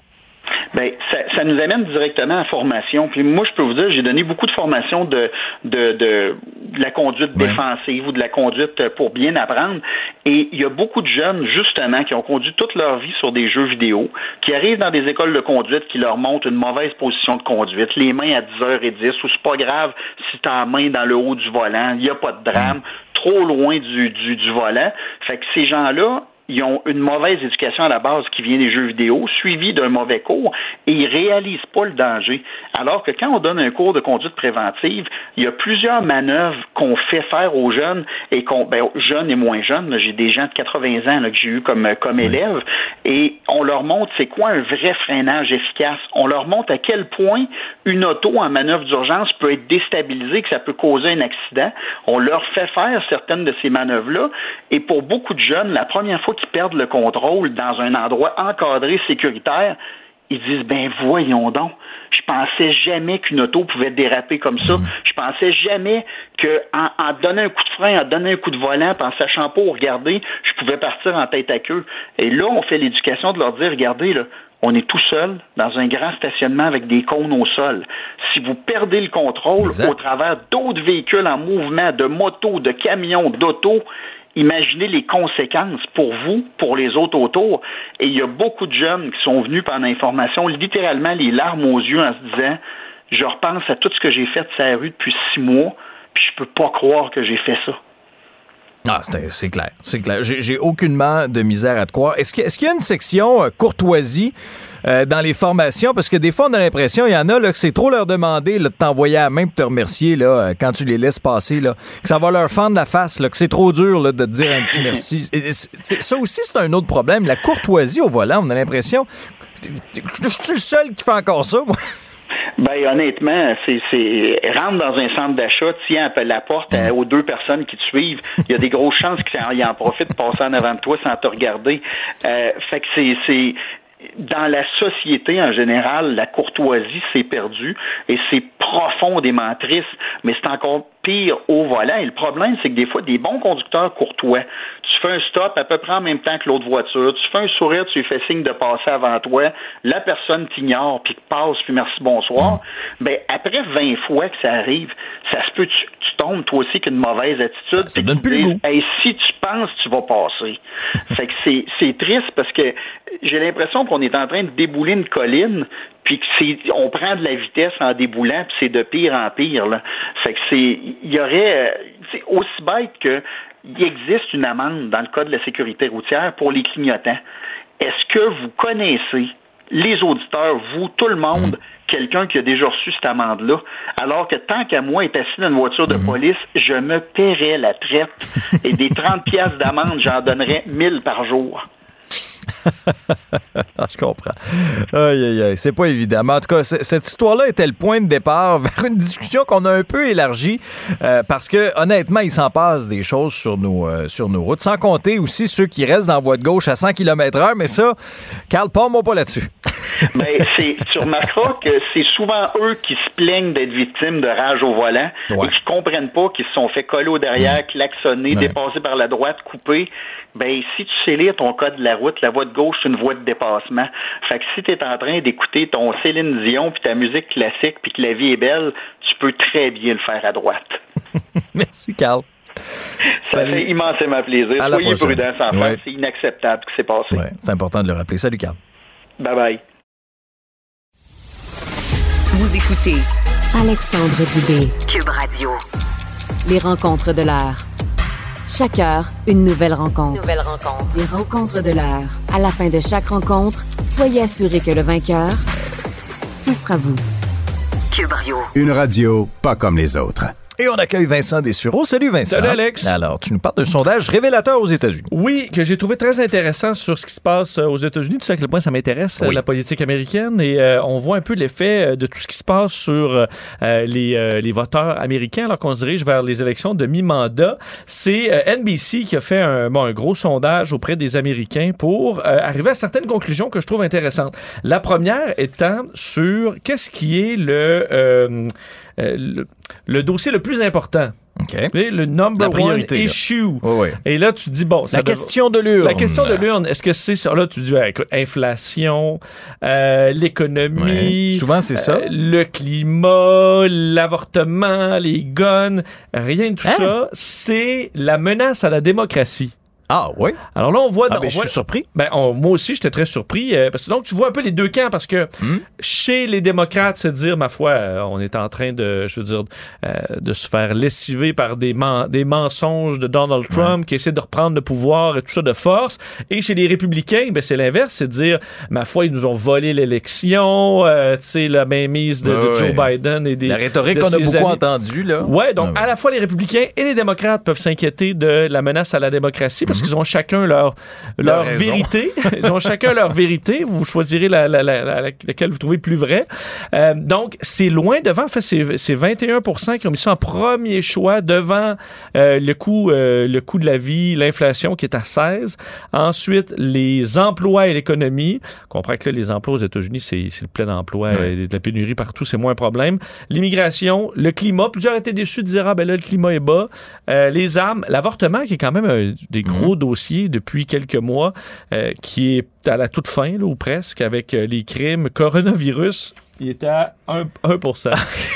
Ben, ça, ça nous amène directement à formation. Puis moi, je peux vous dire, j'ai donné beaucoup de formations de, de, de, de la conduite défensive ou de la conduite pour bien apprendre. Et il y a beaucoup de jeunes, justement, qui ont conduit toute leur vie sur des jeux vidéo, qui arrivent dans des écoles de conduite qui leur montrent une mauvaise position de conduite, les mains à 10h10, ou c'est pas grave si t'as la main dans le haut du volant, il n'y a pas de drame, trop loin du, du, du volant. Fait que ces gens-là, ils ont une mauvaise éducation à la base qui vient des jeux vidéo, suivie d'un mauvais cours, et ils réalisent pas le danger. Alors que quand on donne un cours de conduite préventive, il y a plusieurs manœuvres qu'on fait faire aux jeunes et qu'on, ben, jeunes et moins jeunes. là, J'ai des gens de 80 ans là, que j'ai eu comme comme élèves, et on leur montre c'est quoi un vrai freinage efficace. On leur montre à quel point une auto en manœuvre d'urgence peut être déstabilisée, que ça peut causer un accident. On leur fait faire certaines de ces manœuvres-là, et pour beaucoup de jeunes, la première fois qu'ils perdent le contrôle dans un endroit encadré, sécuritaire, ils disent ben voyons donc, je pensais jamais qu'une auto pouvait déraper comme ça. Je pensais jamais que en, en donnant un coup de frein, en donnant un coup de volant, en sachant pas où regarder, je pouvais partir en tête à queue. Et là, on fait l'éducation de leur dire regardez là, on est tout seul dans un grand stationnement avec des cônes au sol. Si vous perdez le contrôle au travers d'autres véhicules en mouvement, de motos, de camions, d'autos, imaginez les conséquences pour vous, pour les autres autour. Et il y a beaucoup de jeunes qui sont venus pendant l'information, littéralement les larmes aux yeux en se disant Je repense à tout ce que j'ai fait sur la rue depuis six mois, puis je peux pas croire que j'ai fait ça. Ah, c'est clair, c'est clair. J'ai aucunement de misère à te croire. Est-ce qu'il est-ce qu'il y a une section euh, courtoisie euh, dans les formations? Parce que des fois, on a l'impression, il y en a là, que c'est trop leur demander là, de t'envoyer à la main pour te remercier là, euh, quand tu les laisses passer. Là, que ça va leur fendre la face, là, que c'est trop dur là, de te dire un petit merci. Et- ça aussi, c'est un autre problème. La courtoisie au volant, on a l'impression... Je suis le seul qui fait encore ça, moi. Ben honnêtement, c'est c'est rentre dans un centre d'achat, tiens appelle la porte à- aux deux personnes qui te suivent. Il y a des grosses chances qu'ils en profitent de passer en avant de toi sans te regarder. Euh, fait que c'est c'est dans la société en général, la courtoisie s'est perdue et c'est profondément triste, mais c'est encore pire au volant. Et le problème, c'est que des fois, des bons conducteurs courtois, tu fais un stop à peu près en même temps que l'autre voiture, tu fais un sourire, tu lui fais signe de passer avant toi, la personne t'ignore, puis passe, puis merci, bonsoir. Ben, après 20 fois que ça arrive, ça se peut, tu, tu tombes toi aussi qu'une mauvaise attitude. Ça donne plus le goût. Hey, si tu penses, tu vas passer. fait que c'est, c'est triste parce que j'ai l'impression qu'on est en train de débouler une colline, puis que c'est, on prend de la vitesse en déboulant, puis c'est de pire en pire. Là. Fait que c'est, il y aurait, euh, c'est aussi bête que il existe une amende dans le cas de la sécurité routière pour les clignotants. Est-ce que vous connaissez les auditeurs, vous, tout le monde, quelqu'un qui a déjà reçu cette amende-là, alors que tant qu'à moi être assis dans une voiture de police, je me paierais la traite et des 30 pièces d'amende, j'en donnerais 1000 par jour. Ah, je comprends. Aïe, aïe, aïe. C'est pas évident. Mais en tout cas, cette histoire-là était le point de départ vers une discussion qu'on a un peu élargie euh, parce que, honnêtement, il s'en passe des choses sur nos, euh, sur nos routes. Sans compter aussi ceux qui restent dans la voie de gauche à 100 km/h. Mais ça, Carl, pas moi pas là-dessus. Mais c'est, tu remarqueras que c'est souvent eux qui se plaignent d'être victimes de rage au volant et qui comprennent pas qu'ils se sont fait coller au derrière, klaxonner, Ouais. dépasser par la droite, couper. Ben, si tu sais lire ton code de la route, la voie de gauche, c'est une voie de dépassement. Fait que si tu es en train d'écouter ton Céline Dion puis ta musique classique puis que la vie est belle, tu peux très bien le faire à droite. Merci, Carl. Ça Salut. fait immensément plaisir. À Soyez prudents, sans Ouais. C'est inacceptable ce qui s'est passé. Ouais, c'est important de le rappeler. Salut, Carl. Bye bye. Vous écoutez Alexandre Dubé. Cube Radio. Les rencontres de l'heure. Chaque heure, une nouvelle rencontre. Nouvelle rencontre. Les rencontres de l'heure. À la fin de chaque rencontre, soyez assurés que le vainqueur, ce sera vous. Cube Radio. Une radio pas comme les autres. Et on accueille Vincent Dessureau. Salut, Vincent. Salut, Alex. Alors, tu nous parles d'un sondage révélateur aux États-Unis. Oui, que j'ai trouvé très intéressant sur ce qui se passe euh, aux États-Unis. Tu sais à quel point ça m'intéresse, euh, Oui. la politique américaine. Et euh, on voit un peu l'effet de tout ce qui se passe sur euh, les, euh, les voteurs américains alors qu'on se dirige vers les élections de mi-mandat. C'est NBC qui a fait un, bon, un gros sondage auprès des Américains pour arriver à certaines conclusions que je trouve intéressantes. La première étant sur qu'est-ce qui est le, le, le dossier le plus important. Et Le number one issue. Oui, oui. Et là, tu dis, bon... ça La dev- question de l'urne. La question de l'urne, est-ce que c'est ça? Là, tu dis, ben, écoute, inflation, euh, l'économie... Ouais. Souvent, c'est ça. euh, le climat, l'avortement, les guns, rien de tout Hein? ça. C'est la menace à la démocratie. Ah oui? Alors là, on voit... Ah, on ben, je voit- suis surpris. ben, on- moi aussi, j'étais très surpris. euh, parce que donc, tu vois un peu les deux camps, parce que Hmm? chez les démocrates, c'est dire, ma foi, euh, on est en train de, je veux dire, euh, de se faire lessiver par des, des mensonges de Donald Trump qui essaie de reprendre le pouvoir et tout ça de force. Et chez les républicains, ben, c'est l'inverse, c'est dire, ma foi, ils nous ont volé l'élection, tu sais, la mainmise de, Joe ouais. Biden et des. La rhétorique qu'on a beaucoup amis. entendue, là. Ouais, donc à la fois les républicains et les démocrates peuvent s'inquiéter de la menace à la démocratie parce qu'ils ont chacun leur, leur vérité. Ils ont chacun leur vérité. Vous choisirez la, la- la- la- laquelle vous trouvez plus vraie. Euh, donc, c'est loin devant. En fait, c'est c'est 21% qui ont mis ça en premier choix devant euh, le, coût, euh, le coût de la vie, l'inflation qui est à 16. Ensuite, les emplois et l'économie. On comprend que là, les emplois aux États-Unis, c'est le plein emploi, euh, de la pénurie partout, c'est moins un problème. L'immigration, le climat. Plusieurs étaient déçus de dire, ah ben là, le climat est bas. Euh, les armes, l'avortement, qui est quand même un des gros dossiers depuis quelques mois, euh, qui est à la toute fin, là, ou presque, avec euh, les crimes coronavirus. Il est à 1, 1%.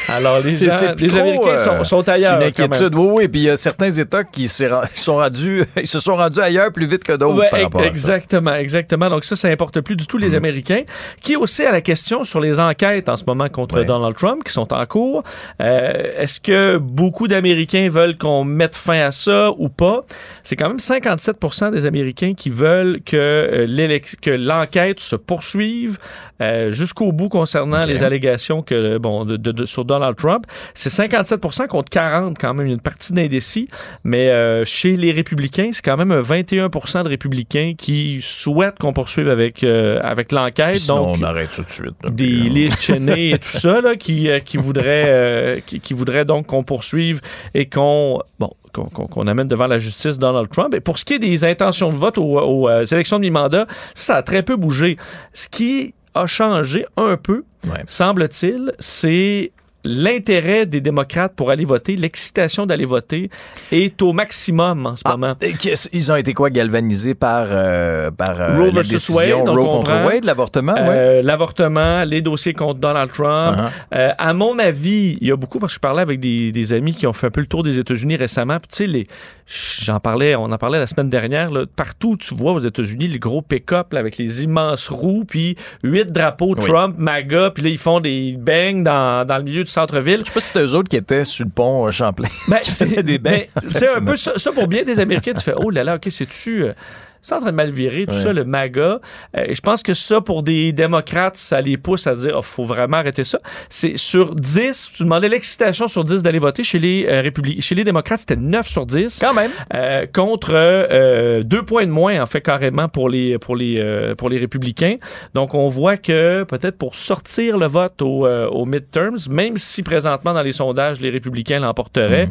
Alors, les, gens, les trop, Américains euh, sont, sont ailleurs. Une inquiétude, oui, oui. Puis il y a certains États qui sont rendus, ils se sont rendus ailleurs plus vite que d'autres Ouais, par rapport à ça. exactement, exactement. Donc ça, ça importe plus du tout les Américains. Qui aussi à la question sur les enquêtes en ce moment contre Donald Trump qui sont en cours. Euh, Est-ce que beaucoup d'Américains veulent qu'on mette fin à ça ou pas? C'est quand même 57% des Américains qui veulent que euh, l'élec- que l'enquête se poursuive euh, jusqu'au bout concernant les allégations que bon de, de- de- sur Donald Trump. C'est 57% contre 40 quand même, une partie d'indécis, mais euh, chez les républicains, c'est quand même un 21% de républicains qui souhaitent qu'on poursuive avec euh, avec l'enquête. Sinon, Donc, on arrête tout de suite. là. des Liz Cheney et tout ça là, qui, euh, qui voudraient euh, qui, qui voudraient donc qu'on poursuive et qu'on bon qu'on amène devant la justice Donald Trump. Et pour ce qui est des intentions de vote aux, aux, euh, élections de mi-mandat, ça, ça a très peu bougé. Ce qui a changé un peu, semble-t-il, c'est l'intérêt des démocrates pour aller voter, l'excitation d'aller voter est au maximum en ce moment. Et qu'est-ce- Ils ont été quoi galvanisés par euh, par euh, Roe versus Wade, Wade, l'avortement, ouais. Euh, L'avortement, les dossiers contre Donald Trump. Uh-huh. Euh, à mon avis, il y a beaucoup, parce que je parlais avec des, des amis qui ont fait un peu le tour des États-Unis récemment. Tu sais, les, j'en parlais, on en parlait la semaine dernière. là, partout, tu vois aux États-Unis les gros pick-up avec les immenses roues, puis huit drapeaux Oui. Trump, MAGA, puis là, ils font des bangs dans, dans le milieu du centre-ville. Je sais pas si c'était eux autres qui étaient sur le pont euh, Champlain. Ben, faisaient des bains. ben, c'est un peu ça, ça pour bien des Américains. Tu fais, oh là là, OK, c'est-tu. C'est en train de mal virer, tout Ouais. ça, le MAGA. Euh, je pense que ça, pour des démocrates, ça les pousse à dire, il faut vraiment arrêter ça. C'est sur 10, tu demandais l'excitation sur 10 d'aller voter. Chez les, euh, républi- chez les démocrates, c'était 9 sur 10. Quand même. Euh, contre euh, deux points de moins, en fait, carrément, pour les, pour les, euh, pour les républicains. Donc, on voit que peut-être pour sortir le vote au, euh, aux midterms, même si présentement, dans les sondages, les républicains l'emporteraient,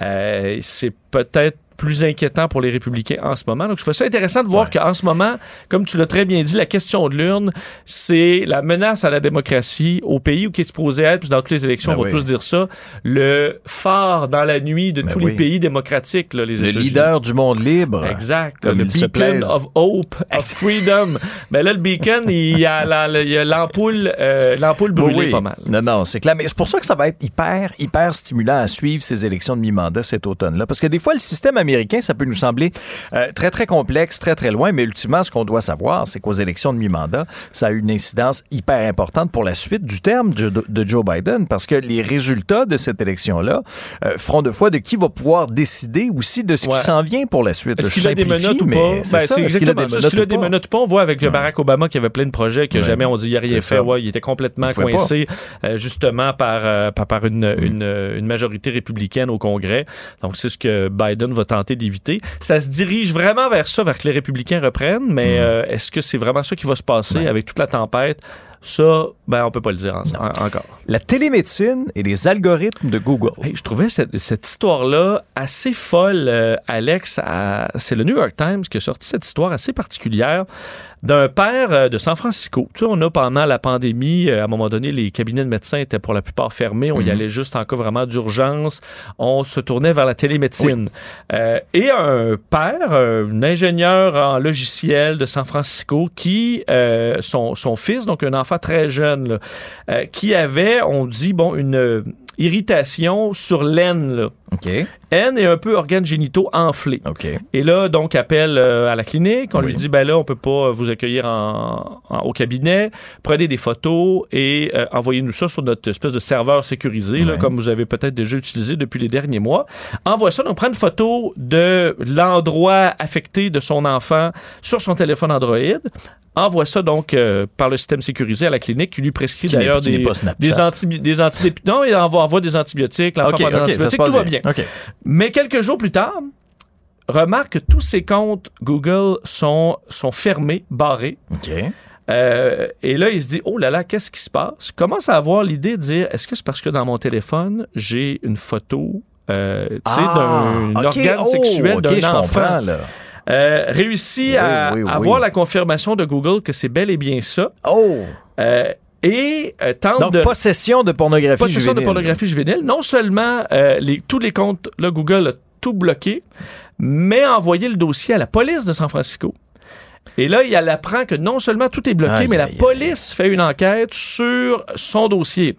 euh, c'est peut-être plus inquiétant pour les républicains en ce moment. Donc, je trouve ça intéressant de voir qu'en ce moment, comme tu l'as très bien dit, la question de l'urne, c'est la menace à la démocratie au pays où qui est supposé être, puis dans toutes les élections, Ben on va oui. tous dire ça, le phare dans la nuit de Ben tous oui. les pays démocratiques, là, les Le leader du monde libre. Exact. Comme le beacon of hope, of freedom. Mais là, le beacon, il y a l'ampoule euh, l'ampoule brûlée oui. pas mal. Non, non, c'est clair. Mais c'est pour ça que ça va être hyper, hyper stimulant à suivre ces élections de mi-mandat cet automne-là. Parce que des fois, le système américain, ça peut nous sembler euh, très, très complexe, très, très loin. Mais ultimement, ce qu'on doit savoir, c'est qu'aux élections de mi-mandat, ça a une incidence hyper importante pour la suite du terme de, de Joe Biden. Parce que les résultats de cette élection-là euh, feront de foi de qui va pouvoir décider aussi de ce Ouais. qui s'en vient pour la suite. Est-ce qu'il a des menottes ou pas? c'est Ben, ça. c'est Est-ce qu'il a des exactement. Est-ce qu'il a des menottes ou pas? On voit avec Barack Obama qui avait plein de projets que Ouais. jamais on dit il n'a rien fait. Ouais, il était complètement coincé euh, justement par, par, par une, une, une majorité républicaine au Congrès. Donc, c'est ce que Biden va tenter d'éviter. Ça se dirige vraiment vers ça, vers que les républicains reprennent, mais euh, est-ce que c'est vraiment ça qui va se passer avec toute la tempête? Ça, ben, on peut pas le dire en- en- encore. La télémédecine et les algorithmes de Google. Hey, je trouvais cette, cette histoire-là assez folle, euh, Alex. C'est le New York Times qui a sorti cette histoire assez particulière d'un père euh, de San Francisco. Tu sais, on a pendant la pandémie, euh, à un moment donné, les cabinets de médecins étaient pour la plupart fermés. On y Mhm. allait juste en cas vraiment d'urgence. On se tournait vers la télémédecine. Euh, et un père, euh, un ingénieur en logiciel de San Francisco, qui, euh, son, son fils, donc un enfant très jeune, là, euh, qui avait, on dit, bon, une irritation sur l'aine, Haine et un peu organes génitaux enflés. Et là, donc, appelle euh, à la clinique. On Oui. lui dit, ben là, on peut pas vous accueillir en, en- au cabinet. Prenez des photos et euh, envoyez-nous ça sur notre espèce de serveur sécurisé, là, comme vous avez peut-être déjà utilisé depuis les derniers mois. Envoie ça. Donc, prend une photo de l'endroit affecté de son enfant sur son téléphone Android. Envoie ça donc euh, par le système sécurisé à la clinique qui lui prescrit d'ailleurs des, des, anti, des antibiotiques. Non, il envoie, envoie des antibiotiques. L'enfant OK, prend des antibiotiques. Tout va bien. Mais quelques jours plus tard, remarque que tous ses comptes Google sont, sont fermés, barrés. Euh, et là, il se dit, oh là là, qu'est-ce qui se passe? Commence à avoir l'idée de dire, est-ce que c'est parce que dans mon téléphone, j'ai une photo, euh, tu sais, Ah, d'un organe Oh, sexuel d'un enfant? là. Euh, réussit Oui, à oui, oui. avoir la confirmation de Google que c'est bel et bien ça. Oh! Et euh, tente Donc, de... possession de pornographie Possession de juvénile. pornographie juvénile. Non seulement euh, les, tous les comptes, là, Google a tout bloqué, mais a envoyé le dossier à la police de San Francisco. Et là, il apprend que non seulement tout est bloqué, mais la police fait une enquête sur son dossier.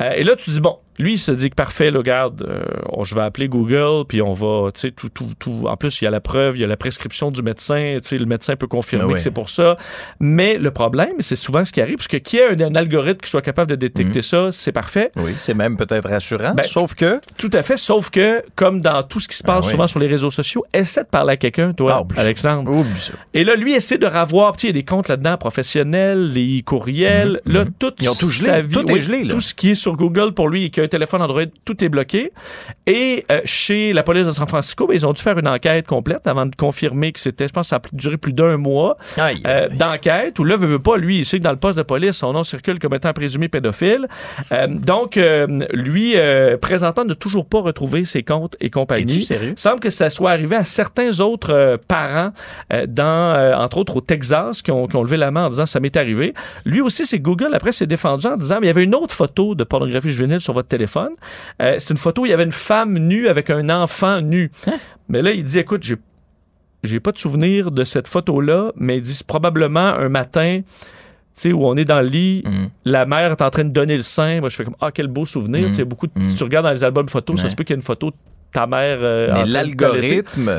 Euh, et là, tu dis, bon, lui, il se dit que parfait, là, regarde, euh, on- je vais appeler Google, puis on va, tu sais, tout, tout, tout. En plus, il y a la preuve, il y a la prescription du médecin, tu sais, le médecin peut confirmer Ah ouais. que c'est pour ça. Mais le problème, c'est souvent ce qui arrive, parce que qui a un, un algorithme qui soit capable de détecter ça, c'est parfait. Oui, c'est même peut-être rassurant, Ben, sauf que... Tout à fait, sauf que, comme dans tout ce qui se passe Ah oui. souvent sur les réseaux sociaux, essaie de parler à quelqu'un, toi, Ah. Alexandre. Oublie. Et là, lui essaie de ravoir, tu sais, il y a des comptes là-dedans professionnels, les courriels, là, tout, Mhm, Ils ont tout gelé. sa vie, Tout est oui, gelé, là. Tout ce qui est sur Google pour lui et qui a un téléphone Android, tout est bloqué. Et euh, chez la police de San Francisco, ben, ils ont dû faire une enquête complète avant de confirmer que c'était, je pense, ça a duré plus d'un mois euh, d'enquête où là, veut, veut pas, lui, il sait que dans le poste de police, son nom circule comme étant présumé pédophile. Euh, donc, lui, présentant, ne toujours pas retrouver ses comptes et compagnie. Sérieux? semble que ça soit arrivé à certains autres parents, dans, entre autres au Texas, qui ont, qui ont levé la main en disant ça m'est arrivé. Lui aussi, c'est Google, après, s'est défendu en disant mais il y avait une autre photo de pornographie juvénile sur votre téléphone. Euh, c'est une photo où il y avait une femme nue avec un enfant nu. Mais là, il dit écoute, j'ai j'ai pas de souvenir de cette photo-là, mais il dit c'est probablement un matin. Tu sais, où on est dans le lit, Mhm. la mère est en train de donner le sein. Moi, je fais comme, ah, quel beau souvenir. Tu sais, beaucoup de- Si tu regardes dans les albums photos, ça se peut qu'il y ait une photo de ta mère. euh, Mais l'algorithme...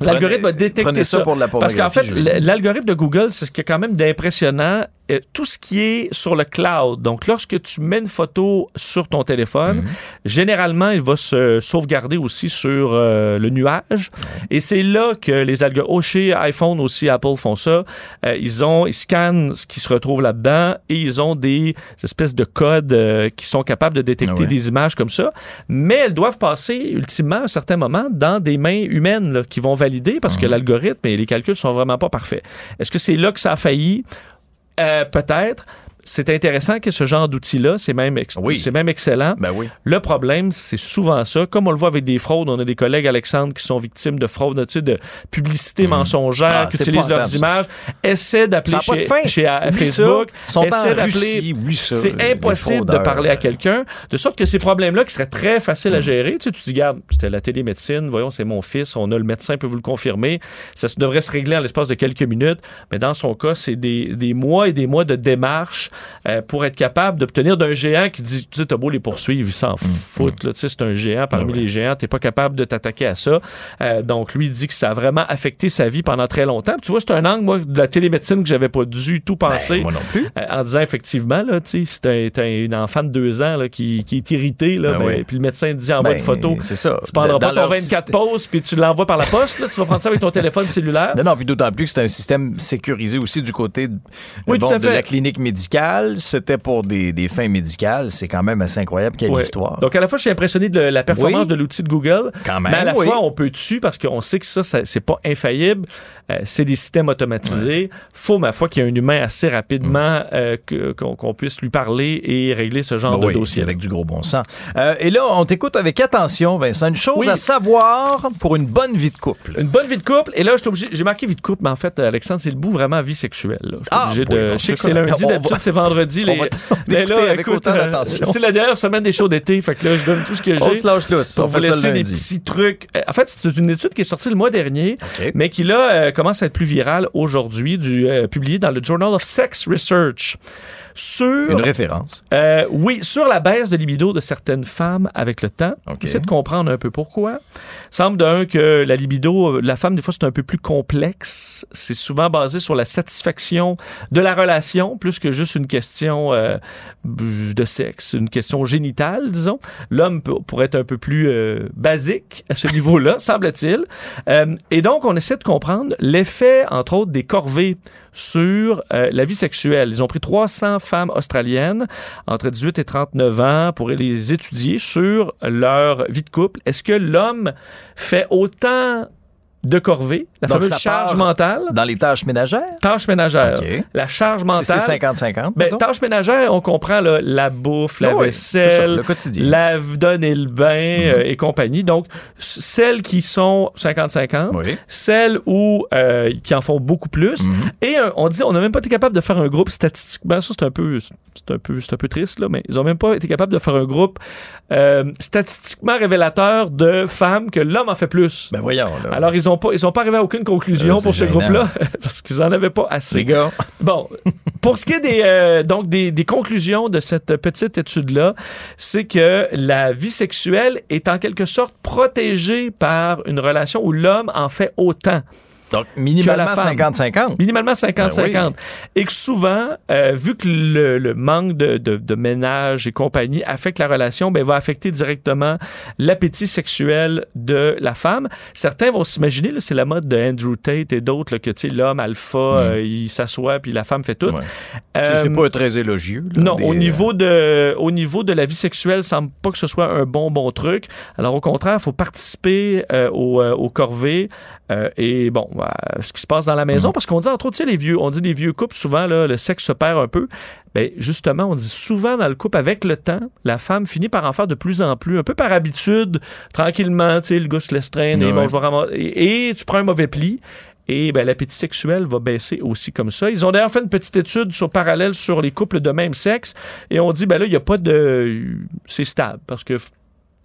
L'algorithme a détecté ça ça. pour de la Parce qu'en fait, l'algorithme de Google, c'est ce qui est quand même d'impressionnant. Euh, tout ce qui est sur le cloud. Donc, lorsque tu mets une photo sur ton téléphone, Mhm. généralement, il va se sauvegarder aussi sur euh, le nuage. Et c'est là que les algorithmes, oh, chez iPhone aussi, Apple font ça. Euh, ils ont, ils scannent ce qui se retrouve là-dedans et ils ont des espèces de codes qui sont capables de détecter Ah ouais. des images comme ça. Mais elles doivent passer ultimement à un certain moment dans des mains humaines là, qui vont valider parce Mhm. que l'algorithme et les calculs sont vraiment pas parfaits. Est-ce que c'est là que ça a failli? Euh, Peut-être. C'est intéressant que ce genre d'outil-là, c'est même, ex- Oui. c'est même excellent. Ben oui. Le problème, c'est souvent ça. Comme on le voit avec des fraudes, on a des collègues, Alexandre, qui sont victimes de fraudes, tu sais, de publicité mensongère, Ah, qui utilisent leurs ça. images. Essaie d'appeler chez, chez, Facebook. sont en Essaie d'appeler. C'est impossible de parler à quelqu'un. De sorte que ces problèmes-là, qui seraient très faciles à gérer, tu sais, tu dis, regarde, c'était la télémédecine, voyons, c'est mon fils, on a le médecin peut vous le confirmer. Ça devrait se régler en l'espace de quelques minutes. Mais dans son cas, c'est des, des mois et des mois de démarches euh, pour être capable d'obtenir d'un géant qui dit, tu sais, t'as beau les poursuivre, ils s'en foutent, là, tu sais, c'est un géant parmi les géants, t'es pas capable de t'attaquer à ça. Euh, donc, lui, il dit que ça a vraiment affecté sa vie pendant très longtemps. Puis tu vois, c'est un angle, moi, de la télémédecine que j'avais pas du tout pensé. Ben, moi non plus. Euh, en disant effectivement, là, tu sais, t'as une enfant de deux ans là, qui, qui est irrité, là, Ben ben, oui. puis le médecin te dit envoie une photo. c'est ça. Tu prendras pas ton leur 24 pauses puis tu l'envoies par la poste, là, tu vas prendre ça avec ton téléphone cellulaire. Non, non, puis d'autant plus que c'est un système sécurisé aussi du côté de, Oui, bon, la clinique médicale. C'était pour des, des fins médicales. C'est quand même assez incroyable quelle Ouais. histoire. Donc, à la fois, je suis impressionné de la performance Oui. de l'outil de Google, Quand même, mais à la oui. fois, on peut dessus parce qu'on sait que ça, ça c'est pas infaillible. Euh, c'est des systèmes automatisés. Faut, ma foi, qu'il y ait un humain assez rapidement euh, que- qu'on puisse lui parler et régler ce genre Ben de oui, dossier. avec du gros bon sens. Euh, et là, on t'écoute avec attention, Vincent. Une chose à savoir pour une bonne vie de couple. Une bonne vie de couple. Et là, je suis obligé. J'ai marqué vie de couple, mais en fait, Alexandre, c'est le bout vraiment vie sexuelle. là. Je suis Ah, obligé de. je sais que c'est lundi, d'habitude, c'est vendredi. on Les... va Mais t'écouter avec écoute, autant euh, d'attention. C'est la dernière semaine des shows d'été. Fait que là, je donne tout ce que j'ai. On se lâche lousse. On vous laisser des petits trucs. Euh, En fait, c'est une étude qui est sortie le mois dernier, mais qui là euh, commence à être plus virale aujourd'hui, du euh, publié dans le Journal of Sex Research. Sur Une référence. euh, oui, sur la baisse de libido de certaines femmes avec le temps. OK. Essaie de comprendre un peu pourquoi. Semble d'un que la libido, la femme, des fois, c'est un peu plus complexe. C'est souvent basé sur la satisfaction de la relation, plus que juste une question euh, de sexe, une question génitale, disons. L'homme pourrait être un peu plus euh, basique à ce niveau-là, semble-t-il. Euh, et donc, on essaie de comprendre l'effet, entre autres, des corvées sur euh, la vie sexuelle. Ils ont pris 300 femmes australiennes entre 18 et 39 ans pour les étudier sur leur vie de couple. Est-ce que l'homme fait autant de corvées, la Donc, fameuse charge mentale, Dans les tâches ménagères? tâche ménagère, OK. la charge Si mentale. c'est 50-50. Ben, tâches ménagères, on comprend là, la bouffe, la oui, ça, vaisselle, le quotidien. lave, donner le bain Mhm. euh, et compagnie. Donc, celles qui sont 50-50, Oui. celles où, euh, qui en font beaucoup plus. Mhm. Et euh, on dit, on n'a même pas été capable de faire un groupe statistiquement. Ça, c'est un peu, c'est un peu, c'est un peu triste, là, mais ils n'ont même pas été capables de faire un groupe euh, statistiquement révélateur de femmes que l'homme en fait plus. Ben voyons, là. Alors, ils pas, ils sont pas arrivés à aucune conclusion Euh, pour ce groupe-là parce qu'ils en avaient pas assez. les gars. Bon, Pour ce qui est des, euh, donc des, des conclusions de cette petite étude-là, c'est que la vie sexuelle est en quelque sorte protégée par une relation où l'homme en fait autant. Donc, minimalement la femme. 50-50. Minimalement 50-50. Ben oui. Et que souvent, euh, vu que le, le manque de, de, de ménage et compagnie affecte la relation, ben, va affecter directement l'appétit sexuel de la femme. Certains vont s'imaginer, là, c'est la mode de Andrew Tate et d'autres, que l'homme alpha, euh, il s'assoit puis la femme fait tout. C'est- C'est Euh, pas très élogieux. là, non, des- au niveau de au niveau de la vie sexuelle, semble pas que ce soit un bon bon truc. Alors au contraire, il faut participer euh, au, euh, au corvée euh, et bon, ce qui se passe dans la maison parce qu'on dit entre autres, tu sais les vieux, on dit des vieux couples souvent là, le sexe se perd un peu. Ben justement, on dit souvent dans le couple avec le temps, la femme finit par en faire de plus en plus, un peu par habitude, tranquillement, tu sais le gars se laisse traîner, Ouais. bon, je vais ramasser- et, et tu prends un mauvais pli. Et ben, l'appétit sexuel va baisser aussi comme ça. Ils ont d'ailleurs fait une petite étude sur parallèle sur les couples de même sexe et on dit ben là il y a pas de c'est stable parce que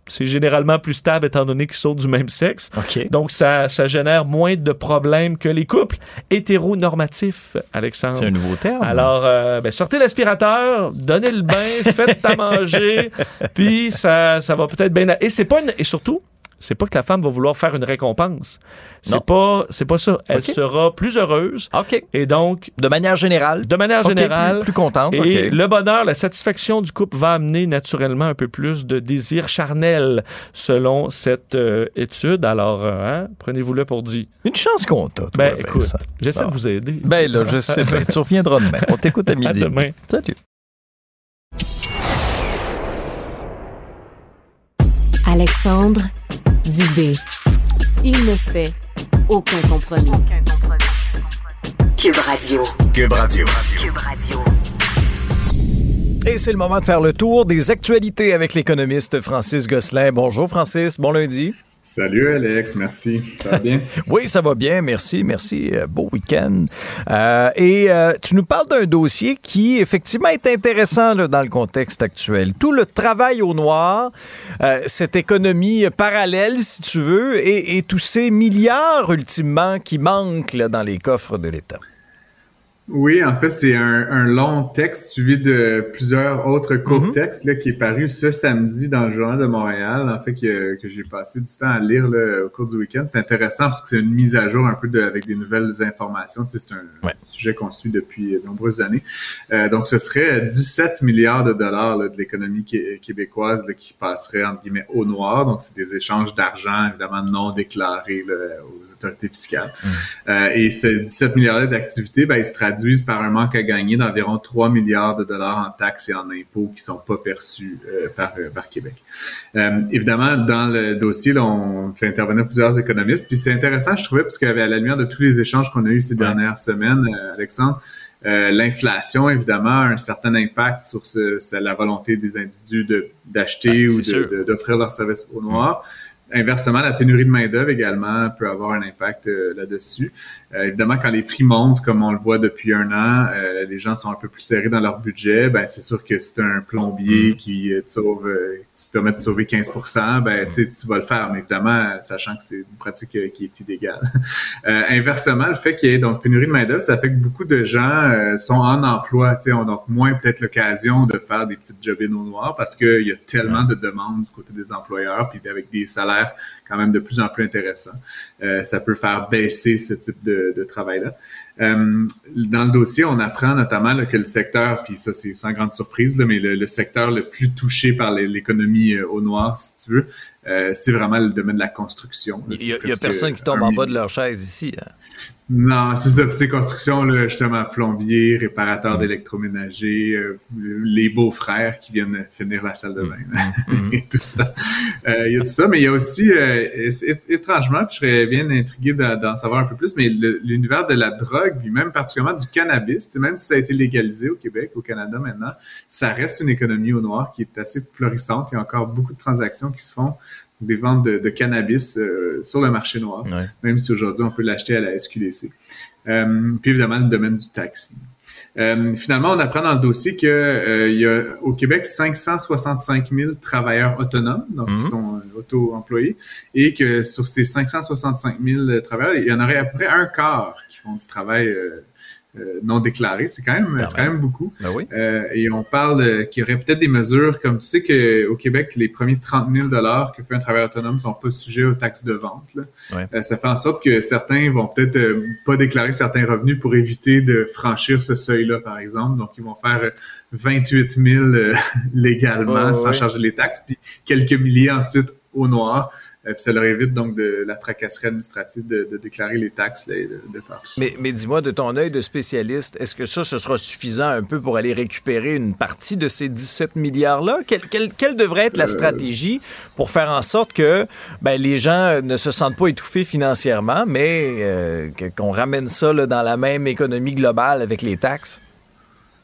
c'est généralement plus stable étant donné qu'ils sont du même sexe. Donc ça, ça génère moins de problèmes que les couples hétéronormatifs, Alexandre. C'est un nouveau terme. Alors euh, ben, sortez l'aspirateur, donnez le bain, faites à manger, puis ça, ça va peut-être bien. Et c'est pas une- et surtout c'est pas que la femme va vouloir faire une récompense. C'est pas, c'est pas ça. Elle sera plus heureuse. OK. Et donc. De manière générale. De manière générale. plus- plus contente, Et le bonheur, la satisfaction du couple va amener naturellement un peu plus de désir charnel, selon cette euh, étude. Alors, euh, hein, prenez-vous-le pour dit. Une chance qu'on t'a. Ben, écoute, j'essaie de vous aider. Ben là, je sais bien. Tu reviendras demain. On t'écoute à midi. À demain. Salut. Alexandre Dubé. Il ne fait aucun compromis. Cube Radio. Cube Radio. Cube Radio. Et c'est le moment de faire le tour des actualités avec l'économiste Francis Gosselin. Bonjour Francis, bon lundi. Salut Alex, merci. Ça va bien? oui, ça va bien, merci, merci. Euh, beau week-end. Euh, et euh, tu nous parles d'un dossier qui, effectivement, est intéressant dans le contexte actuel. Tout le travail au noir, cette économie parallèle, si tu veux, et, tous ces milliards, ultimement, qui manquent dans les coffres de l'État. Oui, en fait, c'est un, un long texte suivi de plusieurs autres courts textes là, qui est paru ce samedi dans le Journal de Montréal, en fait, que, que j'ai passé du temps à lire là, au cours du week-end. C'est intéressant parce que c'est une mise à jour un peu de, avec des nouvelles informations. Tu sais, c'est un sujet qu'on suit depuis de nombreuses années. Euh, donc, ce serait 17 milliards de dollars là, de l'économie qué- québécoise là, qui passerait, entre guillemets, au noir. Donc, c'est des échanges d'argent, évidemment, non déclarés là, Euh, et ces 17 milliards d'activités, ben, ils se traduisent par un manque à gagner d'environ 3 milliards de dollars en taxes et en impôts qui sont pas perçus euh, par, euh, par Québec. Évidemment, dans le dossier, là, on fait intervenir plusieurs économistes. Puis c'est intéressant, je trouvais, parce qu'à la lumière de tous les échanges qu'on a eus ces dernières semaines, Alexandre, euh, l'inflation, évidemment, a un certain impact sur, ce, sur la volonté des individus de- d'acheter ou c'est de- de- d'offrir leurs services au noir. Inversement, la pénurie de main-d'œuvre également peut avoir un impact euh, là-dessus. Euh, évidemment, quand les prix montent, comme on le voit depuis un an, euh, les gens sont un peu plus serrés dans leur budget. Ben, c'est sûr que c'est un plombier qui euh, te sauve, qui te permet de sauver 15 ben, tu vas le faire, mais évidemment, sachant que c'est une pratique qui est illégale. Inversement, le fait qu'il y ait donc pénurie de main-d'œuvre, ça fait que beaucoup de gens sont en emploi, ont donc moins peut-être l'occasion de faire des petites jobs au noir parce qu'il y a tellement de demandes du côté des employeurs, puis avec des salaires quand même de plus en plus intéressants. Euh, ça peut faire baisser ce type de, de travail-là. Euh, dans le dossier, on apprend notamment là, que le secteur, puis ça c'est sans grande surprise, là, mais le, le secteur le plus touché par l'économie euh, au noir, si tu veux, euh, c'est vraiment le domaine de la construction. là. Il y a, personne qui tombe en bas de leur chaise ici. hein. Non, c'est ça. Petite construction, là, justement, plombier, réparateur d'électroménager, euh, les beaux-frères qui viennent finir la salle de bain, et tout ça. Euh, Il y a tout ça, mais il y a aussi, euh, étrangement, puis je serais bien intrigué d'en savoir un peu plus, mais l'univers de la drogue, puis même particulièrement du cannabis, tu sais, même si ça a été légalisé au Québec, au Canada maintenant, ça reste une économie au noir qui est assez florissante. Il y a encore beaucoup de transactions qui se font des ventes de, de cannabis euh, sur le marché noir, même si aujourd'hui on peut l'acheter à la SQDC. Euh, puis évidemment, le domaine du taxi. Euh, finalement, on apprend dans le dossier que euh, il y a au Québec 565 000 travailleurs autonomes, donc qui sont euh, auto-employés, et que sur ces 565 000 travailleurs, il y en aurait à peu près un quart qui font du travail euh, non déclarés. C'est quand même, c'est quand même beaucoup. Ben oui. Euh, et on parle euh, qu'il y aurait peut-être des mesures, comme tu sais qu'au Québec, les premiers 30 000 que fait un travailleur autonome sont pas sujets aux taxes de vente. Là. Ouais. Euh, ça fait en sorte que certains vont peut-être euh, pas déclarer certains revenus pour éviter de franchir ce seuil-là, par exemple. Donc, ils vont faire euh, 28 000 euh, légalement Ouais, sans ouais. charger les taxes, puis quelques milliers ensuite au noir. Euh, puis ça leur évite donc de la tracasserie administrative de, de déclarer les taxes là, et de, de faire tout ça. Mais, mais dis-moi, de ton œil de spécialiste, est-ce que ça, ce sera suffisant un peu pour aller récupérer une partie de ces 17 milliards-là? Quelle, quelle- quelle devrait être la Euh. stratégie pour faire en sorte que ben, les gens ne se sentent pas étouffés financièrement, mais euh, qu'on ramène ça là, dans la même économie globale avec les taxes?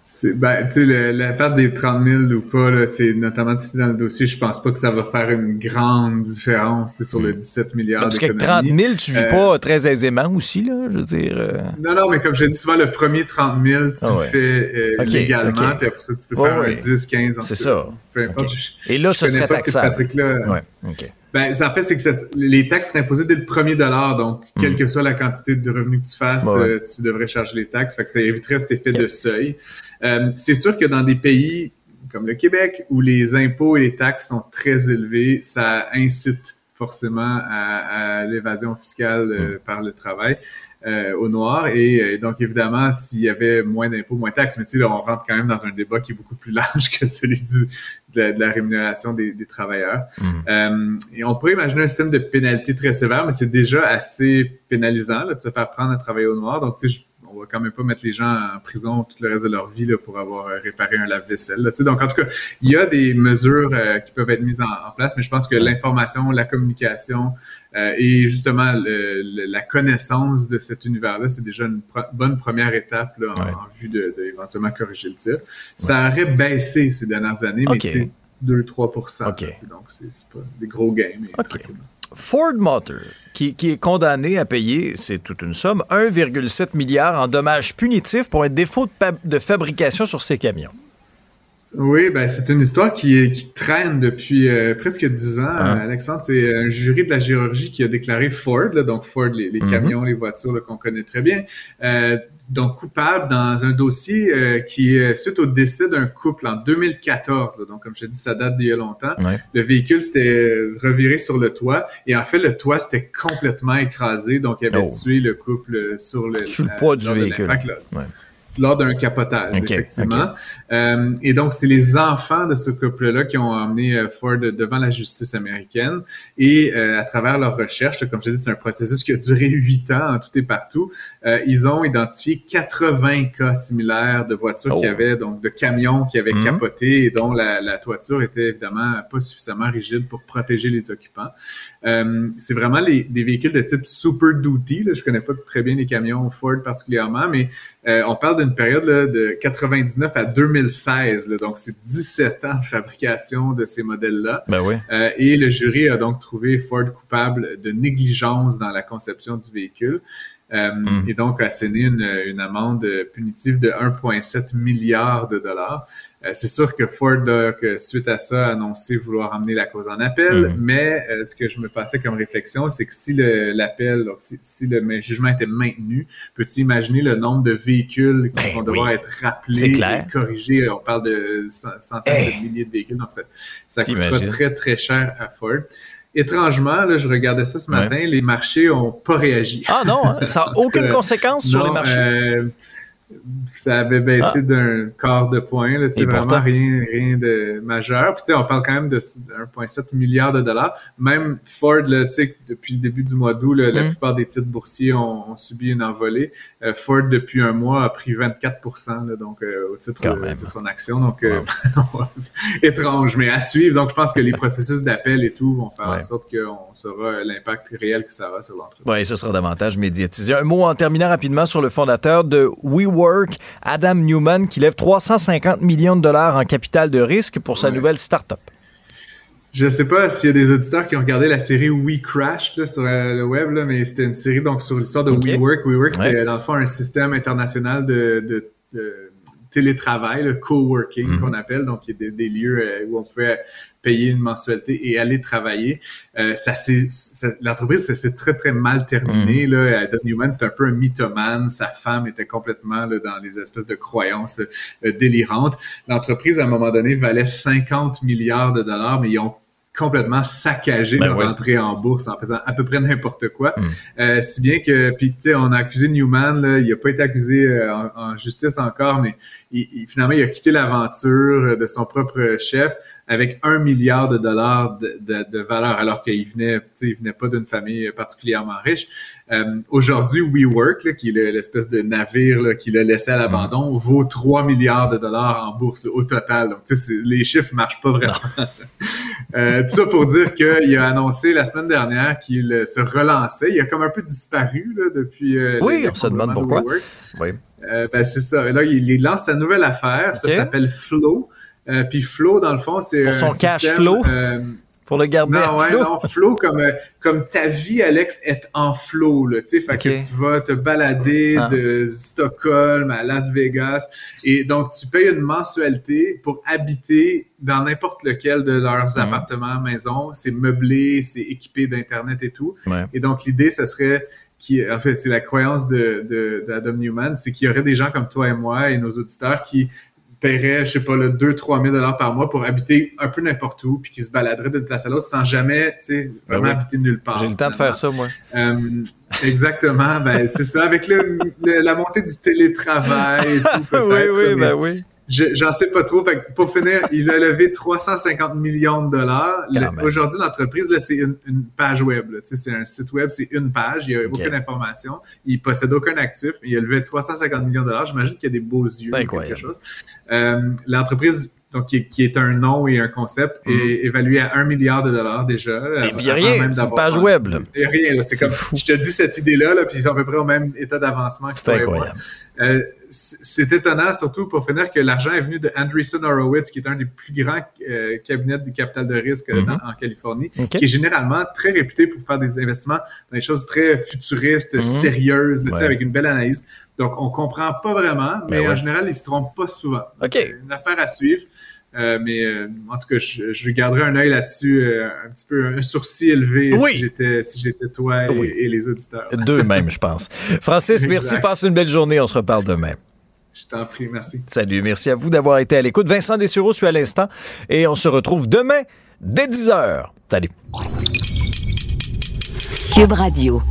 C'est, ben, tu sais, le- la perte des 30 000 ou pas, là, c'est notamment cité dans le dossier, je pense pas que ça va faire une grande différence, sur le 17 milliards Parce qu'avec 30 d'économies. 000, tu vis Euh, pas très aisément aussi, là, je veux dire. euh. Non, non, mais comme je dis souvent, le premier 30 000, tu Ah le ouais. fais euh, Ok, légalement, ok. puis après ça, tu peux Ouais, faire ouais. un 10, 15. en C'est ça. Peu importe. Ok. je- Et là, je ce serait pas ces taxable. pratiques-là. Ouais, OK. Ben, ça, en fait, c'est que ça- les taxes seraient imposées dès le premier dollar. Donc, quelle que soit la quantité de revenus que tu fasses, Hmm. Ouais, euh, tu devrais charger les taxes. Fait que ça éviterait cet effet de seuil. Euh, c'est sûr que dans des pays comme le Québec, où les impôts et les taxes sont très élevés, ça incite forcément à, à l'évasion fiscale euh, par le travail euh, au noir. Et euh, donc, évidemment, s'il y avait moins d'impôts, moins de taxes, mais tu sais, là, on rentre quand même dans un débat qui est beaucoup plus large que celui du, de, la, de la rémunération des, des travailleurs. Euh, et on pourrait imaginer un système de pénalité très sévère, mais c'est déjà assez pénalisant là, de se faire prendre à travailler au noir. Donc, tu sais, je- on va quand même pas mettre les gens en prison tout le reste de leur vie là, pour avoir euh, réparé un lave-vaisselle. Donc, en tout cas, il y a des mesures euh, qui peuvent être mises en, en place, mais je pense que l'information, la communication euh, et justement le- le- la connaissance de cet univers-là, c'est déjà une pro- bonne première étape là, en, en vue de, de éventuellement corriger le tir. Ça aurait baissé ces dernières années, mais Ok. tu sais, 2-3 Ok. là, tu sais, Donc, c'est pas des gros gains. mais tranquillement. Ford Motor, qui, est condamné à payer, c'est toute une somme, 1,7 milliard en dommages punitifs pour un défaut de fabrication sur ses camions. Oui, ben c'est une histoire qui, qui traîne depuis euh, presque dix ans. Euh, Alexandre, c'est un jury de la Géorgie qui a déclaré Ford, là, donc Ford, les, les Mhm. camions, les voitures qu'on connaît très bien, euh, donc coupable dans un dossier euh, qui est suite au décès d'un couple en 2014. là. donc, comme je dis, ça date d'il y a longtemps. Ouais. Le véhicule s'était reviré sur le toit et en fait, le toit s'était complètement écrasé, donc il avait Oh. tué le couple sur le Sous le poids du véhicule. Ouais. Lors d'un capotage, effectivement. Euh, et donc, c'est les enfants de ce couple-là qui ont emmené euh, Ford devant la justice américaine. Et euh, à travers leurs recherches, comme je dis, c'est un processus qui a duré huit ans en tout et partout. euh, ils ont identifié 80 cas similaires de voitures qui Oh. avaient, donc de camions qui avaient Mhm. capoté et dont la, la toiture était évidemment pas suffisamment rigide pour protéger les occupants. Euh, c'est vraiment les, des véhicules de type Super Duty. Là. Je connais pas très bien les camions Ford particulièrement, mais euh, on parle d'une période là, de 99 à 2016. là. donc, c'est 17 ans de fabrication de ces modèles-là. Ben oui. Euh, et le jury a donc trouvé Ford coupable de négligence dans la conception du véhicule. Euh, Hmm. Et donc, a asséné une, une amende punitive de 1,7 milliard de dollars. Euh, c'est sûr que Ford, là, que suite à ça, a annoncé vouloir amener la cause en appel, Mhm. mais euh, ce que je me passais comme réflexion, c'est que si l'appel, si, si le jugement était maintenu, peux-tu imaginer le nombre de véhicules qui Ben vont devoir oui. être rappelés et corrigés? On parle de cent- centaines de milliers de véhicules, donc ça, ça coûtera très, très cher à Ford. Étrangement, là, je regardais ça ce Ouais. matin, les marchés ont pas réagi. Ah non, hein? ça n'a aucune cas, conséquence sur non, les marchés. euh, ça avait baissé Ah. d'un quart de point, là, vraiment pourtant. rien, rien de majeur. Puis tu sais, on parle quand même de 1,7 milliard de dollars. Même Ford, là, depuis le début du mois d'août, la Mm. plupart des titres boursiers ont, ont subi une envolée. Euh, Ford, depuis un mois, a pris 24 là, donc euh, au titre de, son action. Donc, euh, c'est étrange, mais à suivre. Donc, je pense que les processus d'appel et tout vont faire Ouais. en sorte qu'on saura l'impact réel que ça aura sur l'entreprise. Oui, ce sera davantage médiatisé. Un mot en terminant rapidement sur le fondateur de WeWork, Adam Newman, qui lève 350 millions de dollars en capital de risque pour sa Ouais. nouvelle start-up. Je sais pas s'il y a des auditeurs qui ont regardé la série We Crash là, sur euh, le web, là, mais c'était une série donc sur l'histoire de Ok. WeWork. WeWork, c'était Ouais. dans le fond un système international de, de, de télétravail, le coworking Mhm. qu'on appelle, donc il y a des, des lieux euh, où on pouvait payer une mensualité et aller travailler. Euh, ça l'entreprise, s'est très, très mal terminé. Là. Adam Newman, c'est un peu un mythomane. Sa femme était complètement là, dans les espèces de croyances euh, délirantes. L'entreprise, à un moment donné, valait 50 milliards de dollars, mais ils ont complètement saccagé Ben leur entrée en bourse en faisant à peu près n'importe quoi. Euh, si bien que, puis tu sais, on a accusé Newman, là, il a pas été accusé euh, en, en justice encore, mais il, il- finalement, il a quitté l'aventure euh, de son propre chef avec un milliard de dollars de, de, de valeur, alors qu'il venait, tu sais, il venait pas d'une famille particulièrement riche. Euh, Aujourd'hui, WeWork, là, qui est le- l'espèce de navire là, qu'il a laissé à l'abandon, vaut 3 milliards de dollars en bourse au total. Donc, tu sais, c'est- les chiffres marchent pas vraiment. Euh, tout ça pour dire qu'il a annoncé la semaine dernière qu'il se relançait. Il a comme un peu disparu là, depuis. euh, Oui, on se demande pourquoi. WeWork. Oui. Euh, ben, c'est ça. Et là, il, il lance sa nouvelle affaire. Ça s'appelle Flow. Euh, puis Flow, dans le fond, c'est Pour son cash système, flow? euh, Pour le garder à non, ouais, flot. non, flow comme euh, comme ta vie, Alex, est en flow, là. Tu sais, fait que tu vas te balader Ah. de Stockholm à Las Vegas, et donc tu payes une mensualité pour habiter dans n'importe lequel de leurs Mhm. appartements, maisons. C'est meublé, c'est équipé d'internet et tout. Ouais. Et donc l'idée, ce serait qui, en fait, c'est la croyance de, de, d'Adam Newman, c'est qu'il y aurait des gens comme toi et moi et nos auditeurs qui paieraient, je sais pas, 2-3 000 dollars par mois pour habiter un peu n'importe où, puis qui se baladeraient d'une place à l'autre sans jamais, tu sais, Ben vraiment oui. habiter nulle part. J'ai le temps de faire ça, moi. Euh, exactement, ben c'est ça. Avec le, le- la montée du télétravail et tout, oui, peut-être. oui, ben oui. Je- J'en sais pas trop. Fait que pour finir, il a levé 350 millions de dollars. Aujourd'hui, l'entreprise, là, c'est une, une page web. C'est un site web, c'est une page. Il n'y a aucune information. Il possède aucun actif. Il a levé 350 millions de dollars. J'imagine qu'il y a des beaux yeux ou Incroyable. quelque chose. Euh, L'entreprise, donc qui est, qui est un nom et un concept, est évalué à 1 milliard de dollars déjà. Mhm. Et euh, puis, avant rien, même c'est une page web. Il a rien. C'est comme, fou. je te dis cette idée-là, là, puis ils sont à peu près au même état d'avancement que C'est toi et moi. Euh, c'est étonnant, surtout pour finir, que l'argent est venu de Andreessen Horowitz, qui est un des plus grands euh, cabinets de capital de risque euh, Mhm. dans- en Californie, Ok. qui est généralement très réputé pour faire des investissements dans des choses très futuristes, Mhm. sérieuses, là, Ouais. avec une belle analyse. Donc, on comprend pas vraiment, mais Ben ouais. en général, ils se trompent pas souvent. OK. C'est une affaire à suivre. Euh, mais euh, en tout cas, je, je garderai un œil là-dessus, euh, un petit peu un sourcil élevé Oui. si j'étais si j'étais toi et, Oui. et les auditeurs. Deux même, je pense. Francis, merci. Passe une belle journée. On se reparle demain. Je t'en prie, merci. Salut. Merci à vous d'avoir été à l'écoute. Vincent Dessureau suit à l'instant. Et on se retrouve demain dès 10 h. Salut. Cube Radio.